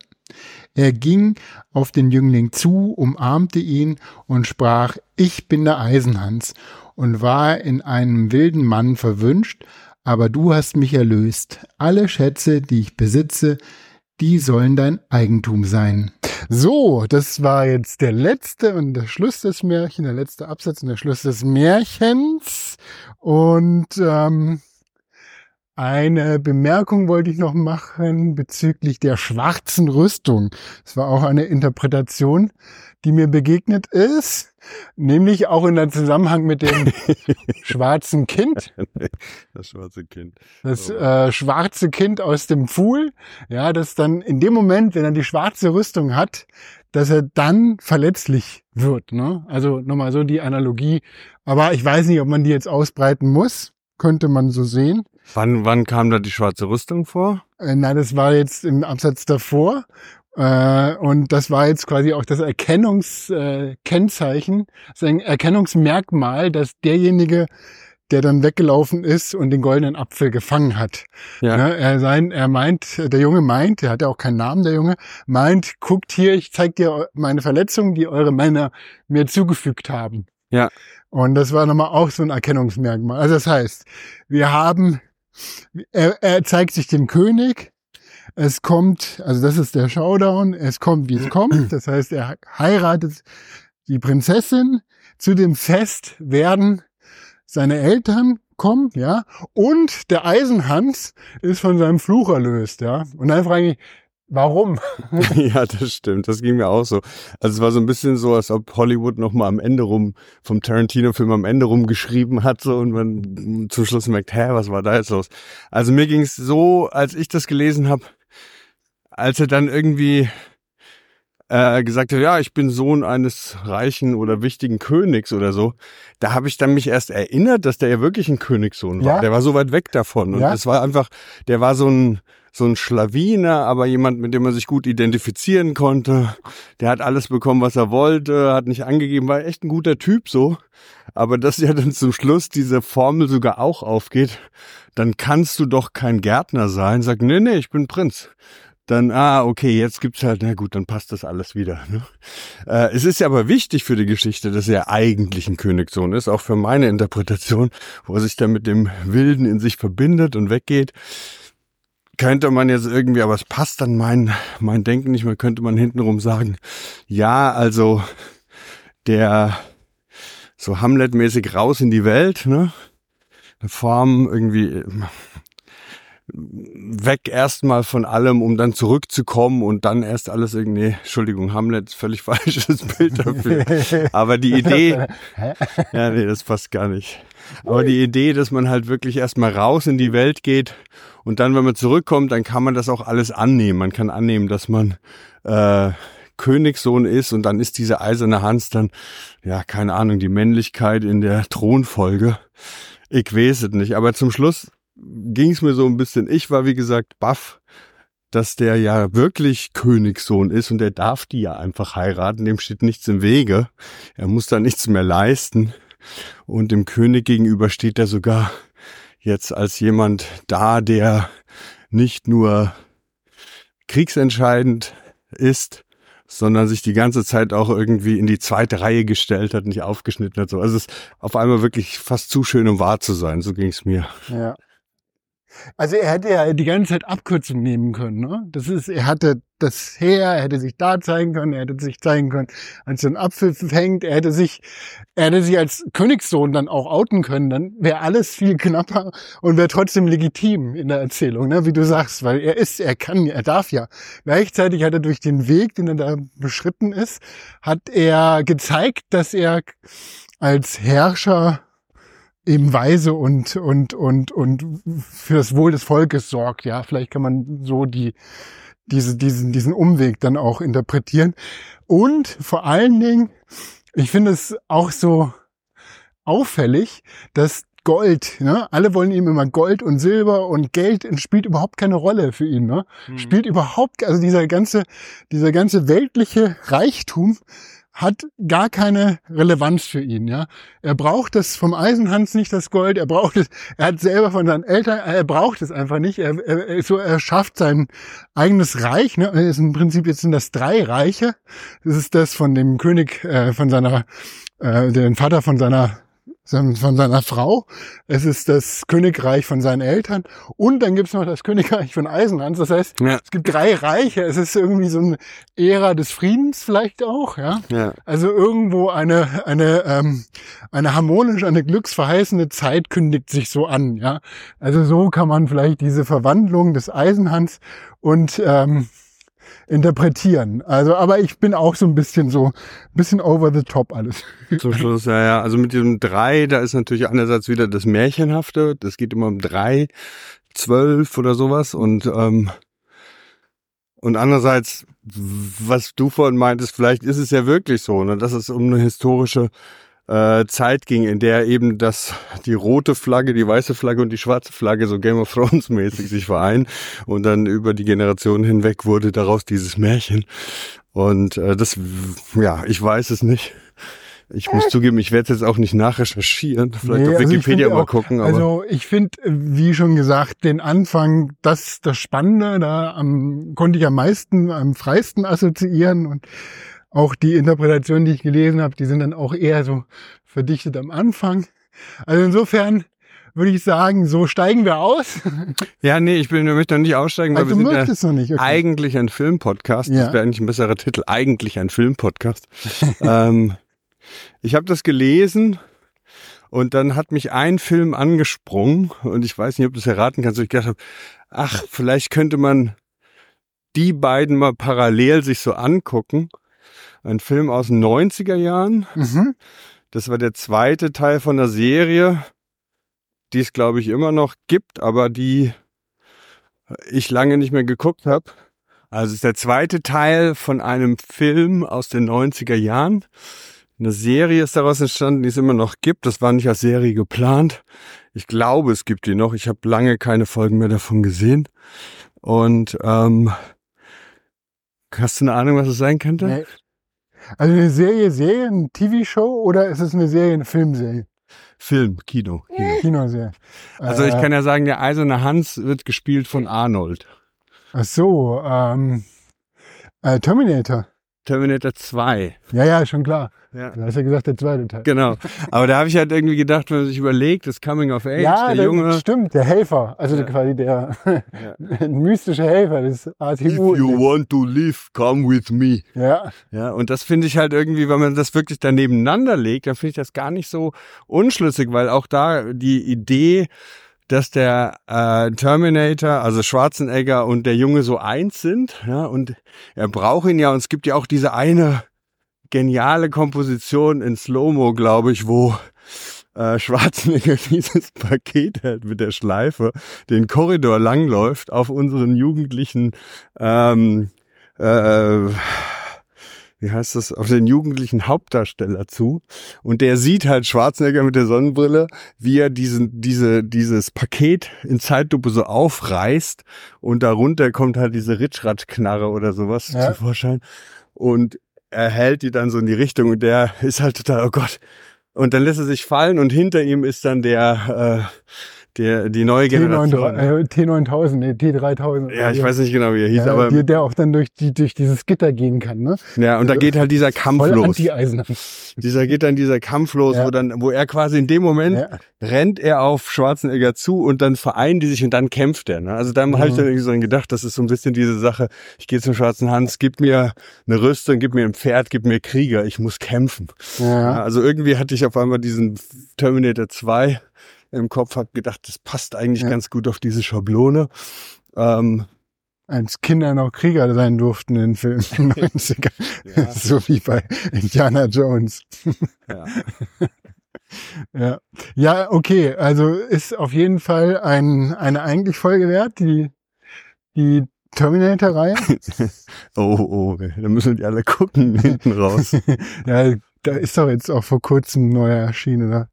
Er ging auf den Jüngling zu, umarmte ihn und sprach, ich bin der Eisenhans und war in einem wilden Mann verwünscht, aber du hast mich erlöst. Alle Schätze, die ich besitze, die sollen dein Eigentum sein. So, das war jetzt der letzte und der Schluss des Märchens, der letzte Absatz und der Schluss des Märchens. Und ähm, eine Bemerkung wollte ich noch machen bezüglich der schwarzen Rüstung. Das war auch eine Interpretation, die mir begegnet ist, nämlich auch in der Zusammenhang mit dem schwarzen Kind. Das schwarze Kind. Das äh, schwarze Kind aus dem Pfuhl, ja, das dann in dem Moment, wenn er die schwarze Rüstung hat, dass er dann verletzlich wird. Ne? Also nochmal so die Analogie. Aber ich weiß nicht, ob man die jetzt ausbreiten muss. Könnte man so sehen. Wann, wann kam da die schwarze Rüstung vor? Äh, nein, das war jetzt im Absatz davor. Äh, und das war jetzt quasi auch das Erkennungskennzeichen, äh, das ein Erkennungsmerkmal, dass derjenige, der dann weggelaufen ist und den goldenen Apfel gefangen hat. Ja. Ne, er, sein, er meint, der Junge meint, der hat ja auch keinen Namen, der Junge, meint, guckt hier, ich zeig dir meine Verletzungen, die eure Männer mir zugefügt haben. Ja. Und das war nochmal auch so ein Erkennungsmerkmal. Also das heißt, wir haben er, er zeigt sich dem König. Es kommt, also das ist der Showdown, es kommt, wie es kommt. Das heißt, er heiratet die Prinzessin. Zu dem Fest werden seine Eltern kommen, ja, und der Eisenhans ist von seinem Fluch erlöst, ja. Und dann frage ich, Warum? ja, das stimmt. Das ging mir auch so. Also es war so ein bisschen so, als ob Hollywood noch mal am Ende rum vom Tarantino-Film am Ende rum geschrieben hat so und man zum Schluss merkt, hä, was war da jetzt los? Also mir ging es so, als ich das gelesen habe, als er dann irgendwie äh, gesagt hat, ja, ich bin Sohn eines reichen oder wichtigen Königs oder so, da habe ich dann mich erst erinnert, dass der ja wirklich ein Königssohn war. Ja. Der war so weit weg davon. Und Ja. es war einfach, der war so ein, so ein Schlawiner, aber jemand, mit dem man sich gut identifizieren konnte. Der hat alles bekommen, was er wollte, hat nicht angegeben, war echt ein guter Typ so. Aber dass ja dann zum Schluss diese Formel sogar auch aufgeht, dann kannst du doch kein Gärtner sein. Sag, nee, nee, ich bin Prinz. Dann, ah, okay, jetzt gibt's halt, na gut, dann passt das alles wieder. Ne? Äh, es ist ja aber wichtig für die Geschichte, dass er eigentlich ein Königssohn ist, auch für meine Interpretation, wo er sich dann mit dem Wilden in sich verbindet und weggeht. Könnte man jetzt irgendwie, aber es passt dann mein, mein Denken nicht mehr, könnte man hintenrum sagen, ja, also der so Hamlet-mäßig raus in die Welt, ne? Eine Form irgendwie äh, weg erstmal von allem, um dann zurückzukommen und dann erst alles irgendwie, Entschuldigung, Hamlet ist völlig falsches Bild dafür. Aber die Idee, ja, nee, das passt gar nicht. Aber die Idee, dass man halt wirklich erstmal raus in die Welt geht und dann, wenn man zurückkommt, dann kann man das auch alles annehmen. Man kann annehmen, dass man äh, Königssohn ist und dann ist diese eiserne Hans dann, ja, keine Ahnung, die Männlichkeit in der Thronfolge. Ich weiß es nicht. Aber zum Schluss ging es mir so ein bisschen, ich war wie gesagt baff, dass der ja wirklich Königssohn ist und der darf die ja einfach heiraten, dem steht nichts im Wege. Er muss da nichts mehr leisten. Und dem König gegenüber steht er sogar jetzt als jemand da, der nicht nur kriegsentscheidend ist, sondern sich die ganze Zeit auch irgendwie in die zweite Reihe gestellt hat, nicht aufgeschnitten hat. So. Also es ist auf einmal wirklich fast zu schön, um wahr zu sein. So ging es mir. Ja. Also er hätte ja die ganze Zeit Abkürzung nehmen können. Ne? Das ist, er hatte das Heer, er hätte sich da zeigen können, er hätte sich zeigen können, als er einen Apfel fängt, er hätte sich, er hätte sich als Königssohn dann auch outen können, dann wäre alles viel knapper und wäre trotzdem legitim in der Erzählung, ne? wie du sagst, weil er ist, er kann, er darf ja. Gleichzeitig hat er durch den Weg, den er da beschritten ist, hat er gezeigt, dass er als Herrscher eben weise und, und, und, und für das Wohl des Volkes sorgt. Ja, vielleicht kann man so die, diese, diesen, diesen Umweg dann auch interpretieren. Und vor allen Dingen, ich finde es auch so auffällig, dass Gold, ne? alle wollen ihm immer Gold und Silber und Geld spielt überhaupt keine Rolle für ihn. Ne? Spielt überhaupt, also dieser ganze, dieser ganze weltliche Reichtum hat gar keine Relevanz für ihn, ja. Er braucht das vom Eisenhans nicht, das Gold. Er braucht es, er hat selber von seinen Eltern, er braucht es einfach nicht. Er, er, so, er schafft sein eigenes Reich, ne. Ist Im Prinzip jetzt sind das drei Reiche. Das ist das von dem König, äh, von seiner, äh, den Vater von seiner von seiner Frau. Es ist das Königreich von seinen Eltern. Und dann gibt's noch das Königreich von Eisenhans. Das heißt, Ja. es gibt drei Reiche. Es ist irgendwie so eine Ära des Friedens vielleicht auch, ja. Ja. Also irgendwo eine, eine, ähm, eine harmonische, eine glücksverheißende Zeit kündigt sich so an, ja. Also so kann man vielleicht diese Verwandlung des Eisenhans und ähm, interpretieren. Also, aber ich bin auch so ein bisschen so, ein bisschen over the top alles. Zum Schluss, ja, ja. Also mit diesem drei, da ist natürlich einerseits wieder das Märchenhafte. Das geht immer um drei, zwölf oder sowas. Und, ähm, und andererseits, was du vorhin meintest, vielleicht ist es ja wirklich so, ne, dass es um eine historische äh, Zeit ging, in der eben das, die rote Flagge, die weiße Flagge und die schwarze Flagge so Game of Thrones mäßig sich vereinen und dann über die Generationen hinweg wurde daraus dieses Märchen. Und äh, das, ja, ich weiß es nicht. Ich muss zugeben, ich werde jetzt auch nicht nachrecherchieren, vielleicht Nee, auf also Wikipedia finde mal auch- gucken, aber Also ich finde, wie schon gesagt, den Anfang, das das Spannende, da am, konnte ich am meisten, am freisten assoziieren und auch die Interpretationen, die ich gelesen habe, die sind dann auch eher so verdichtet am Anfang. Also insofern würde ich sagen, so steigen wir aus. ja, nee, ich will ich möchte noch nicht aussteigen, weil Also du wir sind ja nicht. Okay. eigentlich ein Filmpodcast. Ja. Das wäre eigentlich ein besserer Titel. Eigentlich ein Filmpodcast. ähm, ich habe das gelesen und dann hat mich ein Film angesprungen und ich weiß nicht, ob du es erraten kannst. Ich gedacht habe, ach, vielleicht könnte man die beiden mal parallel sich so angucken. Ein Film aus den 90er Jahren. Mhm. Das war der zweite Teil von der Serie, die es, glaube ich, immer noch gibt, aber die ich lange nicht mehr geguckt habe. Also es ist der zweite Teil von einem Film aus den 90er Jahren. Eine Serie ist daraus entstanden, die es immer noch gibt. Das war nicht als Serie geplant. Ich glaube, es gibt die noch. Ich habe lange keine Folgen mehr davon gesehen. Und ähm, hast du eine Ahnung, was es sein könnte? Nee. Also eine Serie, Serie, eine TV-Show oder ist es eine Serie, eine Filmserie? Film, Kino. Kino. Kinoserie. Also ich Äh, kann ja sagen, der eiserne Hans wird gespielt von Arnold. Ach so, ähm, äh, Terminator. Terminator 2. Ja, ja, schon klar. Ja. Du hast ja gesagt, der zweite Teil. Genau. Aber da habe ich halt irgendwie gedacht, wenn man sich überlegt, das Coming of Age, ja, der das Junge. stimmt, der Helfer. Also Ja. quasi der Ja. mystische Helfer des If ATU. you want to live, come with me. Ja, Ja, und das finde ich halt irgendwie, wenn man das wirklich da nebeneinander legt, dann finde ich das gar nicht so unschlüssig, weil auch da die Idee, dass der äh, Terminator, also Schwarzenegger und der Junge so eins sind, ja, und er braucht ihn ja, und es gibt ja auch diese eine geniale Komposition in Slow-Mo, glaube ich, wo äh, Schwarzenegger dieses Paket hält mit der Schleife, den Korridor langläuft auf unseren jugendlichen ähm, äh, wie heißt das, auf den jugendlichen Hauptdarsteller zu. Und der sieht halt Schwarzenegger mit der Sonnenbrille, wie er diesen, diese, dieses Paket in Zeitlupe so aufreißt und darunter kommt halt diese Ritschrad-Knarre oder sowas Ja. zum Vorschein. Und er hält die dann so in die Richtung und der ist halt total, oh Gott. Und dann lässt er sich fallen und hinter ihm ist dann der, äh, der, die neue Generation. T9000, äh, T9000, nee, T3000. Ja, ich weiß nicht genau, wie er hieß, ja, aber die, der auch dann durch, die, durch dieses Gitter gehen kann, ne? ja, und da geht halt dieser Kampf Voll los. Dieser geht dann dieser Kampf los, Ja. wo dann, wo er quasi in dem Moment Ja. rennt er auf Schwarzenegger zu und dann vereinen die sich und dann kämpft er. Ne? Also dann habe ich Mhm. dann irgendwie so gedacht, das ist so ein bisschen diese Sache, ich gehe zum Schwarzen Hans, gib mir eine Rüstung, gib mir ein Pferd, gib mir Krieger, ich muss kämpfen. Ja. also irgendwie hatte ich auf einmal diesen Terminator 2 im Kopf, habe gedacht, das passt eigentlich Ja. ganz gut auf diese Schablone. Ähm, Als Kinder noch Krieger sein durften in Filmen. in den 90ern. Ja. So wie bei Indiana Jones. ja. Ja. Ja, okay. Also ist auf jeden Fall ein, eine eigentlich Folge wert, die, die Terminator-Reihe. Oh, oh, da müssen die alle gucken hinten raus. ja, da ist doch jetzt auch vor kurzem ein neuer erschienen, oder?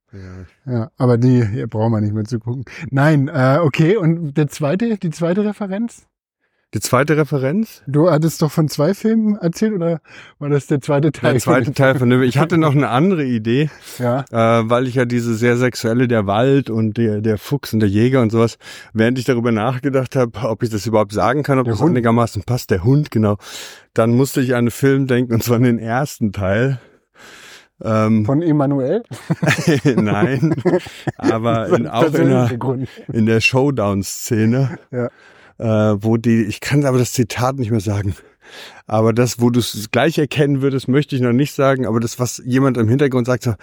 Ja. Ja, aber die hier brauchen wir nicht mehr zu gucken. Nein, äh, okay. Und der zweite, die zweite Referenz? Die zweite Referenz? Du hattest doch von zwei Filmen erzählt oder war das der zweite Teil? Der zweite Teil von dem. Ich hatte noch eine andere Idee, Ja. äh, weil ich ja diese sehr sexuelle, der Wald und der, der Fuchs und der Jäger und sowas, während ich darüber nachgedacht habe, ob ich das überhaupt sagen kann, ob Der das Hund. einigermaßen passt, der Hund, genau, dann musste ich an einen Film denken, und zwar an den ersten Teil. Ähm, Von Emanuel? nein, aber in, auch in der, Grund. in der Showdown-Szene, Ja. äh, wo die, ich kann aber das Zitat nicht mehr sagen, aber das, wo du es gleich erkennen würdest, möchte ich noch nicht sagen, aber das, was jemand im Hintergrund sagt, so,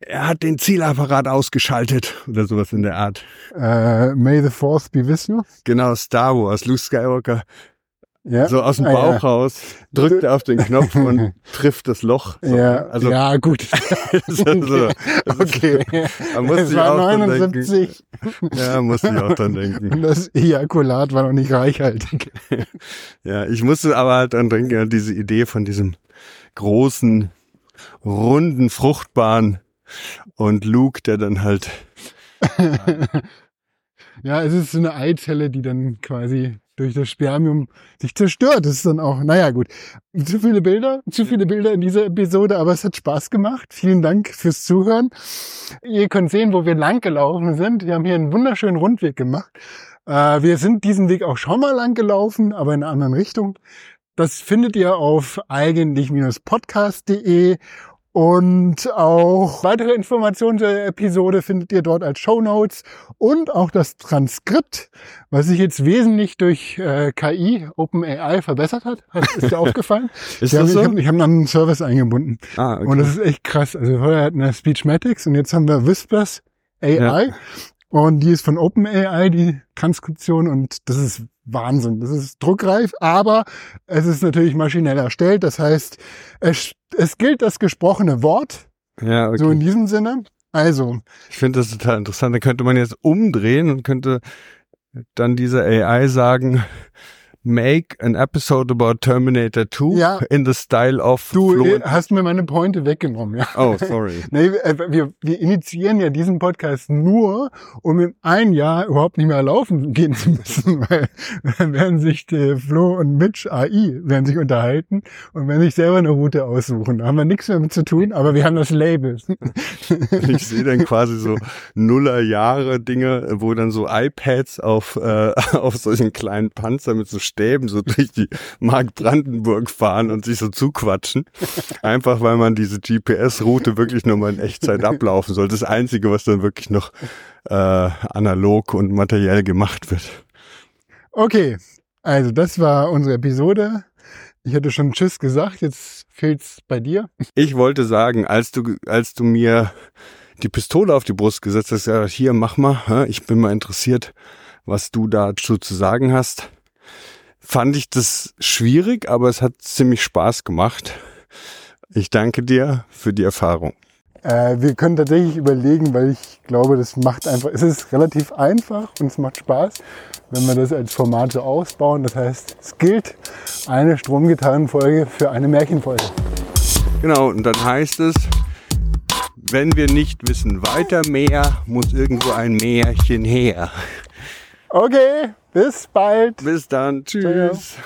er hat den Zielapparat ausgeschaltet oder sowas in der Art. Äh, May the Fourth be with you. Genau, Star Wars, Luke Skywalker, Ja. so aus dem Ah, Bauch ja. raus, drückt er auf den Knopf und trifft das Loch. So, Ja, also, ja, gut. so, so. Das ist- okay. Da musste Es ich war auch dran 79 Ja, musste ich auch dran denken. und das Ejakulat war noch nicht reichhaltig. Ja, ich musste aber halt dran denken, an diese Idee von diesem großen, runden, fruchtbaren und Luke, der dann halt, Ja, es ist so eine Eizelle, die dann quasi durch das Spermium sich zerstört. Das ist dann auch, naja, gut. Zu viele Bilder, zu viele Bilder in dieser Episode, aber es hat Spaß gemacht. Vielen Dank fürs Zuhören. Ihr könnt sehen, wo wir lang gelaufen sind. Wir haben hier einen wunderschönen Rundweg gemacht. Äh, wir sind diesen Weg auch schon mal lang gelaufen, aber in einer anderen Richtung. Das findet ihr auf eigentlich-podcast.de und auch weitere Informationen zur Episode findet ihr dort als Show Notes und auch das Transkript, was sich jetzt wesentlich durch äh, KI, OpenAI verbessert hat. Ist dir aufgefallen? ist haben, das so? Ich habe hab einen Service eingebunden. Ah, okay. Und das ist echt krass. Also vorher hatten wir Speechmatics und jetzt haben wir Whispers AI. Und die ist von OpenAI, die Transkription. Und das ist Wahnsinn. Das ist druckreif, aber es ist natürlich maschinell erstellt. Das heißt, es, es gilt das gesprochene Wort. ja, okay. So in diesem Sinne. Also, ich finde das total interessant. Da könnte man jetzt umdrehen und könnte dann dieser AI sagen, make an episode about Terminator 2 Ja. in the style of Du Flo äh, and- hast mir meine Pointe weggenommen, ja. Oh, sorry. Nee, äh, wir, wir initiieren ja diesen Podcast nur, um in ein Jahr überhaupt nicht mehr laufen gehen zu müssen, weil dann werden sich äh, Flo und Mitch AI werden sich unterhalten und werden sich selber eine Route aussuchen. Da haben wir nichts mehr mit zu tun, aber wir haben das Label. Ich sehe dann quasi so Nuller-Jahre-Dinge, wo dann so iPads auf, äh, auf solchen kleinen Panzer mit so Stäben so durch die Mark Brandenburg fahren und sich so zuquatschen. Einfach weil man diese GPS-Route wirklich nochmal in Echtzeit ablaufen soll. Das Einzige, was dann wirklich noch äh, analog und materiell gemacht wird. Okay, also das war unsere Episode. Ich hatte schon Tschüss gesagt, jetzt fehlt's bei dir. Ich wollte sagen, als du, als du mir die Pistole auf die Brust gesetzt hast, ja, hier, mach mal, ich bin mal interessiert, was du dazu zu sagen hast, fand ich das schwierig, aber es hat ziemlich Spaß gemacht. Ich danke dir für die Erfahrung. Äh, wir können tatsächlich überlegen, weil ich glaube, das macht einfach, es ist relativ einfach und es macht Spaß, wenn wir das als Format so ausbauen. Das heißt, es gilt eine Stromgitarrenfolge für eine Märchenfolge. Genau, und dann heißt es, wenn wir nicht wissen weiter mehr, muss irgendwo ein Märchen her. Okay, bis bald. Bis dann, tschüss.